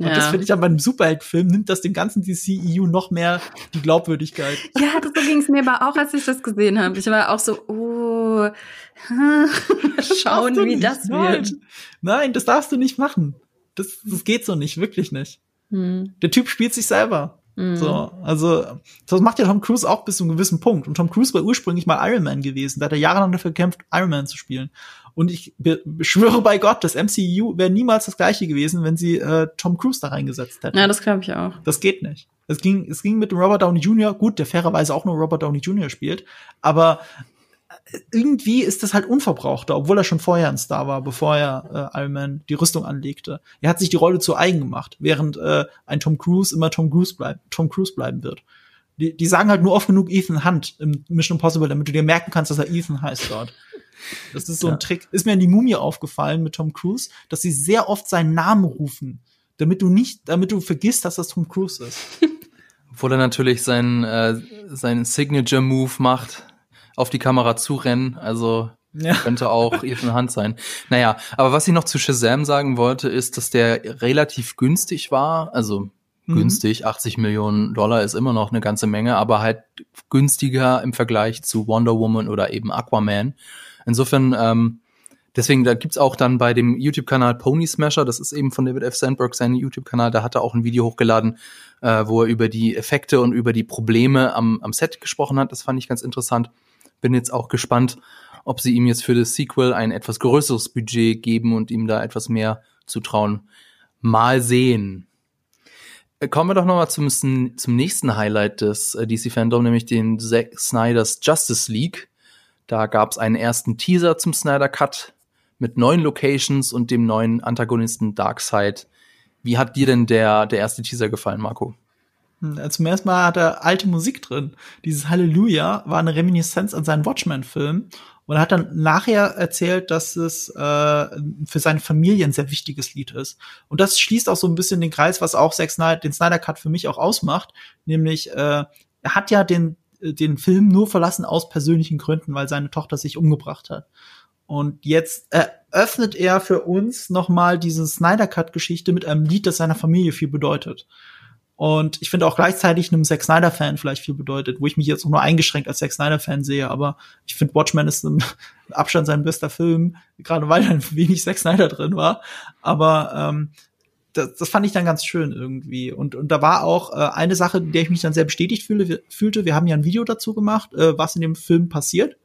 Und ja. das finde ich an meinem Superheldenfilm nimmt das dem ganzen DCEU noch mehr die Glaubwürdigkeit. Ja, das so ging es mir aber auch, als ich das gesehen habe. Ich war auch so, oh, schauen, wie das Nein. wird. Nein, das darfst du nicht machen. Das, das geht so nicht, wirklich nicht. Hm. Der Typ spielt sich selber. Mhm. So, also das macht ja Tom Cruise auch bis zu einem gewissen Punkt. Und Tom Cruise war ursprünglich mal Iron Man gewesen. Da hat er jahrelang dafür gekämpft, Iron Man zu spielen. Und ich beschwöre bei Gott, das MCU wäre niemals das gleiche gewesen, wenn sie äh, Tom Cruise da reingesetzt hätten. Ja, das glaube ich auch. Das geht nicht. Es ging, es ging mit dem Robert Downey Jr., gut, der fairerweise auch nur Robert Downey Jr. spielt, aber äh, irgendwie ist das halt unverbrauchter, obwohl er schon vorher ein Star war, bevor er äh, Iron Man die Rüstung anlegte. Er hat sich die Rolle zu eigen gemacht, während äh, ein Tom Cruise immer Tom Cruise, bleib, Tom Cruise bleiben wird. Die, die sagen halt nur oft genug Ethan Hunt im Mission Impossible, damit du dir merken kannst, dass er Ethan heißt dort. Das ist so ja. ein Trick. Ist mir in die Mumie aufgefallen mit Tom Cruise, dass sie sehr oft seinen Namen rufen, damit du nicht, damit du vergisst, dass das Tom Cruise ist. *laughs* Obwohl er natürlich seinen, äh, seinen Signature-Move macht, auf die Kamera zurennen. Also ja. könnte auch *laughs* Ethan Hunt sein. Naja, aber was ich noch zu Shazam sagen wollte, ist, dass der relativ günstig war. Also mhm. günstig, 80 Millionen Dollar ist immer noch eine ganze Menge, aber halt günstiger im Vergleich zu Wonder Woman oder eben Aquaman. Insofern, ähm, deswegen, da gibt's auch dann bei dem YouTube-Kanal Pony Smasher, das ist eben von David F. Sandberg sein YouTube-Kanal, da hat er auch ein Video hochgeladen, äh, wo er über die Effekte und über die Probleme am, am Set gesprochen hat. Das fand ich ganz interessant. Bin jetzt auch gespannt, ob sie ihm jetzt für das Sequel ein etwas größeres Budget geben und ihm da etwas mehr zutrauen. Mal sehen. Äh, kommen wir doch nochmal zum, zum nächsten Highlight des äh, DC-Fandom, nämlich den Zack Snyders Justice League. Da gab es einen ersten Teaser zum Snyder Cut mit neuen Locations und dem neuen Antagonisten Darkseid. Wie hat dir denn der, der erste Teaser gefallen, Marco? Hm, zum ersten Mal hat er alte Musik drin. Dieses Halleluja war eine Reminiszenz an seinen Watchmen-Film und er hat dann nachher erzählt, dass es äh, für seine Familie ein sehr wichtiges Lied ist. Und das schließt auch so ein bisschen den Kreis, was auch Zack Snyder, den Snyder Cut für mich auch ausmacht, nämlich äh, er hat ja den den Film nur verlassen aus persönlichen Gründen, weil seine Tochter sich umgebracht hat. Und jetzt eröffnet er für uns nochmal diese Snyder Cut Geschichte mit einem Lied, das seiner Familie viel bedeutet. Und ich finde auch gleichzeitig einem Zack Snyder-Fan vielleicht viel bedeutet, wo ich mich jetzt auch nur eingeschränkt als Zack Snyder-Fan sehe. Aber ich finde Watchmen ist im *laughs* Abstand sein bester Film, gerade weil da *laughs* wenig Zack Snyder drin war. Aber ähm, das, das fand ich dann ganz schön irgendwie. Und, und da war auch äh, eine Sache, in der ich mich dann sehr bestätigt fühle, fühlte. Wir haben ja ein Video dazu gemacht, äh, was in dem Film passiert.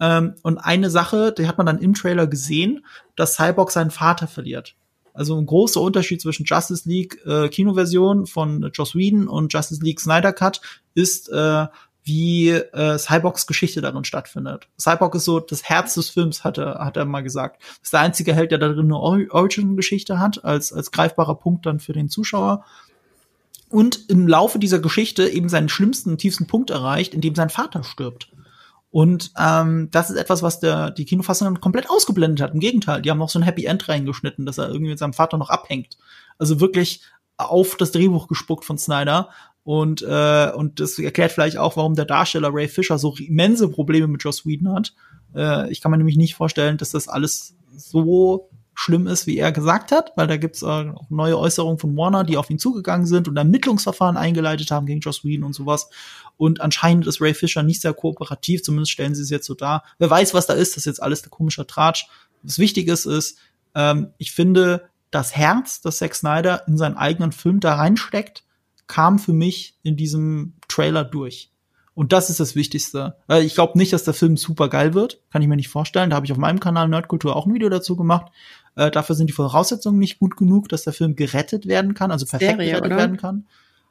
Ähm, und eine Sache, die hat man dann im Trailer gesehen, dass Cyborg seinen Vater verliert. Also ein großer Unterschied zwischen Justice League äh, Kinoversion von Joss Whedon und Justice League Snyder Cut ist, äh, wie äh, Cyborgs Geschichte darin stattfindet. Cyborg ist so das Herz des Films, hat er, hat er mal gesagt. Das ist der einzige Held, der darin eine Origin-Geschichte hat, als, als greifbarer Punkt dann für den Zuschauer. Und im Laufe dieser Geschichte eben seinen schlimmsten, tiefsten Punkt erreicht, in dem sein Vater stirbt. Und ähm, das ist etwas, was der, die Kinofassung dann komplett ausgeblendet hat. Im Gegenteil, die haben noch so ein Happy End reingeschnitten, dass er irgendwie mit seinem Vater noch abhängt. Also wirklich auf das Drehbuch gespuckt von Snyder. Und, äh, und das erklärt vielleicht auch, warum der Darsteller Ray Fisher so immense Probleme mit Joss Whedon hat. Äh, ich kann mir nämlich nicht vorstellen, dass das alles so schlimm ist, wie er gesagt hat, weil da gibt's äh, neue Äußerungen von Warner, die auf ihn zugegangen sind und Ermittlungsverfahren eingeleitet haben gegen Joss Whedon und sowas. Und anscheinend ist Ray Fisher nicht sehr kooperativ, zumindest stellen sie es jetzt so dar. Wer weiß, was da ist, das ist jetzt alles der komische Tratsch. Was wichtig ist, ist, ähm, ich finde, das Herz, das Zack Snyder in seinen eigenen Film da reinsteckt, kam für mich in diesem Trailer durch. Und das ist das Wichtigste. Ich glaube nicht, dass der Film super geil wird. Kann ich mir nicht vorstellen. Da habe ich auf meinem Kanal Nerdkultur auch ein Video dazu gemacht. Äh, dafür sind die Voraussetzungen nicht gut genug, dass der Film gerettet werden kann, also perfekt Serie, gerettet oder? werden kann.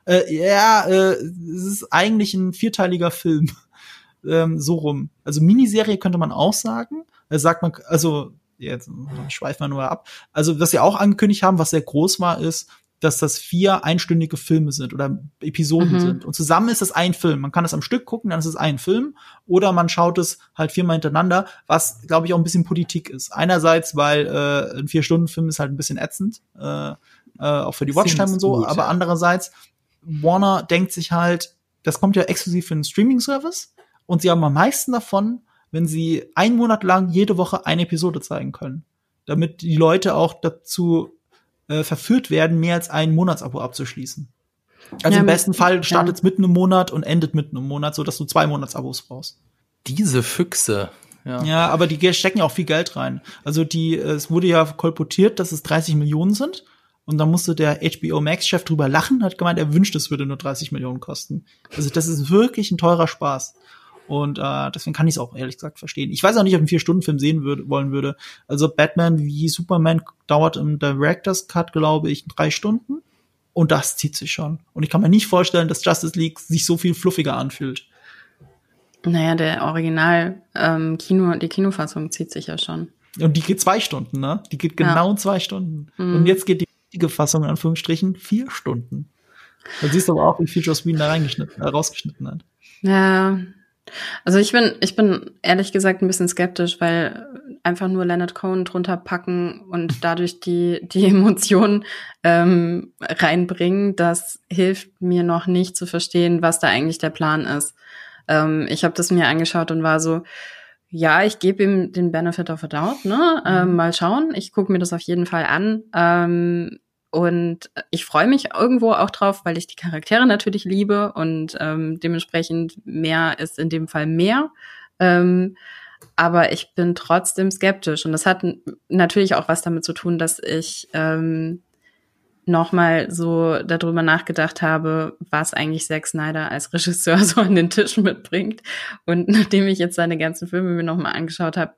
Äh, ja, äh, es ist eigentlich ein vierteiliger Film. *laughs* ähm, so rum. Also Miniserie könnte man auch sagen. Da sagt man, also jetzt schweifen wir nur ab. Also was sie auch angekündigt haben, was sehr groß war, ist, dass das vier einstündige Filme sind oder Episoden mhm. sind. Und zusammen ist es ein Film. Man kann es am Stück gucken, dann ist es ein Film. Oder man schaut es halt viermal hintereinander, was, glaube ich, auch ein bisschen Politik ist. Einerseits, weil äh, ein Vier-Stunden-Film ist halt ein bisschen ätzend, äh, äh, auch für die Watchtime und so. Gut, aber ja. andererseits, Warner denkt sich halt, das kommt ja exklusiv für einen Streaming-Service. Und sie haben am meisten davon, wenn sie einen Monat lang jede Woche eine Episode zeigen können. Damit die Leute auch dazu äh, verführt werden, mehr als ein Monatsabo abzuschließen. Also ja, im besten Fall startet es ja. mitten im Monat und endet mitten im Monat, so dass du zwei Monatsabos brauchst. Diese Füchse. Ja. ja, aber die stecken ja auch viel Geld rein. Also die, es wurde ja kolportiert, dass es 30 Millionen sind. Und dann musste der HBO Max-Chef drüber lachen, hat gemeint, er wünscht, es würde nur 30 Millionen kosten. Also das ist wirklich ein teurer Spaß. Und äh, deswegen kann ich es auch ehrlich gesagt verstehen. Ich weiß auch nicht, ob ich einen Vier-Stunden-Film sehen würde, wollen würde. Also Batman wie Superman dauert im Director's Cut, glaube ich, drei Stunden. Und das zieht sich schon. Und ich kann mir nicht vorstellen, dass Justice League sich so viel fluffiger anfühlt. Naja, der Original ähm, Kino, die Kinofassung zieht sich ja schon. Und die geht zwei Stunden, ne? Die geht genau ja. zwei Stunden. Mhm. Und jetzt geht die richtige Fassung in Anführungsstrichen vier Stunden. Da siehst du aber auch, wie viel Joss Whedon da reingeschnitten, äh, rausgeschnitten hat. Ja, Also ich bin, ich bin ehrlich gesagt ein bisschen skeptisch, weil einfach nur Leonard Cohen drunter packen und *laughs* dadurch die, die Emotionen ähm, reinbringen, das hilft mir noch nicht zu verstehen, was da eigentlich der Plan ist. Ähm, ich habe das mir angeschaut und war so, ja, ich gebe ihm den Benefit of a Doubt, ne? Ähm, mhm. mal schauen. Ich gucke mir das auf jeden Fall an. Ähm, und ich freue mich irgendwo auch drauf, weil ich die Charaktere natürlich liebe und ähm, dementsprechend mehr ist in dem Fall mehr. Ähm, aber ich bin trotzdem skeptisch. Und das hat natürlich auch was damit zu tun, dass ich ähm, nochmal so darüber nachgedacht habe, was eigentlich Zack Snyder als Regisseur *laughs* so an den Tisch mitbringt. Und nachdem ich jetzt seine ganzen Filme mir nochmal angeschaut habe,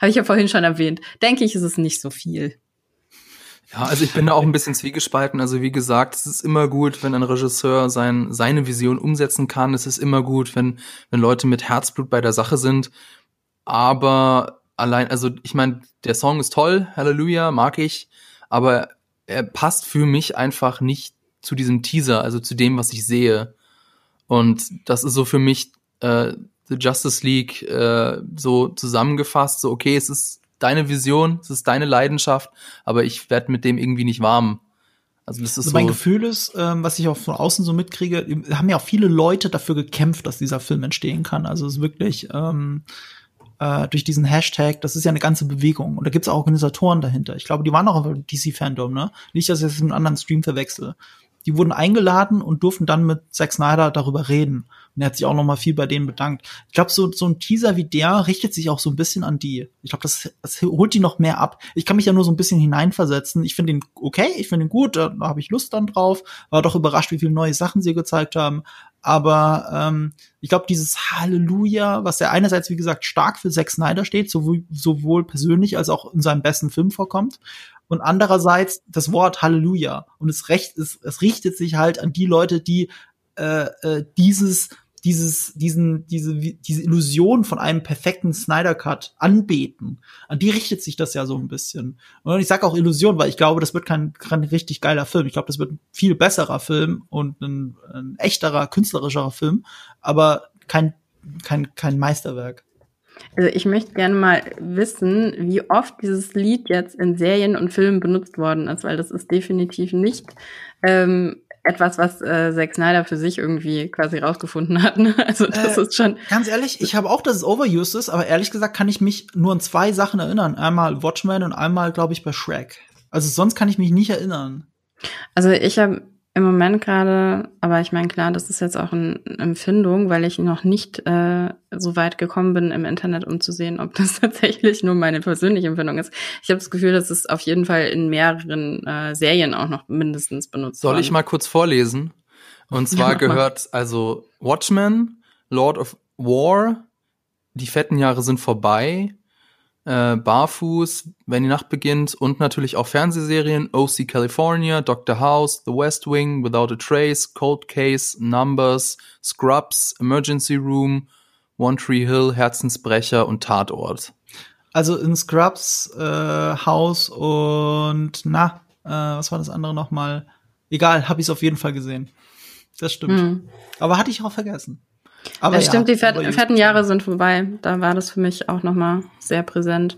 habe ich ja vorhin schon erwähnt, denke ich, ist es nicht so viel. Ja, also ich bin da auch ein bisschen zwiegespalten. Also wie gesagt, es ist immer gut, wenn ein Regisseur sein, seine Vision umsetzen kann. Es ist immer gut, wenn, wenn Leute mit Herzblut bei der Sache sind. Aber allein, also ich meine, der Song ist toll, Halleluja, mag ich, aber er passt für mich einfach nicht zu diesem Teaser, also zu dem, was ich sehe. Und das ist so für mich äh, The Justice League äh, so zusammengefasst, so okay, es ist deine Vision, es ist deine Leidenschaft, aber ich werde mit dem irgendwie nicht warm. Also das ist also mein so Gefühl ist, ähm, was ich auch von außen so mitkriege, haben ja auch viele Leute dafür gekämpft, dass dieser Film entstehen kann. Also es ist wirklich ähm, äh, durch diesen Hashtag, das ist ja eine ganze Bewegung und da gibt es auch Organisatoren dahinter. Ich glaube, die waren auch im DC-Fandom, ne? Nicht, dass ich das mit einem anderen Stream verwechsel. Die wurden eingeladen und durften dann mit Zack Snyder darüber reden. Und er hat sich auch noch mal viel bei denen bedankt. Ich glaube, so, so ein Teaser wie der richtet sich auch so ein bisschen an die. Ich glaube, das, das holt die noch mehr ab. Ich kann mich ja nur so ein bisschen hineinversetzen. Ich finde ihn okay, ich finde ihn gut, da, da habe ich Lust dann drauf. War doch überrascht, wie viele neue Sachen sie gezeigt haben. Aber ähm, ich glaube, dieses Halleluja, was ja einerseits, wie gesagt, stark für Zack Snyder steht, sowohl, sowohl persönlich als auch in seinem besten Film vorkommt. Und andererseits das Wort Halleluja. Und es, recht, es, es richtet sich halt an die Leute, die äh, äh, dieses dieses, diesen, diese, diese Illusion von einem perfekten Snyder Cut anbeten. An die richtet sich das ja so ein bisschen. Und ich sage auch Illusion, weil ich glaube, das wird kein, kein richtig geiler Film. Ich glaube, das wird ein viel besserer Film und ein, ein echterer, künstlerischerer Film, aber kein, kein, kein Meisterwerk. Also ich möchte gerne mal wissen, wie oft dieses Lied jetzt in Serien und Filmen benutzt worden ist, weil das ist definitiv nicht ähm, etwas, was äh, Zack Snyder für sich irgendwie quasi rausgefunden hat. Ne? *laughs* Also das äh, ist schon. Ganz ehrlich, ich habe auch, dass es overused ist, aber ehrlich gesagt kann ich mich nur an zwei Sachen erinnern. Einmal Watchmen und einmal, glaube ich, bei Shrek. Also sonst kann ich mich nicht erinnern. Also ich habe im Moment gerade, aber ich meine, klar, das ist jetzt auch eine Empfindung, weil ich noch nicht äh, so weit gekommen bin im Internet, um zu sehen, ob das *laughs* tatsächlich nur meine persönliche Empfindung ist. Ich habe das Gefühl, dass es auf jeden Fall in mehreren äh, Serien auch noch mindestens benutzt Soll worden. ich mal kurz vorlesen? Und *laughs* zwar ja, gehört also Watchmen, Lord of War, die fetten Jahre sind vorbei, äh, Barfuß, wenn die Nacht beginnt und natürlich auch Fernsehserien, OC California, Dr. House, The West Wing, Without a Trace, Cold Case, Numbers, Scrubs, Emergency Room, One Tree Hill, Herzensbrecher und Tatort. Also in Scrubs, äh, House und na, äh, was war das andere nochmal? Egal, habe ich es auf jeden Fall gesehen. Das stimmt. Hm. Aber hatte ich auch vergessen. Aber das ja, stimmt, die fett, fetten Jahre sind vorbei. Da war das für mich auch noch mal sehr präsent.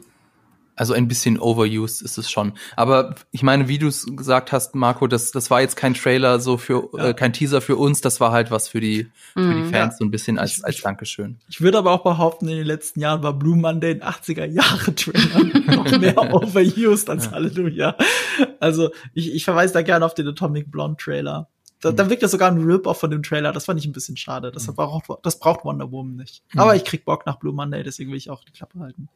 Also ein bisschen overused ist es schon. Aber ich meine, wie du es gesagt hast, Marco, das, das war jetzt kein Trailer so für, ja. äh, kein Teaser für uns, das war halt was für die, für die mhm. Fans, ja. so ein bisschen als, als Dankeschön. Ich würde aber auch behaupten, in den letzten Jahren war Blue Monday ein 80er Jahre Trailer *laughs* noch mehr overused als Halleluja. Also ich, ich verweise da gerne auf den Atomic Blonde Trailer. Da, da wirkt das sogar ein Rip-Off von dem Trailer. Das fand ich ein bisschen schade. Das, mhm. braucht, das braucht Wonder Woman nicht. Mhm. Aber ich krieg Bock nach Blue Monday, deswegen will ich auch die Klappe halten.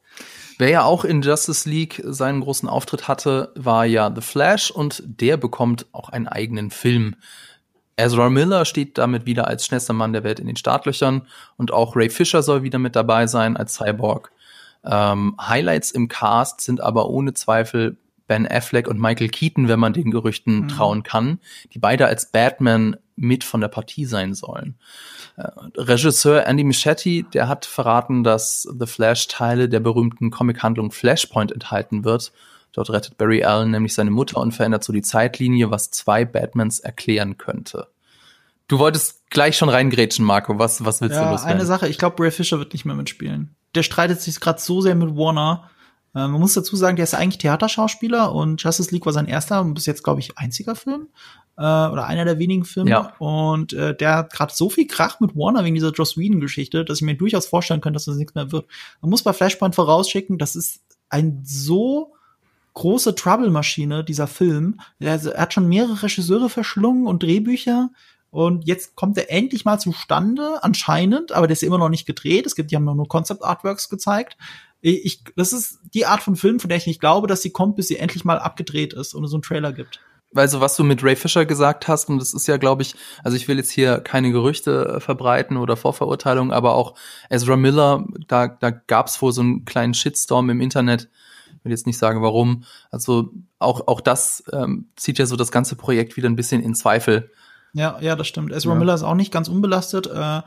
Wer ja auch in Justice League seinen großen Auftritt hatte, war ja The Flash und der bekommt auch einen eigenen Film. Ezra Miller steht damit wieder als schnellster Mann der Welt in den Startlöchern und auch Ray Fisher soll wieder mit dabei sein als Cyborg. Ähm, Highlights im Cast sind aber ohne Zweifel Ben Affleck und Michael Keaton, wenn man den Gerüchten mhm. trauen kann, die beide als Batman mit von der Partie sein sollen. Äh, Regisseur Andy Michetti, der hat verraten, dass The Flash Teile der berühmten Comichandlung Flashpoint enthalten wird. Dort rettet Barry Allen nämlich seine Mutter und verändert so die Zeitlinie, was zwei Batmans erklären könnte. Du wolltest gleich schon reingrätschen, Marco. Was, was willst ja, du loswerden? eine Sache. Ich glaube, Ray Fisher wird nicht mehr mitspielen. Der streitet sich gerade so sehr mit Warner. Äh, man muss dazu sagen, der ist eigentlich Theaterschauspieler und Justice League war sein erster und bis jetzt, glaube ich, einziger Film. Äh, oder einer der wenigen Filme. Ja. Und äh, der hat gerade so viel Krach mit Warner wegen dieser Joss Whedon-Geschichte, dass ich mir durchaus vorstellen könnte, dass das nichts mehr wird. Man muss bei Flashpoint vorausschicken, das ist ein so große Trouble-Maschine, dieser Film. Er, er hat schon mehrere Regisseure verschlungen und Drehbücher. Und jetzt kommt er endlich mal zustande, anscheinend, aber der ist immer noch nicht gedreht. Es gibt, die haben noch nur Concept Artworks gezeigt. Ich, das ist die Art von Film, von der ich nicht glaube, dass sie kommt, bis sie endlich mal abgedreht ist und es so einen Trailer gibt. Also was du mit Ray Fisher gesagt hast, und das ist ja, glaube ich, also ich will jetzt hier keine Gerüchte äh, verbreiten oder Vorverurteilungen, aber auch Ezra Miller, da, da gab es wohl so einen kleinen Shitstorm im Internet. Ich will jetzt nicht sagen, warum. Also auch, auch das ähm, zieht ja so das ganze Projekt wieder ein bisschen in Zweifel. Ja, ja, das stimmt. Ezra Ja. Miller ist auch nicht ganz unbelastet, äh,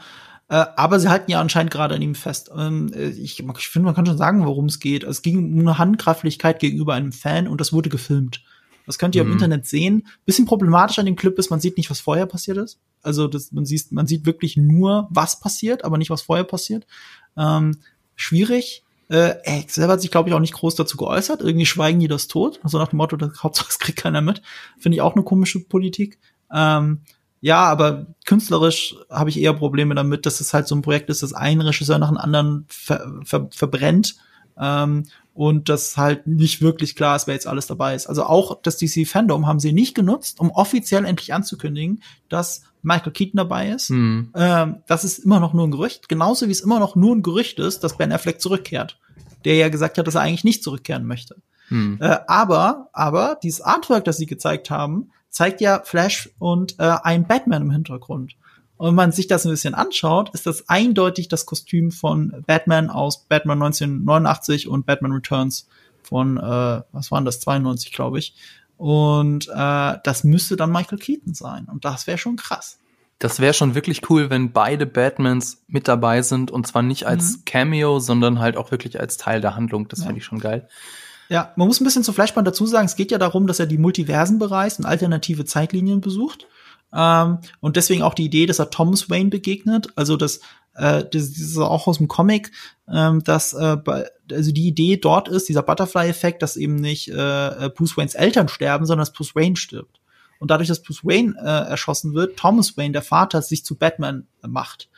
äh, aber sie halten ja anscheinend gerade an ihm fest. Ähm, äh, ich ich finde, man kann schon sagen, worum es geht. Es ging um eine Handgreiflichkeit gegenüber einem Fan und das wurde gefilmt. Das könnt ihr Mhm. im Internet sehen. Bisschen problematisch an dem Clip ist, man sieht nicht, was vorher passiert ist. Also das, man, sieht, man sieht wirklich nur, was passiert, aber nicht, was vorher passiert. Ähm, schwierig. Äh, er selber hat sich, glaube ich, auch nicht groß dazu geäußert. Irgendwie schweigen die das tot. Also nach dem Motto, das Hauptsache es kriegt keiner mit. Finde ich auch eine komische Politik. Ähm, ja, aber künstlerisch habe ich eher Probleme damit, dass es halt so ein Projekt ist, das ein Regisseur nach dem anderen ver ver verbrennt ähm, und das halt nicht wirklich klar ist, wer jetzt alles dabei ist. Also auch das DC Fandom haben sie nicht genutzt, um offiziell endlich anzukündigen, dass Michael Keaton dabei ist. Hm. Ähm, das ist immer noch nur ein Gerücht, genauso wie es immer noch nur ein Gerücht ist, dass Ben Affleck zurückkehrt, der ja gesagt hat, dass er eigentlich nicht zurückkehren möchte. Hm. Äh, aber, aber dieses Artwork, das sie gezeigt haben, zeigt ja Flash und äh, ein Batman im Hintergrund. Und wenn man sich das ein bisschen anschaut, ist das eindeutig das Kostüm von Batman aus Batman 1989 und Batman Returns von, äh, was waren das, 92, glaube ich. Und äh, das müsste dann Michael Keaton sein. Und das wäre schon krass. Das wäre schon wirklich cool, wenn beide Batmans mit dabei sind und zwar nicht als Mhm. Cameo, sondern halt auch wirklich als Teil der Handlung. Das Ja. finde ich schon geil. Ja, man muss ein bisschen zu Flashpoint dazu sagen, es geht ja darum, dass er die Multiversen bereist und alternative Zeitlinien besucht. Ähm, und deswegen auch die Idee, dass er Thomas Wayne begegnet. Also das, äh, das, ist auch aus dem Comic, ähm, dass äh, also die Idee dort ist, dieser Butterfly-Effekt, dass eben nicht äh, Bruce Waynes Eltern sterben, sondern dass Bruce Wayne stirbt. Und dadurch, dass Bruce Wayne äh, erschossen wird, Thomas Wayne, der Vater, sich zu Batman äh, macht.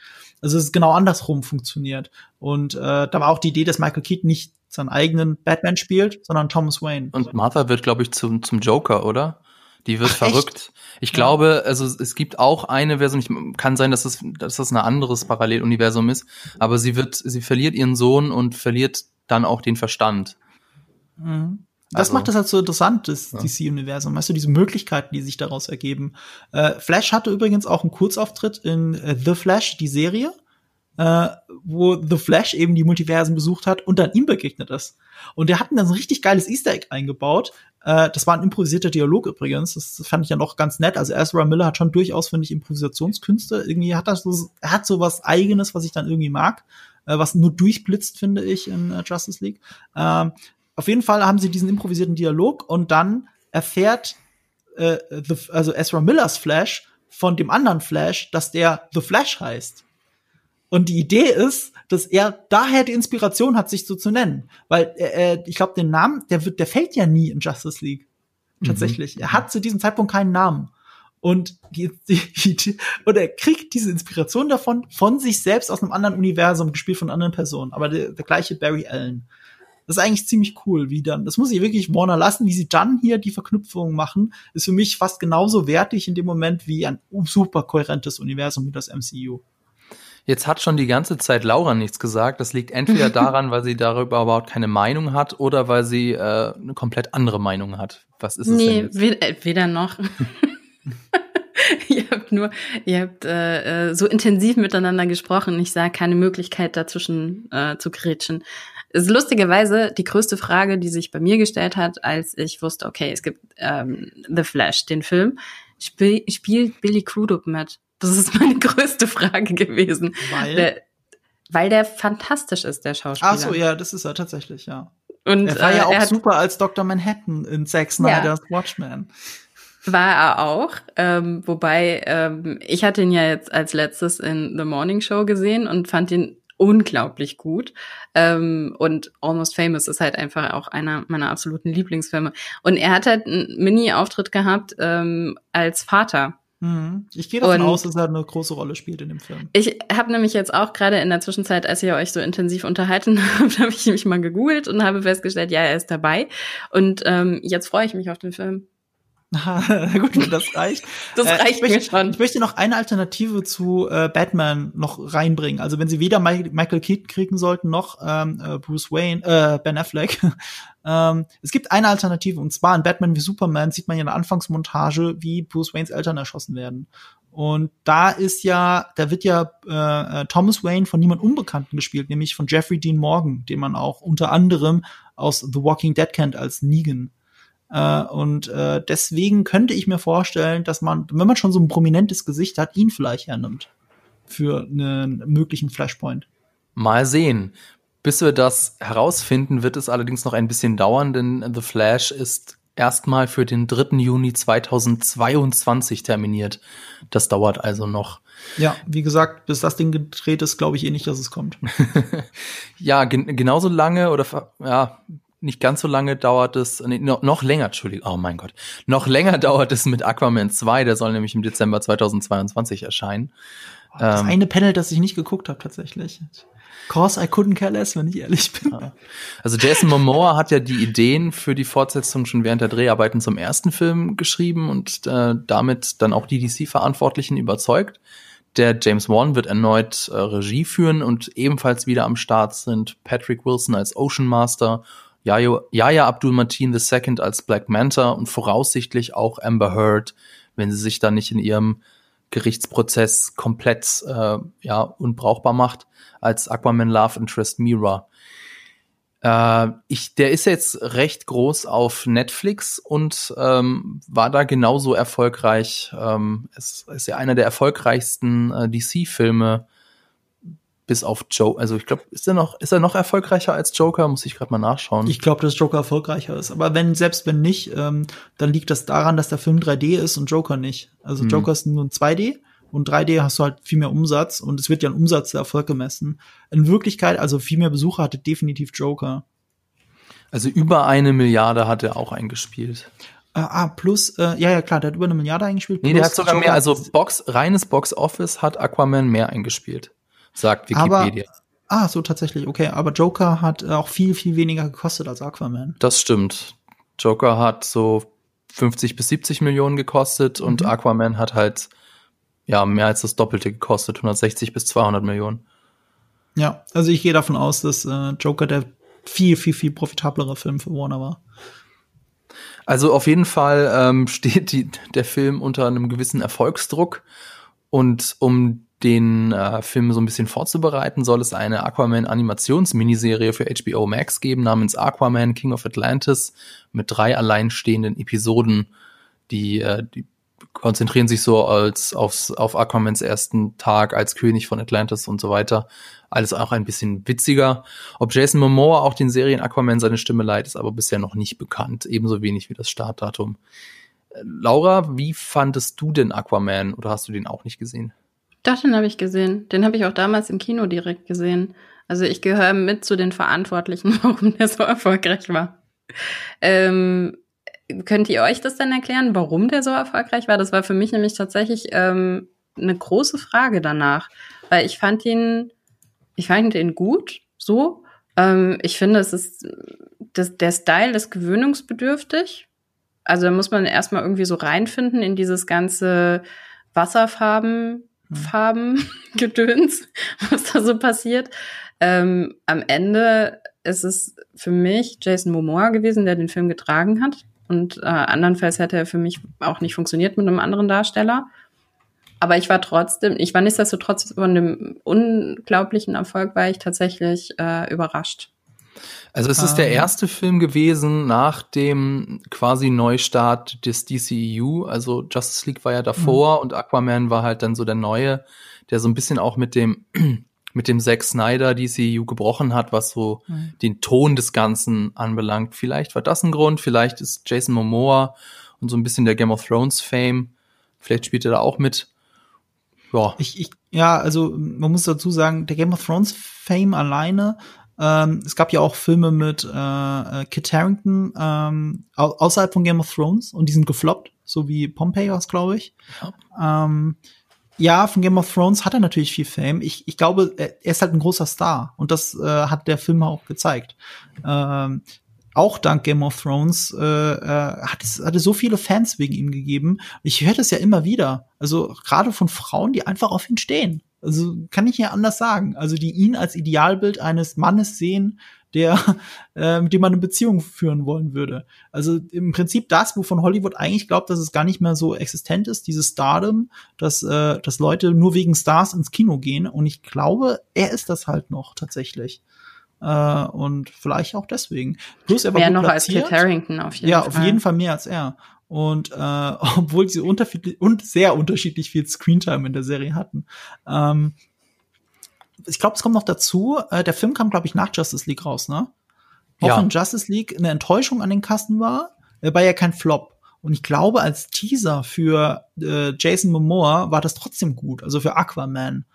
Also es ist genau andersrum funktioniert. Und äh, da war auch die Idee, dass Michael Keaton nicht seinen eigenen Batman spielt, sondern Thomas Wayne. Und Martha wird, glaube ich, zum, zum Joker, oder? Die wird Ach, echt? verrückt. Ich Ja. glaube, also es gibt auch eine Version, ich, kann sein, dass das, dass das ein anderes Paralleluniversum ist, aber sie wird, sie verliert ihren Sohn und verliert dann auch den Verstand. Mhm. Das Also- macht das halt so interessant, das Ja. DC-Universum. Weißt du, diese Möglichkeiten, die sich daraus ergeben. Äh, Flash hatte übrigens auch einen Kurzauftritt in äh, The Flash, die Serie, äh, wo The Flash eben die Multiversen besucht hat und dann ihm begegnet ist. Und der hat dann so ein richtig geiles Easter Egg eingebaut. Äh, das war ein improvisierter Dialog übrigens. Das fand ich ja noch ganz nett. Also Ezra Miller hat schon durchaus, finde ich, Improvisationskünste. Irgendwie hat er so, er hat so was Eigenes, was ich dann irgendwie mag, äh, was nur durchblitzt, finde ich, in äh, Justice League. Ähm, auf jeden Fall haben sie diesen improvisierten Dialog und dann erfährt äh, the, also Ezra Millers Flash von dem anderen Flash, dass der The Flash heißt. Und die Idee ist, dass er daher die Inspiration hat, sich so zu nennen. Weil äh, äh, ich glaube, den Namen, der wird, der fällt ja nie in Justice League. Tatsächlich. Er hat zu diesem Zeitpunkt keinen Namen. Und, die, die, die, und er kriegt diese Inspiration davon von sich selbst aus einem anderen Universum, gespielt von anderen Personen. Aber der, der gleiche Barry Allen. Das ist eigentlich ziemlich cool, wie dann. Das muss ich wirklich Warner lassen, wie sie dann hier die Verknüpfungen machen, ist für mich fast genauso wertig in dem Moment wie ein super kohärentes Universum wie das MCU. Jetzt hat schon die ganze Zeit Laura nichts gesagt. Das liegt entweder *laughs* daran, weil sie darüber überhaupt keine Meinung hat oder weil sie äh, eine komplett andere Meinung hat. Was ist es denn Nee, jetzt? weder, äh, weder noch. *laughs* *laughs* ihr habt nur, ihr habt äh, äh, so intensiv miteinander gesprochen. Ich sah keine Möglichkeit dazwischen äh, zu grätschen. Es ist lustigerweise die größte Frage, die sich bei mir gestellt hat, als ich wusste, okay, es gibt ähm, The Flash, den Film. Spiel, spielt Billy Crudup mit? Das ist meine *laughs* größte Frage gewesen. Weil. Der, weil der fantastisch ist, der Schauspieler. Ach so, ja, das ist er tatsächlich, ja. Und Er war äh, ja auch hat, super als Dr. Manhattan in Zack Snyder's Watchmen. War er auch, ähm, wobei ähm, ich hatte ihn ja jetzt als letztes in The Morning Show gesehen und fand ihn unglaublich gut. Ähm, und Almost Famous ist halt einfach auch einer meiner absoluten Lieblingsfilme. Und er hat halt einen Mini-Auftritt gehabt ähm, als Vater. Mhm. Ich gehe davon und aus, dass er eine große Rolle spielt in dem Film. Ich habe nämlich jetzt auch gerade in der Zwischenzeit, als ihr euch so intensiv unterhalten *laughs* habt, habe ich mich mal gegoogelt und habe festgestellt, ja, er ist dabei. Und ähm, jetzt freue ich mich auf den Film. *laughs* Gut, das reicht. Das äh, reicht möchte, mir schon. Ich möchte noch eine Alternative zu äh, Batman noch reinbringen. Also wenn sie weder Michael Keaton kriegen sollten noch ähm, äh, Bruce Wayne, äh, Ben Affleck. *laughs* ähm, es gibt eine Alternative und zwar in Batman wie Superman sieht man ja in der Anfangsmontage, wie Bruce Waynes Eltern erschossen werden. Und da ist ja, da wird ja äh, äh Thomas Wayne von niemand Unbekannten gespielt, nämlich von Jeffrey Dean Morgan, den man auch unter anderem aus The Walking Dead kennt als Negan. Äh, und äh, deswegen könnte ich mir vorstellen, dass man, wenn man schon so ein prominentes Gesicht hat, ihn vielleicht hernimmt für einen möglichen Flashpoint. Mal sehen. Bis wir das herausfinden, wird es allerdings noch ein bisschen dauern, denn The Flash ist erstmal für den 3. Juni 2022 terminiert. Das dauert also noch. Ja, wie gesagt, bis das Ding gedreht ist, glaube ich eh nicht, dass es kommt. *laughs* ja, gen genauso lange oder ja, nicht ganz so lange dauert es, nee, noch, länger, Entschuldigung, oh mein Gott, noch länger *laughs* dauert es mit Aquaman 2, der soll nämlich im Dezember 2022 erscheinen. Oh, das ähm, eine Panel, das ich nicht geguckt habe tatsächlich. Cause I couldn't care less, wenn ich ehrlich bin. Also Jason Momoa hat ja die Ideen für die Fortsetzung schon während der Dreharbeiten zum ersten Film geschrieben und äh, damit dann auch die DC-Verantwortlichen überzeugt. Der James Wan wird erneut äh, Regie führen und ebenfalls wieder am Start sind Patrick Wilson als Ocean Master Yaya Abdul-Mateen II als Black Manta und voraussichtlich auch Amber Heard, wenn sie sich dann nicht in ihrem Gerichtsprozess komplett äh, ja unbrauchbar macht, als Aquaman Love Interest Mira. Äh, ich, der ist jetzt recht groß auf Netflix und ähm, war da genauso erfolgreich. Ähm, es ist ja einer der erfolgreichsten äh, DC-Filme bis auf Joe. Also ich glaube, ist er noch, ist er noch erfolgreicher als Joker? Muss ich gerade mal nachschauen. Ich glaube, dass Joker erfolgreicher ist. Aber wenn, selbst wenn nicht, ähm, dann liegt das daran, dass der Film 3D ist und Joker nicht. Also hm. Joker ist nur ein 2D und 3D hast du halt viel mehr Umsatz und es wird ja ein Umsatzerfolg gemessen. In Wirklichkeit, also viel mehr Besucher hatte definitiv Joker. Also über eine Milliarde hat er auch eingespielt. Ah, ah plus, äh, ja, ja, klar, der hat über eine Milliarde eingespielt. Nee, der hat sogar Joker mehr, also Box, reines Box Office hat Aquaman mehr eingespielt sagt Wikipedia. Aber, ah, so tatsächlich, okay. Aber Joker hat auch viel, viel weniger gekostet als Aquaman. Das stimmt. Joker hat so 50 bis 70 Millionen gekostet mhm. und Aquaman hat halt ja mehr als das Doppelte gekostet, 160 bis 200 Millionen. Ja, also ich gehe davon aus, dass äh, Joker der viel, viel, viel profitablere Film für Warner war. Also auf jeden Fall ähm, *laughs* steht die, der Film unter einem gewissen Erfolgsdruck. Und um den äh, Film so ein bisschen vorzubereiten, soll es eine Aquaman-Animationsminiserie für HBO Max geben namens Aquaman King of Atlantis mit drei alleinstehenden Episoden, die, äh, die konzentrieren sich so als aufs, auf Aquamans ersten Tag als König von Atlantis und so weiter. Alles auch ein bisschen witziger. Ob Jason Momoa auch den Serien Aquaman seine Stimme leiht, ist aber bisher noch nicht bekannt. Ebenso wenig wie das Startdatum. Äh, Laura, wie fandest du denn Aquaman oder hast du den auch nicht gesehen? Doch, den habe ich gesehen. Den habe ich auch damals im Kino direkt gesehen. Also ich gehöre mit zu den Verantwortlichen, *laughs* warum der so erfolgreich war. Ähm, könnt ihr euch das denn erklären, warum der so erfolgreich war? Das war für mich nämlich tatsächlich ähm, eine große Frage danach, weil ich fand ihn, ich fand ihn gut, so. Ähm, ich finde, es ist, das, der Style ist gewöhnungsbedürftig. Also da muss man erstmal irgendwie so reinfinden in dieses ganze Wasserfarben Farbengedöns, *laughs* was da so passiert. Ähm, am Ende ist es für mich Jason Momoa gewesen, der den Film getragen hat. Und äh, andernfalls hätte er für mich auch nicht funktioniert mit einem anderen Darsteller. Aber ich war trotzdem, ich war nichtsdestotrotz von dem unglaublichen Erfolg, war ich tatsächlich äh, überrascht. Also es ist der ähm. erste Film gewesen nach dem quasi Neustart des DCEU. Also Justice League war ja davor mhm. und Aquaman war halt dann so der neue, der so ein bisschen auch mit dem *clears throat* mit dem Zack Snyder DCEU gebrochen hat, was so mhm. den Ton des Ganzen anbelangt. Vielleicht war das ein Grund, vielleicht ist Jason Momoa und so ein bisschen der Game of Thrones Fame. Vielleicht spielt er da auch mit. Ja. Ich, ich, ja, also man muss dazu sagen, der Game of Thrones Fame alleine ähm, es gab ja auch Filme mit äh, äh Kit Harington ähm, au außerhalb von Game of Thrones und die sind gefloppt, so wie Pompeii was, glaube ich. Ja. Ähm, ja, von Game of Thrones hat er natürlich viel Fame. Ich, ich glaube, er ist halt ein großer Star und das äh, hat der Film auch gezeigt. Ähm, auch dank Game of Thrones äh, äh, hat, es, hat es so viele Fans wegen ihm gegeben. Ich höre das ja immer wieder. Also gerade von Frauen, die einfach auf ihn stehen. Also kann ich ja anders sagen. Also die ihn als Idealbild eines Mannes sehen, der *laughs* äh, mit dem man eine Beziehung führen wollen würde. Also im Prinzip das, wovon Hollywood eigentlich glaubt, dass es gar nicht mehr so existent ist, dieses Stardom, dass äh, dass Leute nur wegen Stars ins Kino gehen. Und ich glaube, er ist das halt noch tatsächlich. Äh, und vielleicht auch deswegen. Plus er war mehr noch platziert. als Kit Harrington auf jeden ja, Fall. Ja, auf jeden Fall mehr als er. Und äh, *laughs* obwohl sie unterschiedlich und sehr unterschiedlich viel Screentime in der Serie hatten. Ähm, ich glaube, es kommt noch dazu, äh, der Film kam, glaube ich, nach Justice League raus, ne? Auch ja. wenn Justice League eine Enttäuschung an den Kasten war, äh, war ja kein Flop. Und ich glaube, als Teaser für äh, Jason Momoa war das trotzdem gut, also für Aquaman.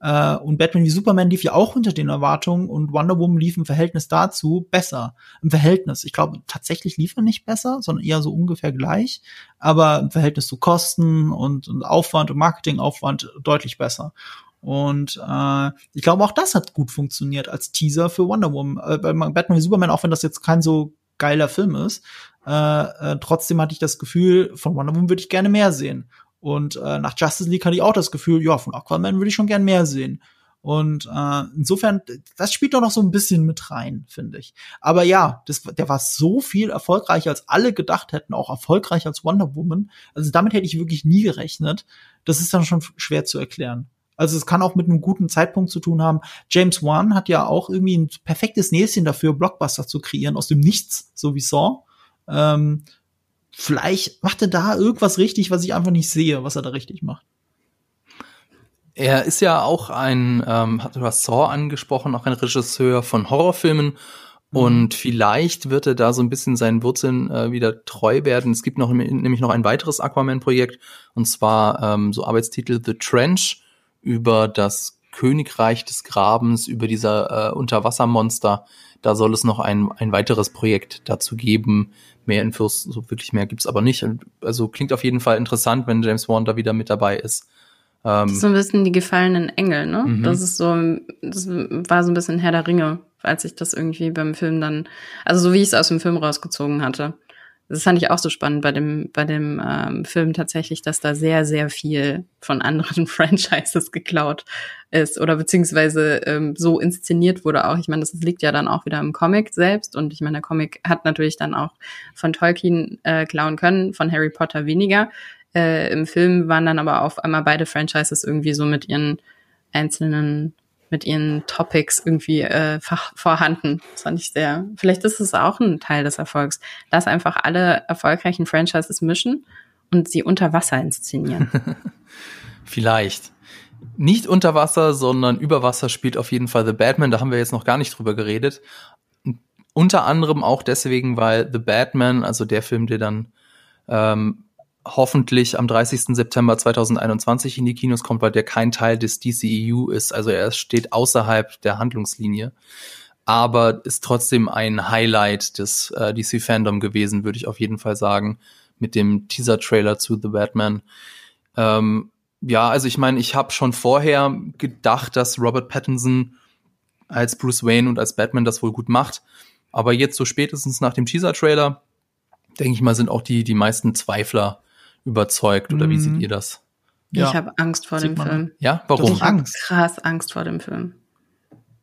Äh, und Batman wie Superman lief ja auch unter den Erwartungen und Wonder Woman lief im Verhältnis dazu besser. Im Verhältnis. Ich glaube, tatsächlich lief er nicht besser, sondern eher so ungefähr gleich. Aber im Verhältnis zu Kosten und, und Aufwand und Marketingaufwand deutlich besser. Und äh, ich glaube, auch das hat gut funktioniert als Teaser für Wonder Woman. Äh, Batman wie Superman, auch wenn das jetzt kein so geiler Film ist, äh, äh, trotzdem hatte ich das Gefühl, von Wonder Woman würde ich gerne mehr sehen. Und äh, nach Justice League hatte ich auch das Gefühl, ja, von Aquaman würde ich schon gern mehr sehen. Und äh, insofern, das spielt doch noch so ein bisschen mit rein, finde ich. Aber ja, das, der war so viel erfolgreicher, als alle gedacht hätten, auch erfolgreicher als Wonder Woman. Also damit hätte ich wirklich nie gerechnet. Das ist dann schon schwer zu erklären. Also es kann auch mit einem guten Zeitpunkt zu tun haben. James Wan hat ja auch irgendwie ein perfektes Näschen dafür, Blockbuster zu kreieren aus dem Nichts, so wie Saw. Ähm, vielleicht macht er da irgendwas richtig, was ich einfach nicht sehe, was er da richtig macht. Er ist ja auch ein, ähm, hat du Saw angesprochen, auch ein Regisseur von Horrorfilmen. Mhm. Und vielleicht wird er da so ein bisschen seinen Wurzeln äh, wieder treu werden. Es gibt noch nämlich noch ein weiteres Aquaman-Projekt, und zwar ähm, so Arbeitstitel The Trench über das Königreich des Grabens, über dieser äh, Unterwassermonster. Da soll es noch ein, ein weiteres Projekt dazu geben, Mehr Infos, so wirklich mehr gibt's aber nicht. Also klingt auf jeden Fall interessant, wenn James Wan da wieder mit dabei ist. Ähm, so ein bisschen die gefallenen Engel, ne? Mhm. Das ist so, das war so ein bisschen Herr der Ringe, als ich das irgendwie beim Film dann, also so wie ich es aus dem Film rausgezogen hatte das fand ich auch so spannend bei dem, bei dem ähm, Film tatsächlich, dass da sehr, sehr viel von anderen *laughs* Franchises geklaut ist oder beziehungsweise ähm, so inszeniert wurde auch. Ich meine, das liegt ja dann auch wieder im Comic selbst und ich meine, der Comic hat natürlich dann auch von Tolkien äh, klauen können, von Harry Potter weniger. Äh, Im Film waren dann aber auf einmal beide Franchises irgendwie so mit ihren einzelnen mit ihren Topics irgendwie äh, vorhanden. Das fand ich sehr. Vielleicht ist es auch ein Teil des Erfolgs. Lass einfach alle erfolgreichen Franchises mischen und sie unter Wasser inszenieren. *laughs* Vielleicht. Nicht unter Wasser, sondern über Wasser spielt auf jeden Fall The Batman. Da haben wir jetzt noch gar nicht drüber geredet. Unter anderem auch deswegen, weil The Batman, also der Film, der dann ähm, hoffentlich am 30. September 2021 in die Kinos kommt, weil der kein Teil des DCEU ist. Also er steht außerhalb der Handlungslinie. Aber ist trotzdem ein Highlight des äh, DC-Fandom gewesen, würde ich auf jeden Fall sagen, mit dem Teaser-Trailer zu The Batman. Ähm, ja, also ich meine, ich habe schon vorher gedacht, dass Robert Pattinson als Bruce Wayne und als Batman das wohl gut macht. Aber jetzt so spätestens nach dem Teaser-Trailer, denke ich mal, sind auch die, die meisten Zweifler überzeugt oder wie seht mhm. ihr das? Ja. Ich habe Angst vor Sieht dem Film. Ja, warum? Ich habe krass Angst vor dem Film.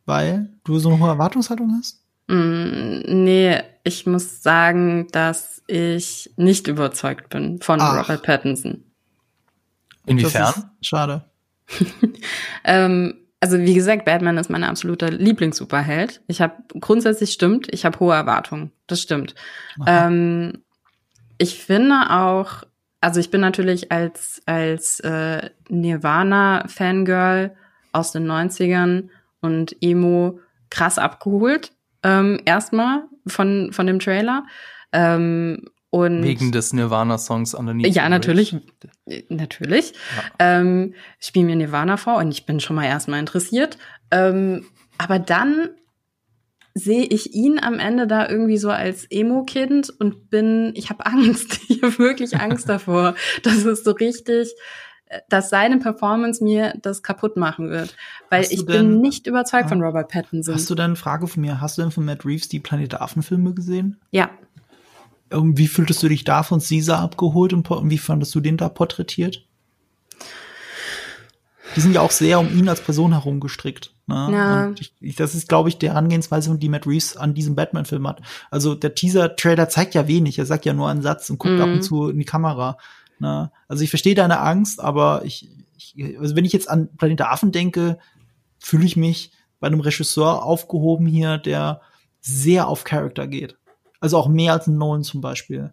Weil du so eine hohe Erwartungshaltung hast? Mm, nee, ich muss sagen, dass ich nicht überzeugt bin von Ach. Robert Pattinson. Inwiefern? schade. *laughs* ähm, also wie gesagt, Batman ist mein absoluter Lieblingssuperheld. Ich habe grundsätzlich stimmt, ich habe hohe Erwartungen. Das stimmt. Ähm, ich finde auch, also ich bin natürlich als, als äh, Nirvana-Fangirl aus den 90ern und Emo krass abgeholt. Ähm, erstmal von, von dem Trailer. Ähm, Und Wegen des Nirvana-Songs Underneath. ja, natürlich, natürlich. Ähm, spiel mir Nirvana vor und ich bin schon mal erstmal interessiert. Ähm, aber dann sehe ich ihn am Ende da irgendwie so als Emo-Kind und bin, ich habe Angst. *laughs* Ich habe wirklich Angst davor. Das ist so richtig, äh, dass seine Performance mir das kaputt machen wird. Weil ich denn- bin nicht überzeugt von Ah. Robert Pattinson. Hast du denn eine Frage von mir? Hast du denn von Matt Reeves die Planet Affen-Filme gesehen? ja, Und wie fühltest du dich da von Caesar abgeholt und wie fandest du den da porträtiert? Die sind ja auch sehr um ihn als Person herum gestrickt. Ne? Ja. Ich, das ist, glaube ich, der Herangehensweise, die Matt Reeves an diesem Batman-Film hat. Also der Teaser-Trailer zeigt ja wenig. Er sagt ja nur einen Satz und guckt Mhm. ab und zu in die Kamera. Ne? Also ich verstehe deine Angst, aber ich, ich, also wenn ich jetzt an Planet Affen denke, fühle ich mich bei einem Regisseur aufgehoben hier, der sehr auf Charakter geht. Also auch mehr als ein Nolan zum Beispiel.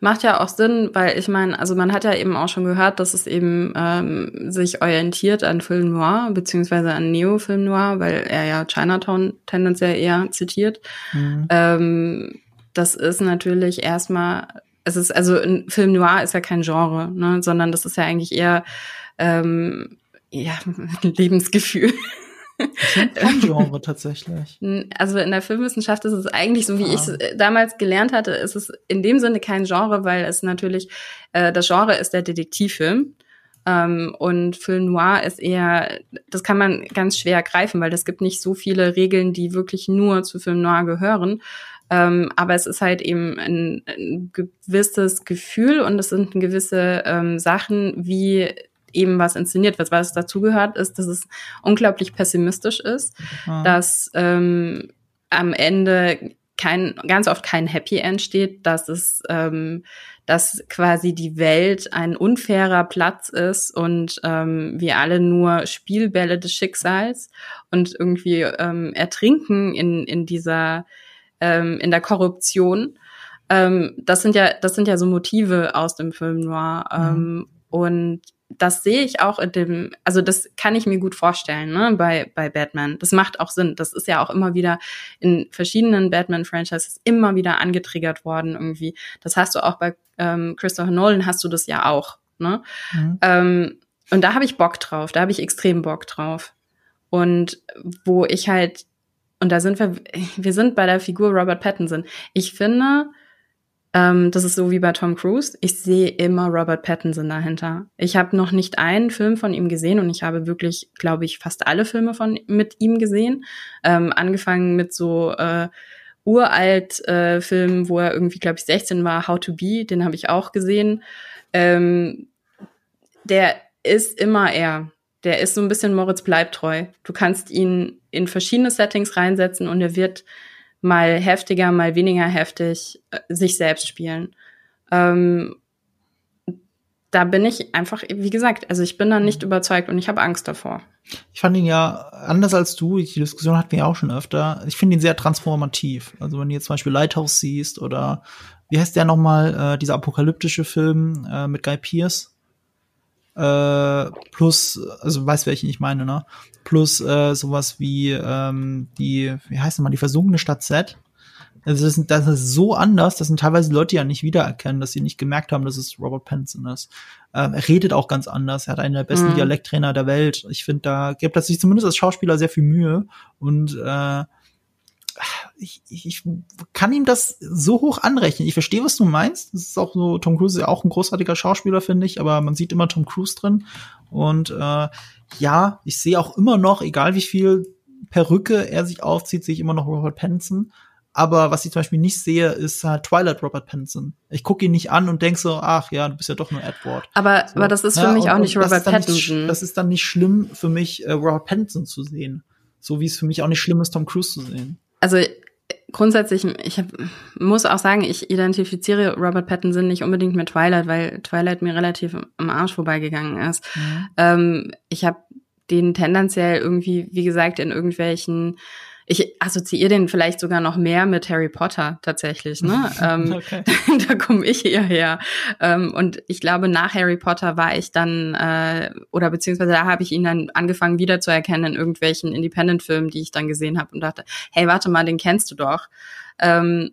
Macht ja auch Sinn, weil ich meine, also man hat ja eben auch schon gehört, dass es eben ähm, sich orientiert an Film Noir, beziehungsweise an Neo-Film Noir, weil er ja Chinatown tendenziell eher zitiert. Mhm. Ähm, das ist natürlich erstmal, es ist, also ein Film Noir ist ja kein Genre, ne, sondern das ist ja eigentlich eher ähm, ja, *laughs* Lebensgefühl. *laughs* Kein Genre tatsächlich. Also in der Filmwissenschaft ist es eigentlich so, wie Ah. ich es äh, damals gelernt hatte, ist es in dem Sinne kein Genre, weil es natürlich, äh, das Genre ist der Detektivfilm. Ähm, und Film Noir ist eher, das kann man ganz schwer greifen, weil es gibt nicht so viele Regeln, die wirklich nur zu Film Noir gehören. Ähm, aber es ist halt eben ein, ein gewisses Gefühl und es sind gewisse ähm, Sachen, wie eben was inszeniert wird. Was dazugehört, ist, dass es unglaublich pessimistisch ist Ja. dass ähm, am Ende kein, ganz oft kein Happy End steht, dass es, ähm, dass quasi die Welt ein unfairer Platz ist und ähm, wir alle nur Spielbälle des Schicksals und irgendwie ähm, ertrinken in, in dieser, ähm, in der Korruption. Ähm, das sind ja, das sind ja so Motive aus dem Film Noir. Ähm, und das sehe ich auch in dem, also das kann ich mir gut vorstellen, ne, bei, bei Batman. Das macht auch Sinn. Das ist ja auch immer wieder in verschiedenen Batman-Franchises immer wieder angetriggert worden irgendwie. Das hast du auch bei ähm, Christopher Nolan hast du das ja auch, ne? Mhm. Ähm, und da habe ich Bock drauf, da habe ich extrem Bock drauf. Und wo ich halt, und da sind wir, wir sind bei der Figur Robert Pattinson. Ich finde, ähm, das ist so wie bei Tom Cruise. Ich sehe immer Robert Pattinson dahinter. Ich habe noch nicht einen Film von ihm gesehen und ich habe wirklich, glaube ich, fast alle Filme von mit ihm gesehen. Ähm, angefangen mit so äh, uralt äh, Filmen, wo er irgendwie, glaube ich, 16 war, How to Be, den habe ich auch gesehen. Ähm, der ist immer er. Der ist so ein bisschen Moritz Bleibtreu. Du kannst ihn in verschiedene Settings reinsetzen und er wird mal heftiger, mal weniger heftig äh, sich selbst spielen. Ähm, da bin ich einfach, wie gesagt, also ich bin da nicht überzeugt und ich habe Angst davor. Ich fand ihn ja anders als du, die Diskussion hatten wir ja auch schon öfter. Ich finde ihn sehr transformativ. Also wenn du jetzt zum Beispiel Lighthouse siehst oder wie heißt der nochmal, äh, dieser apokalyptische Film äh, mit Guy Pearce? Äh, plus, also weißt welchen ich meine, ne? Plus äh, sowas wie ähm, die, wie heißt nochmal, die versunkene Stadt Z. Also das, sind, das ist so anders, das sind teilweise Leute ja nicht wiedererkennen, dass sie nicht gemerkt haben, dass es Robert Pattinson ist. Ähm, er redet auch ganz anders. Er hat einen der besten Mhm. Dialekttrainer der Welt. Ich finde, da gibt er sich zumindest als Schauspieler sehr viel Mühe und äh, ich, ich, ich kann ihm das so hoch anrechnen. Ich verstehe, was du meinst. Das ist auch so, Tom Cruise ist ja auch ein großartiger Schauspieler, finde ich, aber man sieht immer Tom Cruise drin. Und äh, ja, ich sehe auch immer noch, egal wie viel Perücke er sich aufzieht, sehe ich immer noch Robert Pattinson. Aber was ich zum Beispiel nicht sehe, ist halt Twilight Robert Pattinson. Ich gucke ihn nicht an und denk so, ach ja, du bist ja doch nur Edward. Aber, So. aber das ist für Ja, mich und- auch nicht Robert dann nicht Pattinson. das ist dann nicht schlimm für mich, äh, Robert Pattinson zu sehen. So wie es für mich auch nicht schlimm ist, Tom Cruise zu sehen. also grundsätzlich, ich hab, muss auch sagen, ich identifiziere Robert Pattinson nicht unbedingt mit Twilight, weil Twilight mir relativ am Arsch vorbeigegangen ist. Ähm, ich habe den tendenziell irgendwie, wie gesagt, in irgendwelchen ich assoziiere den vielleicht sogar noch mehr mit Harry Potter tatsächlich, ne? *laughs* ähm, Okay. *laughs* da komme ich eher her. Ähm, und ich glaube, nach Harry Potter war ich dann, äh, oder beziehungsweise da habe ich ihn dann angefangen wiederzuerkennen in irgendwelchen Independent-Filmen, die ich dann gesehen habe und dachte, hey, warte mal, den kennst du doch. Ähm,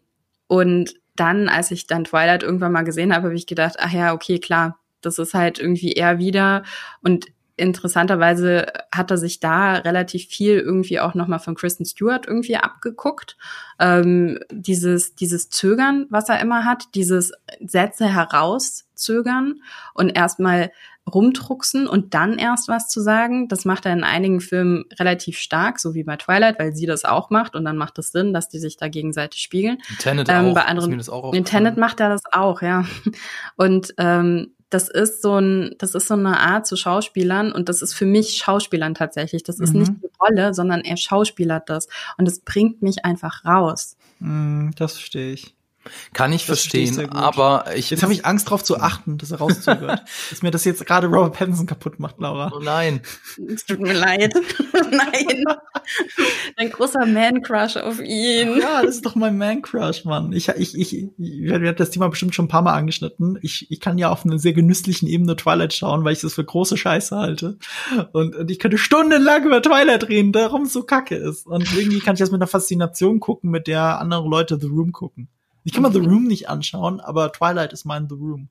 und dann, als ich dann Twilight irgendwann mal gesehen habe, habe ich gedacht, ach ja, okay, klar, das ist halt irgendwie eher wieder. Und interessanterweise hat er sich da relativ viel irgendwie auch nochmal von Kristen Stewart irgendwie abgeguckt. Ähm, dieses, dieses Zögern, was er immer hat, dieses Sätze herauszögern und erstmal rumdrucksen und dann erst was zu sagen. Das macht er in einigen Filmen relativ stark, so wie bei Twilight, weil sie das auch macht und dann macht es Sinn, dass die sich da gegenseitig spiegeln. Tenet Ähm, auch. bei anderen- das auch Tenet macht er das auch, ja. Und ähm, das ist so ein, das ist so eine Art zu Schauspielern und das ist für mich Schauspielern tatsächlich. Das ist Mhm. nicht die Rolle, sondern er schauspielert das und es bringt mich einfach raus. Mm, das verstehe ich. Kann ich Das verstehen, aber ich. Jetzt habe ich Angst drauf zu achten, dass er rauszögert. *laughs* dass mir das jetzt gerade Robert Pattinson kaputt macht, Laura. Oh nein. Es tut mir leid. *laughs* Nein. Ein großer Man-Crush auf ihn. Ja, das ist doch mein Man-Crush, Mann. Ich, ich, ich, ich, wir haben das Thema bestimmt schon ein paar Mal angeschnitten. Ich, ich kann ja auf einer sehr genüsslichen Ebene Twilight schauen, weil ich das für große Scheiße halte. Und, und ich könnte stundenlang über Twilight reden, darum es so kacke ist. Und irgendwie kann ich das mit einer Faszination gucken, mit der andere Leute The Room gucken. Ich kann mal The Room nicht anschauen, aber Twilight ist mein The Room.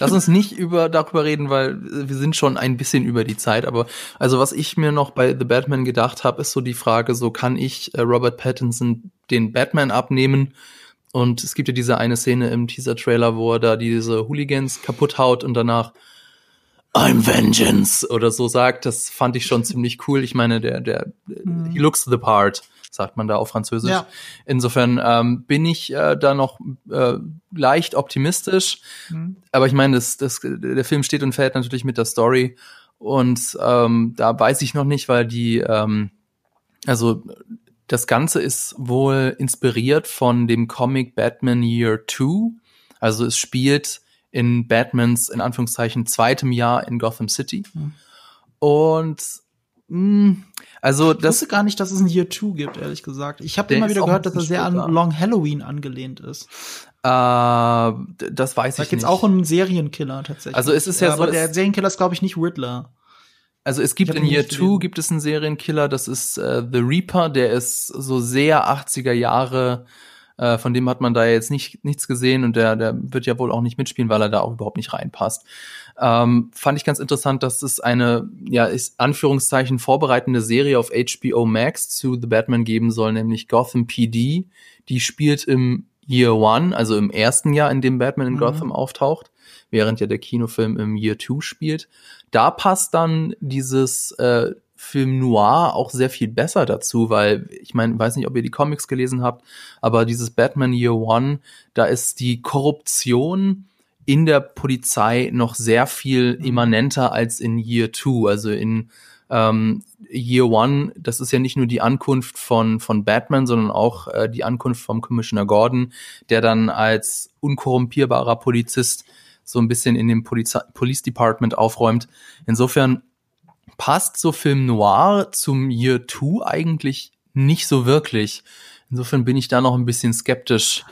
Lass uns nicht über darüber reden, weil wir sind schon ein bisschen über die Zeit. Aber also was ich mir noch bei The Batman gedacht habe, ist so die Frage: So kann ich äh, Robert Pattinson den Batman abnehmen? Und es gibt ja diese eine Szene im Teaser-Trailer, wo er da diese Hooligans kaputt haut und danach I'm Vengeance oder so sagt. Das fand ich schon ziemlich cool. Ich meine, der, der, he looks the part, sagt man da auf Französisch. Ja. Insofern ähm, bin ich äh, da noch äh, leicht optimistisch. Mhm. Aber ich meine, das, das, der Film steht und fällt natürlich mit der Story. Und ähm, da weiß ich noch nicht, weil die, ähm, also das Ganze ist wohl inspiriert von dem Comic Batman Year 2. Also es spielt in Batmans, in Anführungszeichen, zweitem Jahr in Gotham City. Mhm. Und also Ich das wusste gar nicht, dass es ein Year 2 gibt, ehrlich gesagt. Ich habe immer wieder auch gehört, dass er sehr an. Long Halloween angelehnt ist. äh, das weiß Da ich nicht. auch um einen Serienkiller tatsächlich. Also es ist ja so, aber der Serienkiller ist, glaube ich, nicht Riddler. Also es gibt in Year nicht 2 gelesen. gibt es einen Serienkiller, das ist äh, The Reaper, der ist so sehr 80er Jahre, äh, von dem hat man da jetzt nicht, nichts gesehen und der, der wird ja wohl auch nicht mitspielen, weil er da auch überhaupt nicht reinpasst. Ähm, fand ich ganz interessant, dass es eine, ja, ist Anführungszeichen vorbereitende Serie auf HBO Max zu The Batman geben soll, nämlich Gotham PD. Die spielt im Year One, also im ersten Jahr, in dem Batman in Mhm. Gotham auftaucht, während ja der Kinofilm im Year Two spielt. Da passt dann dieses äh, Film Noir auch sehr viel besser dazu, weil ich meine, weiß nicht, ob ihr die Comics gelesen habt, aber dieses Batman Year One, da ist die Korruption in der Polizei noch sehr viel immanenter als in Year Two. Also in ähm, Year One, das ist ja nicht nur die Ankunft von, von Batman, sondern auch äh, die Ankunft vom Commissioner Gordon, der dann als unkorrumpierbarer Polizist so ein bisschen in dem Polizei Police Department aufräumt. Insofern passt so Film Noir zum Year Two eigentlich nicht so wirklich. Insofern bin ich da noch ein bisschen skeptisch.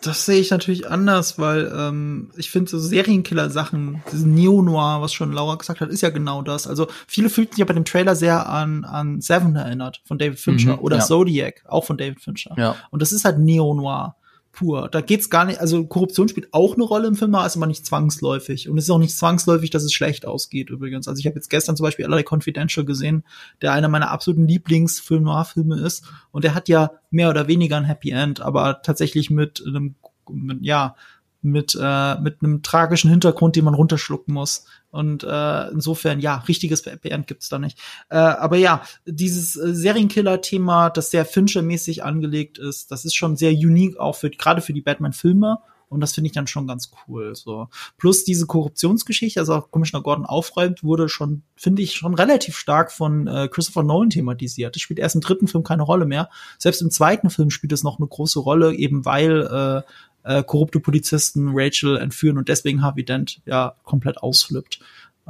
Das sehe ich natürlich anders, weil ähm, ich finde so Serienkiller-Sachen, dieses Neo-Noir, was schon Laura gesagt hat, ist ja genau das. Also viele fühlten sich ja bei dem Trailer sehr an, an Seven erinnert von David Fincher Mhm, oder ja. Zodiac, auch von David Fincher. Ja. Und das ist halt Neo-Noir pur. Da geht's gar nicht, also Korruption spielt auch eine Rolle im Film, aber ist aber nicht zwangsläufig. Und es ist auch nicht zwangsläufig, dass es schlecht ausgeht übrigens. Also ich habe jetzt gestern zum Beispiel LA Confidential gesehen, der einer meiner absoluten Lieblingsfilm Noir-Filme ist. Und der hat ja mehr oder weniger ein Happy End, aber tatsächlich mit einem, mit, ja, mit, äh, mit einem tragischen Hintergrund, den man runterschlucken muss. Und äh, insofern, ja, richtiges Happy End gibt's da nicht. Äh, aber ja, dieses äh, Serienkiller-Thema, das sehr Fincher-mäßig angelegt ist, das ist schon sehr unique auch für gerade für die Batman-Filme. Und das finde ich dann schon ganz cool. So. Plus diese Korruptionsgeschichte, also auch Commissioner Gordon aufräumt, wurde schon, finde ich, schon relativ stark von äh, Christopher Nolan thematisiert. Das spielt erst im dritten Film keine Rolle mehr. Selbst im zweiten Film spielt es noch eine große Rolle, eben weil äh, äh, korrupte Polizisten Rachel entführen und deswegen Harvey Dent ja komplett ausflippt.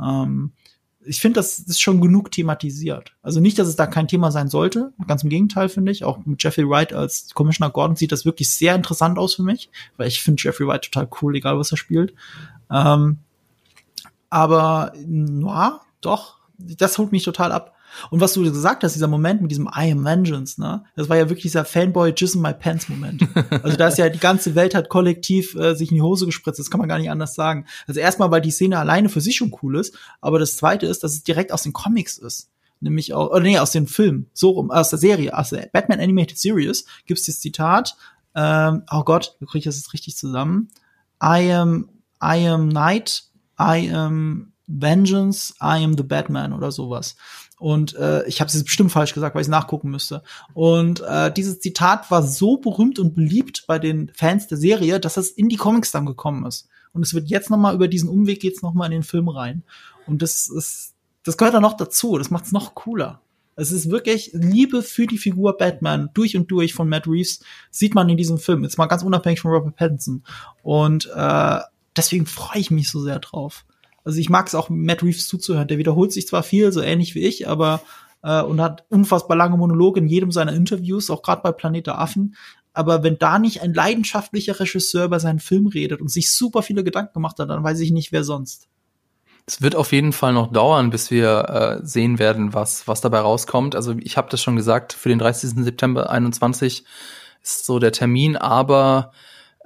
Ähm, ich finde, das ist schon genug thematisiert. Also nicht, dass es da kein Thema sein sollte. Ganz im Gegenteil, finde ich. Auch mit Jeffrey Wright als Commissioner Gordon sieht das wirklich sehr interessant aus für mich, weil ich finde Jeffrey Wright total cool, egal was er spielt. Ähm, aber Noir, doch, das holt mich total ab. Und was du gesagt hast, dieser Moment mit diesem I am Vengeance, ne? Das war ja wirklich dieser Fanboy Jizz in my pants Moment. Also da ist ja die ganze Welt hat kollektiv äh, sich in die Hose gespritzt. Das kann man gar nicht anders sagen. Also erstmal, weil die Szene alleine für sich schon cool ist, aber das zweite ist, dass es direkt aus den Comics ist. Nämlich auch, oder nee, aus dem Film, so rum, aus der Serie, aus der Batman Animated Series gibt's das Zitat, ähm, oh Gott, wie kriege ich das jetzt richtig zusammen? I am, I am Night, I am Vengeance, I am the Batman oder sowas. Und äh, ich habe es jetzt bestimmt falsch gesagt, weil ich nachgucken müsste. Und äh, dieses Zitat war so berühmt und beliebt bei den Fans der Serie, dass es in die Comics dann gekommen ist. Und es wird jetzt noch mal über diesen Umweg geht's noch mal in den Film rein. Und das ist, das gehört dann noch dazu. Das macht's noch cooler. Es ist wirklich Liebe für die Figur Batman durch und durch von Matt Reeves sieht man in diesem Film. Jetzt mal ganz unabhängig von Robert Pattinson. Und äh, deswegen freue ich mich so sehr drauf. Also ich mag es auch Matt Reeves zuzuhören. Der wiederholt sich zwar viel, so ähnlich wie ich, aber äh, und hat unfassbar lange Monologe in jedem seiner Interviews, auch gerade bei Planet der Affen. Aber wenn da nicht ein leidenschaftlicher Regisseur über seinen Film redet und sich super viele Gedanken gemacht hat, dann weiß ich nicht, wer sonst. Es wird auf jeden Fall noch dauern, bis wir äh, sehen werden, was, was dabei rauskommt. Also ich habe das schon gesagt, für den 30. September 21 ist so der Termin, aber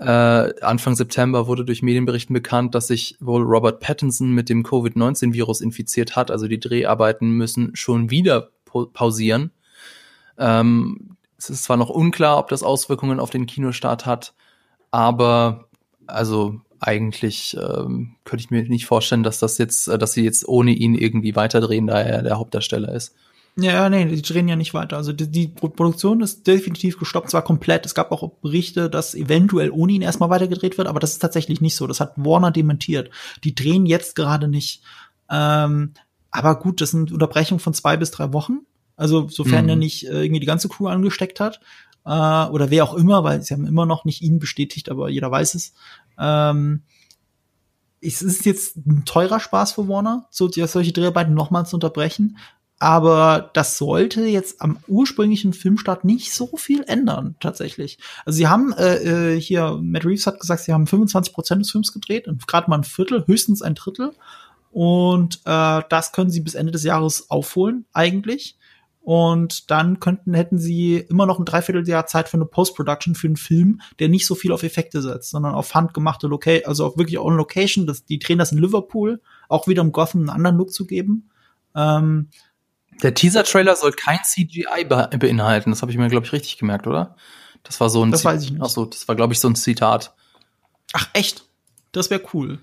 Anfang September wurde durch Medienberichten bekannt, dass sich wohl Robert Pattinson mit dem Covid-19-Virus infiziert hat. Also die Dreharbeiten müssen schon wieder pausieren. Ähm, es ist zwar noch unklar, ob das Auswirkungen auf den Kinostart hat, aber also eigentlich ähm, könnte ich mir nicht vorstellen, dass das jetzt, äh, dass sie jetzt ohne ihn irgendwie weiterdrehen, da er der Hauptdarsteller ist. Ja, nee, die drehen ja nicht weiter. Also die, die, Produktion ist definitiv gestoppt, zwar komplett. Es gab auch Berichte, dass eventuell ohne ihn erstmal weitergedreht wird, aber das ist tatsächlich nicht so. Das hat Warner dementiert. Die drehen jetzt gerade nicht. Ähm, aber gut, das sind Unterbrechungen von zwei bis drei Wochen. Also sofern mhm. er nicht äh, irgendwie die ganze Crew angesteckt hat äh, oder wer auch immer, weil sie haben immer noch nicht ihn bestätigt, aber jeder weiß es. Ähm, es ist jetzt ein teurer Spaß für Warner, so solche Dreharbeiten nochmal zu unterbrechen aber das sollte jetzt am ursprünglichen Filmstart nicht so viel ändern, tatsächlich. Also sie haben äh, äh hier, Matt Reeves hat gesagt, sie haben 25 Prozent des Films gedreht, gerade mal ein Viertel, höchstens ein Drittel. Und äh, das können sie bis Ende des Jahres aufholen, eigentlich. Und dann könnten, hätten sie immer noch ein Dreivierteljahr Zeit für eine Post-Production für einen Film, der nicht so viel auf Effekte setzt, sondern auf handgemachte Location, also auf wirklich on Location. Das, die drehen das in Liverpool, auch wieder um Gotham einen anderen Look zu geben. Ähm, der Teaser-Trailer soll kein CGI be beinhalten. Das habe ich mir, glaube ich, richtig gemerkt, oder? Das war so ein Das weiß ich nicht. Ach so, das war, glaube ich, so ein Zitat. Ach, echt? Das wäre cool.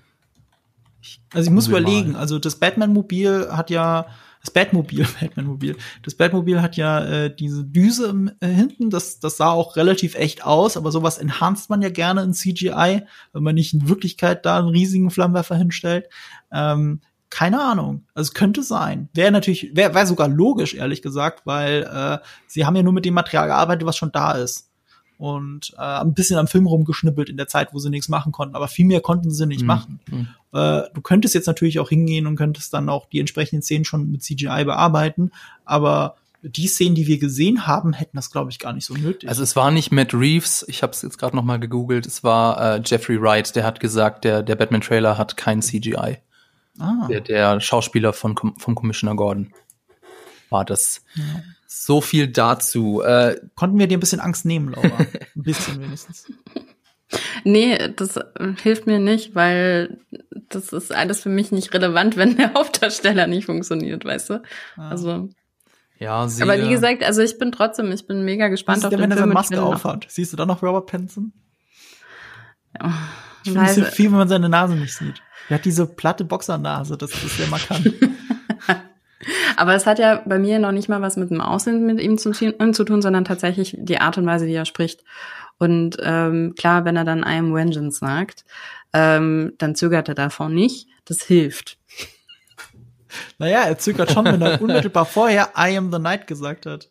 Also ich muss überlegen, mal. also das Batman-Mobil hat ja, das Batmobil, *laughs* Batman-Mobil, das Batmobil hat ja äh, diese Düse äh, hinten, das, das sah auch relativ echt aus, aber sowas enhanced man ja gerne in CGI, wenn man nicht in Wirklichkeit da einen riesigen Flammenwerfer hinstellt. Ähm, keine Ahnung. Also es könnte sein. Wäre natürlich, wäre wär sogar logisch, ehrlich gesagt, weil äh, sie haben ja nur mit dem Material gearbeitet, was schon da ist. Und äh, ein bisschen am Film rumgeschnippelt in der Zeit, wo sie nichts machen konnten. Aber viel mehr konnten sie nicht mhm. machen. Mhm. Äh, du könntest jetzt natürlich auch hingehen und könntest dann auch die entsprechenden Szenen schon mit CGI bearbeiten. Aber die Szenen, die wir gesehen haben, hätten das, glaube ich, gar nicht so nötig. Also es war nicht Matt Reeves, ich habe es jetzt gerade noch mal gegoogelt, es war äh, Jeffrey Wright, der hat gesagt, der, der Batman-Trailer hat kein CGI. Ah. Der, der, Schauspieler von, vom Commissioner Gordon war das. Ja. So viel dazu. Äh, Konnten wir dir ein bisschen Angst nehmen, Laura? *laughs* ein bisschen wenigstens. *laughs* Nee, das hilft mir nicht, weil das ist alles für mich nicht relevant, *laughs* wenn der Hauptdarsteller nicht funktioniert, weißt du? Ah. Also. Ja, sie, Aber wie gesagt, also ich bin trotzdem, ich bin mega gespannt auf der, den wenn Film. Wenn er seine Maske aufhat, siehst du da noch Robert Pattinson? Ja. Ich finde es so viel, wenn man seine Nase nicht sieht. Er hat diese platte Boxernase, das, ist sehr markant. *laughs* Aber es hat ja bei mir noch nicht mal was mit dem Aussehen mit ihm zu, zu, tun, sondern tatsächlich die Art und Weise, wie er spricht. Und ähm, klar, wenn er dann I am Vengeance sagt, ähm, dann zögert er davon nicht. Das hilft. Naja, er zögert schon, wenn er *laughs* unmittelbar vorher I am the Night gesagt hat.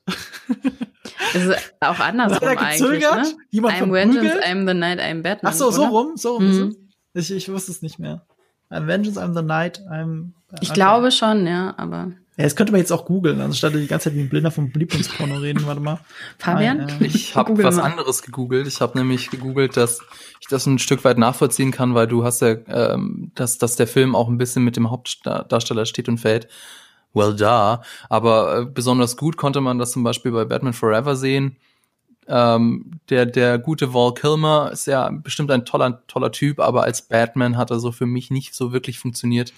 Das ist auch andersrum er eigentlich. Ne? Jemand I'm Vengeance, I'm the Night, I'm Batman. Ach so, so rum, so rum. Mhm. Ich, ich wusste es nicht mehr. I'm Vengeance, I'm the Night, I'm. Ich glaube schon, ja, aber. Ja, das könnte man jetzt auch googeln, anstatt die ganze Zeit wie ein Blinder vom Lieblingsporno reden. Warte mal. *laughs* Fabian? Nein, äh, ich habe was anderes gegoogelt. Ich habe nämlich gegoogelt, dass ich das ein Stück weit nachvollziehen kann, weil du hast ja, ähm, dass, dass der Film auch ein bisschen mit dem Hauptdarsteller steht und fällt. Well da. Aber äh, besonders gut konnte man das zum Beispiel bei Batman Forever sehen. Ähm, der, der gute Val Kilmer ist ja bestimmt ein toller, toller Typ, aber als Batman hat er so für mich nicht so wirklich funktioniert.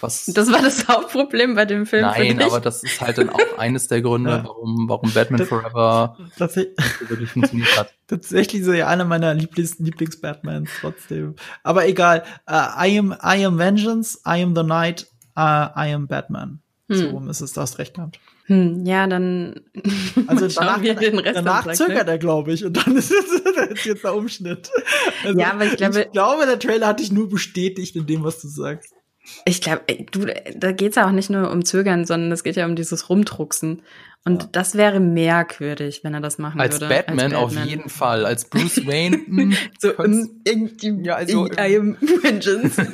Was das war das Hauptproblem bei dem Film. Nein, aber das ist halt dann auch *laughs* eines der Gründe, ja. warum, warum Batman das, Forever das, nicht so wirklich funktioniert hat. *laughs* Tatsächlich so ja einer meiner Lieblings, Lieblings-Batmans trotzdem. Aber egal. Uh, I am I am Vengeance, I am the Night, uh, I am Batman. Hm. So rum ist es, das recht gehabt. Hm, ja, dann *laughs* also *laughs* danach, den Rest danach zögert er, glaube ich, und dann *laughs* ist es jetzt der Umschnitt. Also, ja, aber ich glaube, ich glaube, der Trailer hat dich nur bestätigt in dem, was du sagst. Ich glaube, du, da geht's ja auch nicht nur um Zögern, sondern es geht ja um dieses Rumdrucksen. Und ja. das wäre merkwürdig, wenn er das machen als würde. Batman als Batman auf jeden Fall. Als Bruce Wayne. Mh, so ja, also, I am vengeance.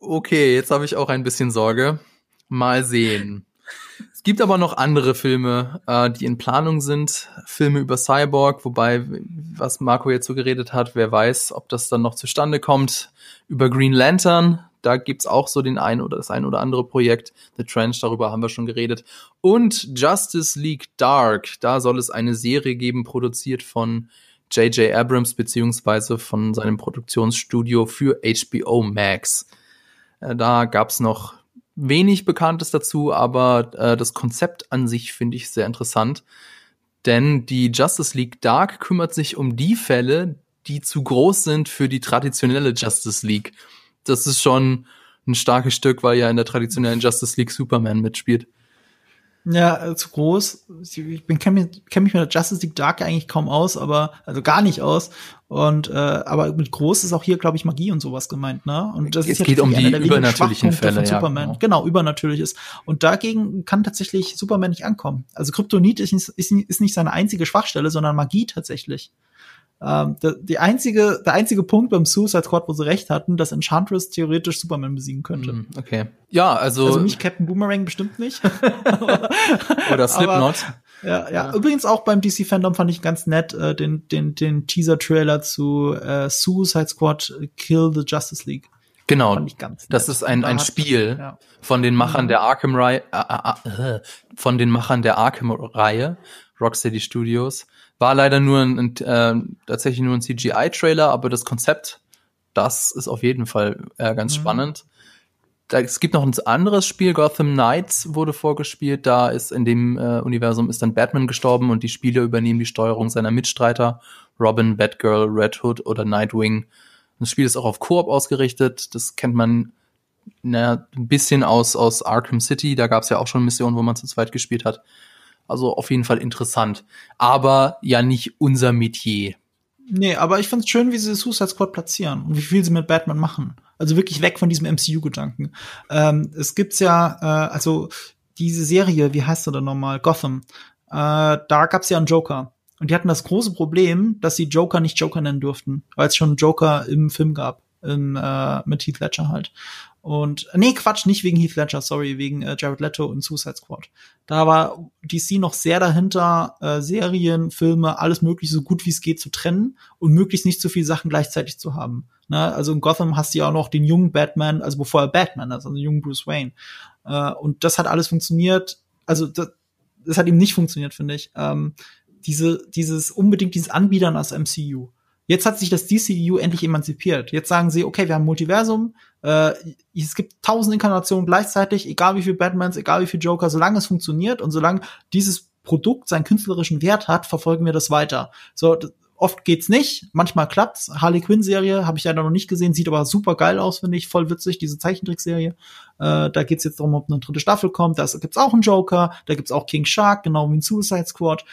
Okay, jetzt habe ich auch ein bisschen Sorge. Mal sehen. Es gibt aber noch andere Filme, äh, die in Planung sind. Filme über Cyborg, wobei, was Marco jetzt so geredet hat, wer weiß, ob das dann noch zustande kommt. Über Green Lantern, da gibt's auch so den ein oder das ein oder andere Projekt. The Trench, darüber haben wir schon geredet. Und Justice League Dark, da soll es eine Serie geben, produziert von J.J. Abrams beziehungsweise von seinem Produktionsstudio für HBO Max. Äh, da gab's noch wenig Bekanntes dazu, aber äh, das Konzept an sich finde ich sehr interessant. Denn die Justice League Dark kümmert sich um die Fälle, die zu groß sind für die traditionelle Justice League. Das ist schon ein starkes Stück, weil ja in der traditionellen Justice League Superman mitspielt. Ja, äh, zu groß. Ich kenne mich, kenn mich mit der Justice League Dark eigentlich kaum aus, aber also gar nicht aus. Und äh, aber mit groß ist auch hier, glaube ich, Magie und sowas gemeint, ne? Und das es ist geht um die übernatürlichen Fälle, von Superman. Ja, genau. genau, übernatürlich ist. Und dagegen kann tatsächlich Superman nicht ankommen. Also Kryptonit ist, ist, ist nicht seine einzige Schwachstelle, sondern Magie tatsächlich. Ähm, der, die einzige, der einzige Punkt beim Suicide Squad, wo sie recht hatten, dass Enchantress theoretisch Superman besiegen könnte. Hm, okay. Ja, also. Also nicht Captain Boomerang bestimmt nicht. *laughs* Oder *laughs* Slipknot. Ja, ja, ja. Übrigens auch beim DC Fandom fand ich ganz nett äh, den den den Teaser Trailer zu äh, Suicide Squad Kill the Justice League. Genau. Das ist ein ein Spiel ja. von den Machern mhm. der Arkham Reihe äh, äh, von den Machern der Arkham Reihe, Rocksteady Studios. War leider nur ein, ein äh, tatsächlich nur ein CGI-Trailer, aber das Konzept, das ist auf jeden Fall äh, ganz mhm. spannend. Da, es gibt noch ein anderes Spiel, Gotham Knights wurde vorgespielt. Da ist in dem äh, Universum ist dann Batman gestorben und die Spieler übernehmen die Steuerung seiner Mitstreiter, Robin, Batgirl, Red Hood oder Nightwing. Das Spiel ist auch auf Koop ausgerichtet. Das kennt man na, ein bisschen aus, aus Arkham City. Da gab es ja auch schon Missionen, wo man zu zweit gespielt hat. Also auf jeden Fall interessant. Aber ja nicht unser Metier. Nee, aber ich find's schön, wie sie Suicide Squad platzieren und wie viel sie mit Batman machen. Also wirklich weg von diesem MCU-Gedanken. Ähm, es gibt's ja, äh, also diese Serie, wie heißt sie denn nochmal? Gotham. Äh, da gab's ja einen Joker. Und die hatten das große Problem, dass sie Joker nicht Joker nennen durften, weil es schon einen Joker im Film gab. In, äh, mit Heath Ledger halt. Und nee, Quatsch, nicht wegen Heath Ledger, sorry, wegen äh, Jared Leto und Suicide Squad. Da war DC noch sehr dahinter, äh, Serien, Filme, alles mögliche so gut wie es geht zu trennen und möglichst nicht so viele Sachen gleichzeitig zu haben. Ne? Also in Gotham hast du ja auch noch den jungen Batman, also bevor er Batman ist, also den jungen Bruce Wayne. Äh, und das hat alles funktioniert. Also das, das hat ihm nicht funktioniert, finde ich. Ähm, diese, dieses unbedingt dieses Anbiedern als MCU. Jetzt hat sich das DCU endlich emanzipiert. Jetzt sagen sie, okay, wir haben Multiversum, äh, es gibt tausend Inkarnationen gleichzeitig, egal wie viel Batmans, egal wie viel Joker, solange es funktioniert und solange dieses Produkt seinen künstlerischen Wert hat, verfolgen wir das weiter. So, oft geht's nicht, manchmal klappt's. Harley Quinn Serie habe ich ja noch nicht gesehen, sieht aber super geil aus, finde ich, voll witzig, diese Zeichentrickserie. Äh, da geht's jetzt darum, ob eine dritte Staffel kommt. Da gibt's auch einen Joker, da gibt's auch King Shark, genau wie ein Suicide Squad.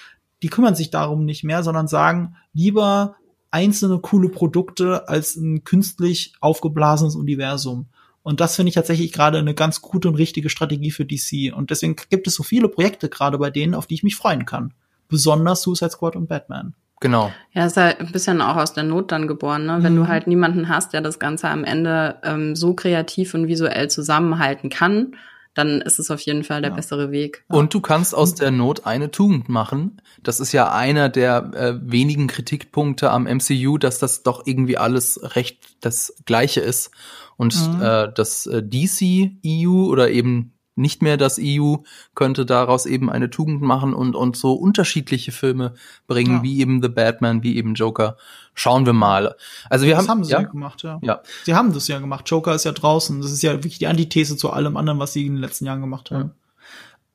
Die kümmern sich darum nicht mehr, sondern sagen, lieber einzelne coole Produkte als ein künstlich aufgeblasenes Universum. Und das finde ich tatsächlich gerade eine ganz gute und richtige Strategie für DC. Und deswegen gibt es so viele Projekte gerade bei denen, auf die ich mich freuen kann. Besonders Suicide Squad und Batman. Genau. Ja, ist halt ein bisschen auch aus der Not dann geboren, ne? Wenn mhm. du halt niemanden hast, der das Ganze am Ende ähm, so kreativ und visuell zusammenhalten kann, dann ist es auf jeden Fall der ja. bessere Weg. Und du kannst aus der Not eine Tugend machen. Das ist ja einer der äh, wenigen Kritikpunkte am MCU, dass das doch irgendwie alles recht das Gleiche ist. Und mhm. äh, das äh, DC EU oder eben nicht mehr das EU könnte daraus eben eine Tugend machen und, und so unterschiedliche Filme bringen, ja. wie eben The Batman, wie eben Joker. Schauen wir mal. Also wir das haben, haben sie ja, ja gemacht, ja. ja. Sie haben das ja gemacht. Joker ist ja draußen. Das ist ja wirklich die Antithese zu allem anderen, was sie in den letzten Jahren gemacht haben.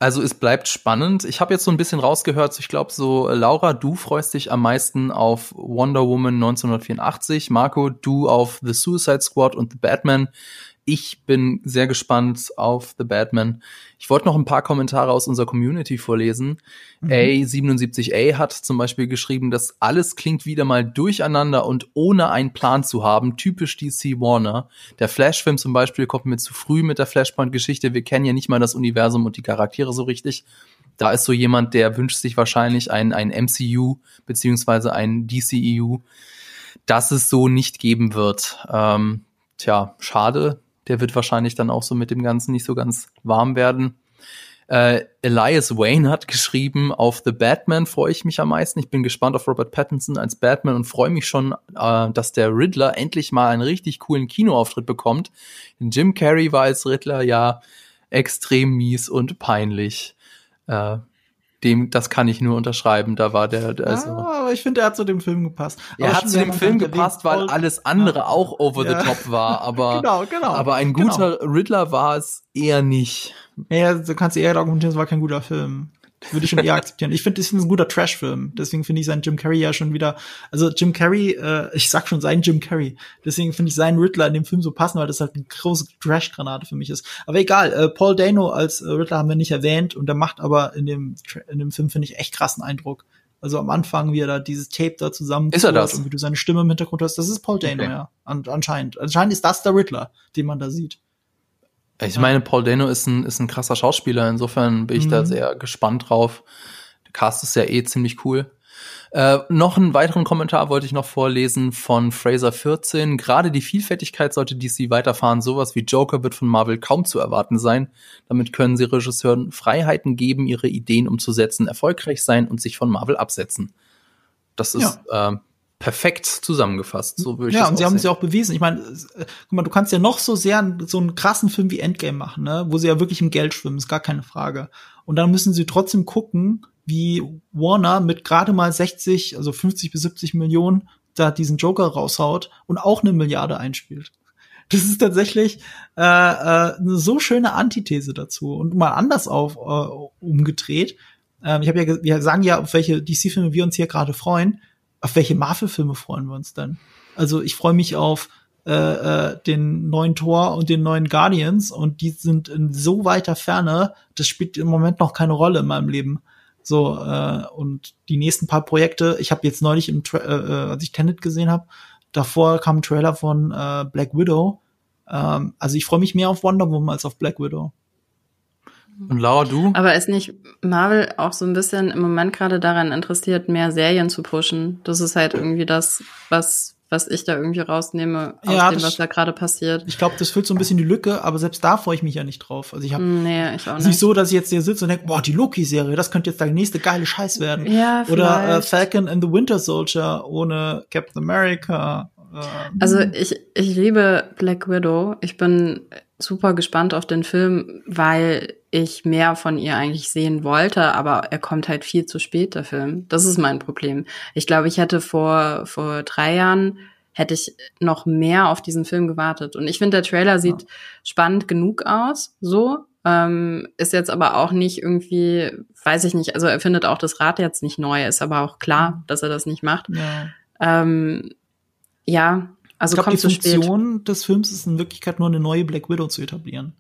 Also es bleibt spannend. Ich habe jetzt so ein bisschen rausgehört, ich glaube so, Laura, du freust dich am meisten auf Wonder Woman 1984, Marco, du auf The Suicide Squad und The Batman. Ich bin sehr gespannt auf The Batman. Ich wollte noch ein paar Kommentare aus unserer Community vorlesen. Mhm. A77A hat zum Beispiel geschrieben, dass alles klingt wieder mal durcheinander und ohne einen Plan zu haben, typisch DC Warner. Der Flash-Film zum Beispiel kommt mir zu früh mit der Flashpoint-Geschichte. Wir kennen ja nicht mal das Universum und die Charaktere so richtig. Da ist so jemand, der wünscht sich wahrscheinlich ein, ein MCU beziehungsweise ein DCEU, das es so nicht geben wird. Ähm, tja, schade der wird wahrscheinlich dann auch so mit dem Ganzen nicht so ganz warm werden. Äh, Elias Wayne hat geschrieben, auf The Batman freue ich mich am meisten. Ich bin gespannt auf Robert Pattinson als Batman und freue mich schon, äh, dass der Riddler endlich mal einen richtig coolen Kinoauftritt bekommt. Jim Carrey war als Riddler ja extrem mies und peinlich. Äh, dem, das kann ich nur unterschreiben. Da war der, also. Ah, aber ich finde, er hat zu dem Film gepasst. Er hat zu dem Film gepasst, weil alles andere ja. auch over the top war. *laughs* Aber, genau, genau, aber ein guter genau. Riddler war es eher nicht. Ja, du kannst eher argumentieren, es war kein guter Film. Würde ich schon eher akzeptieren. Ich finde, das ist ein guter Trash-Film. Deswegen finde ich seinen Jim Carrey ja schon wieder. Also Jim Carrey, äh, ich sag schon sein Jim Carrey. Deswegen finde ich seinen Riddler in dem Film so passend, weil das halt eine große Trash-Granate für mich ist. Aber egal, äh, Paul Dano als äh, Riddler haben wir nicht erwähnt und der macht aber in dem, in dem Film, finde ich, echt krassen Eindruck. Also am Anfang, wie er da dieses Tape da zusammen ist er das? und wie du seine Stimme im Hintergrund hast, das ist Paul Dano, okay. ja. An anscheinend. Anscheinend ist das der Riddler, den man da sieht. Ich meine, Paul Dano ist ein, ist ein krasser Schauspieler, insofern bin ich mhm. da sehr gespannt drauf. Der Cast ist ja eh ziemlich cool. Äh, noch einen weiteren Kommentar wollte ich noch vorlesen von Fraser14. Gerade die Vielfältigkeit sollte DC weiterfahren. Sowas wie Joker wird von Marvel kaum zu erwarten sein. Damit können sie Regisseuren Freiheiten geben, ihre Ideen umzusetzen, erfolgreich sein und sich von Marvel absetzen. Das ist ja. äh, perfekt zusammengefasst. So würde ich Ja, und sie haben es ja auch bewiesen. Ich meine, äh, guck mal, du kannst ja noch so sehr so einen krassen Film wie Endgame machen, ne, wo sie ja wirklich im Geld schwimmen, ist gar keine Frage. Und dann müssen sie trotzdem gucken, wie Warner mit gerade mal 60, also 50 bis 70 Millionen da diesen Joker raushaut und auch eine Milliarde einspielt. Das ist tatsächlich äh, äh, eine so schöne Antithese dazu und mal anders auf äh, umgedreht. Ähm, ich habe ja, wir sagen ja, auf welche DC-Filme wir uns hier gerade freuen auf welche Marvel-Filme freuen wir uns denn? Also ich freue mich auf äh, äh, den neuen Tor und den neuen Guardians und die sind in so weiter Ferne, das spielt im Moment noch keine Rolle in meinem Leben. So, äh, und die nächsten paar Projekte, ich habe jetzt neulich im Tra äh, äh, als ich Tenet gesehen habe, davor kam ein Trailer von äh, Black Widow. Ähm, also ich freue mich mehr auf Wonder Woman als auf Black Widow. Und Laura, du? Aber ist nicht Marvel auch so ein bisschen im Moment gerade daran interessiert, mehr Serien zu pushen? Das ist halt irgendwie das, was, was ich da irgendwie rausnehme aus ja, dem, was da gerade passiert. Ich glaube, das füllt so ein bisschen die Lücke, aber selbst da freue ich mich ja nicht drauf. Also ich habe nee, ich auch nicht. nicht so, dass ich jetzt hier sitze und denke, boah, die Loki-Serie, das könnte jetzt der nächste geile Scheiß werden. Ja, Oder äh, Falcon and the Winter Soldier ohne Captain America. Äh, also ich, ich liebe Black Widow. Ich bin super gespannt auf den Film, weil ich mehr von ihr eigentlich sehen wollte, aber er kommt halt viel zu spät, der Film. Das ist mein Problem. Ich glaube, ich hätte vor, vor drei Jahren hätte ich noch mehr auf diesen Film gewartet. Und ich finde, der Trailer sieht ja. spannend genug aus, so. Ähm, ist jetzt aber auch nicht irgendwie, weiß ich nicht, also er findet auch das Rad jetzt nicht neu, ist aber auch klar, mhm. dass er das nicht macht. Ja, ähm, ja also ich glaube, die Funktion des Films ist in Wirklichkeit nur eine neue Black Widow zu etablieren.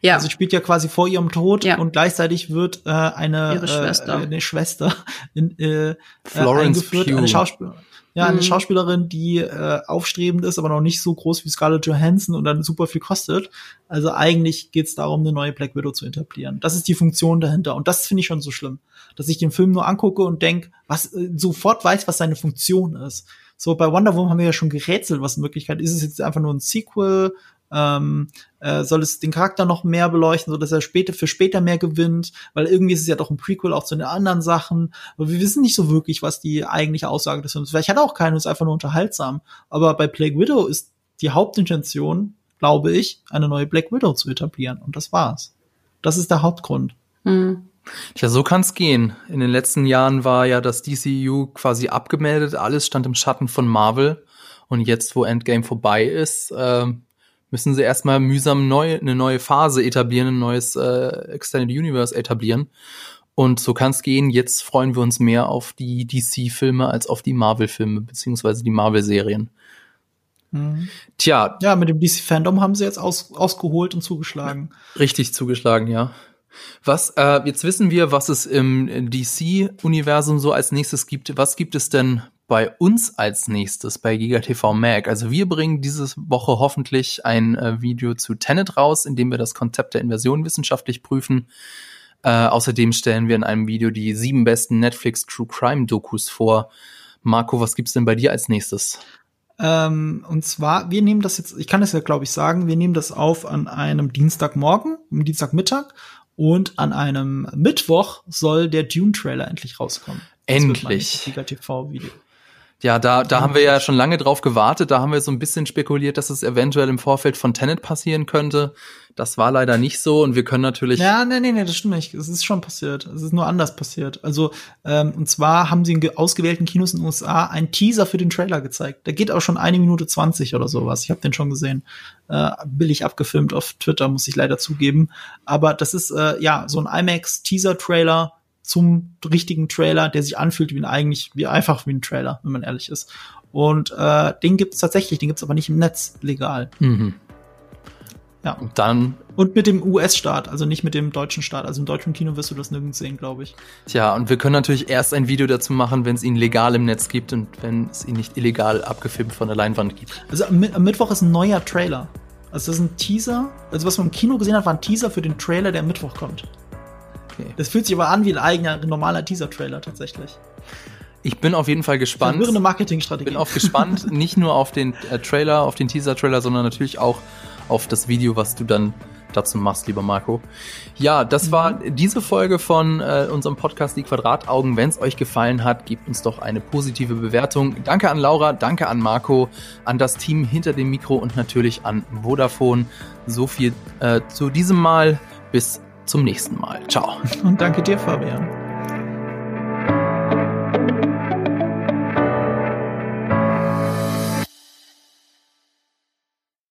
Ja. Also spielt ja quasi vor ihrem Tod ja. und gleichzeitig wird äh, eine, Ihre Schwester. Äh, eine Schwester in, äh, Florence eingeführt, Pugh. eine Schauspielerin. Ja, eine mhm. Schauspielerin, die äh, aufstrebend ist, aber noch nicht so groß wie Scarlett Johansson und dann super viel kostet. Also eigentlich geht es darum, eine neue Black Widow zu etablieren. Das ist die Funktion dahinter. Und das finde ich schon so schlimm, dass ich den Film nur angucke und denk, was äh, sofort weiß, was seine Funktion ist. So, bei Wonder Woman haben wir ja schon gerätselt, was in Wirklichkeit ist. Es jetzt einfach nur ein Sequel ähm, äh, soll es den Charakter noch mehr beleuchten, so dass er später für später mehr gewinnt, weil irgendwie ist es ja doch ein Prequel auch zu den anderen Sachen. Aber wir wissen nicht so wirklich, was die eigentliche Aussage des Films ist. Vielleicht hat er auch keine, ist einfach nur unterhaltsam. Aber bei Plague Widow ist die Hauptintention, glaube ich, eine neue Black Widow zu etablieren. Und das war's. Das ist der Hauptgrund. Mhm. Tja, so kann's gehen. In den letzten Jahren war ja das DCU quasi abgemeldet, alles stand im Schatten von Marvel. Und jetzt, wo Endgame vorbei ist, äh, müssen sie erstmal mühsam neu, eine neue Phase etablieren, ein neues äh, Extended Universe etablieren. Und so kann's gehen. Jetzt freuen wir uns mehr auf die DC-Filme als auf die Marvel-Filme, beziehungsweise die Marvel-Serien. Mhm. Tja. Ja, mit dem DC-Fandom haben sie jetzt aus, ausgeholt und zugeschlagen. Richtig zugeschlagen, ja. Was, äh, jetzt wissen wir, was es im DC-Universum so als nächstes gibt. Was gibt es denn bei uns als nächstes bei GigaTV Mag? Also wir bringen diese Woche hoffentlich ein äh, Video zu Tenet raus, in dem wir das Konzept der Inversion wissenschaftlich prüfen. Äh, außerdem stellen wir in einem Video die sieben besten Netflix True Crime Dokus vor. Marco, was gibt's denn bei dir als nächstes? Ähm, und zwar, wir nehmen das jetzt, ich kann das ja, glaube ich, sagen, wir nehmen das auf an einem Dienstagmorgen, am Dienstagmittag und an einem Mittwoch soll der Dune-Trailer endlich rauskommen. Endlich. TV-Video. Ja, da, da haben wir ja schon lange drauf gewartet. Da haben wir so ein bisschen spekuliert, dass es eventuell im Vorfeld von Tenet passieren könnte. Das war leider nicht so und wir können natürlich. Ja, nee, nee, nee, das stimmt nicht. Es ist schon passiert. Es ist nur anders passiert. Also, ähm, und zwar haben sie in ausgewählten Kinos in den USA einen Teaser für den Trailer gezeigt. Der geht auch schon eine Minute zwanzig oder sowas. Ich habe den schon gesehen. Äh, billig abgefilmt auf Twitter, muss ich leider zugeben. Aber das ist äh, ja so ein IMAX-Teaser-Trailer zum richtigen Trailer, der sich anfühlt wie ein eigentlich, wie einfach wie ein Trailer, wenn man ehrlich ist. Und äh, den gibt es tatsächlich, den gibt es aber nicht im Netz legal. Mhm. Ja. Und dann. Und mit dem US-Start, also nicht mit dem deutschen Start. Also im deutschen Kino wirst du das nirgends sehen, glaube ich. Tja, und wir können natürlich erst ein Video dazu machen, wenn es ihn legal im Netz gibt und wenn es ihn nicht illegal abgefilmt von der Leinwand gibt. Also am, am Mittwoch ist ein neuer Trailer. Also das ist ein Teaser. Also was man im Kino gesehen hat, war ein Teaser für den Trailer, der am Mittwoch kommt. Okay. Das fühlt sich aber an wie ein eigener, normaler Teaser-Trailer tatsächlich. Ich bin auf jeden Fall gespannt. Verwirrende Marketingstrategie. Bin auch gespannt, *laughs* nicht nur auf den äh, Trailer, auf den Teaser-Trailer, sondern natürlich auch auf das Video, was du dann dazu machst, lieber Marco. Ja, das war mhm. diese Folge von äh, unserem Podcast Die Quadrataugen. Wenn es euch gefallen hat, gebt uns doch eine positive Bewertung. Danke an Laura, danke an Marco, an das Team hinter dem Mikro und natürlich an Vodafone. So viel äh, zu diesem Mal. Bis zum nächsten Mal. Ciao. Und danke dir, Fabian.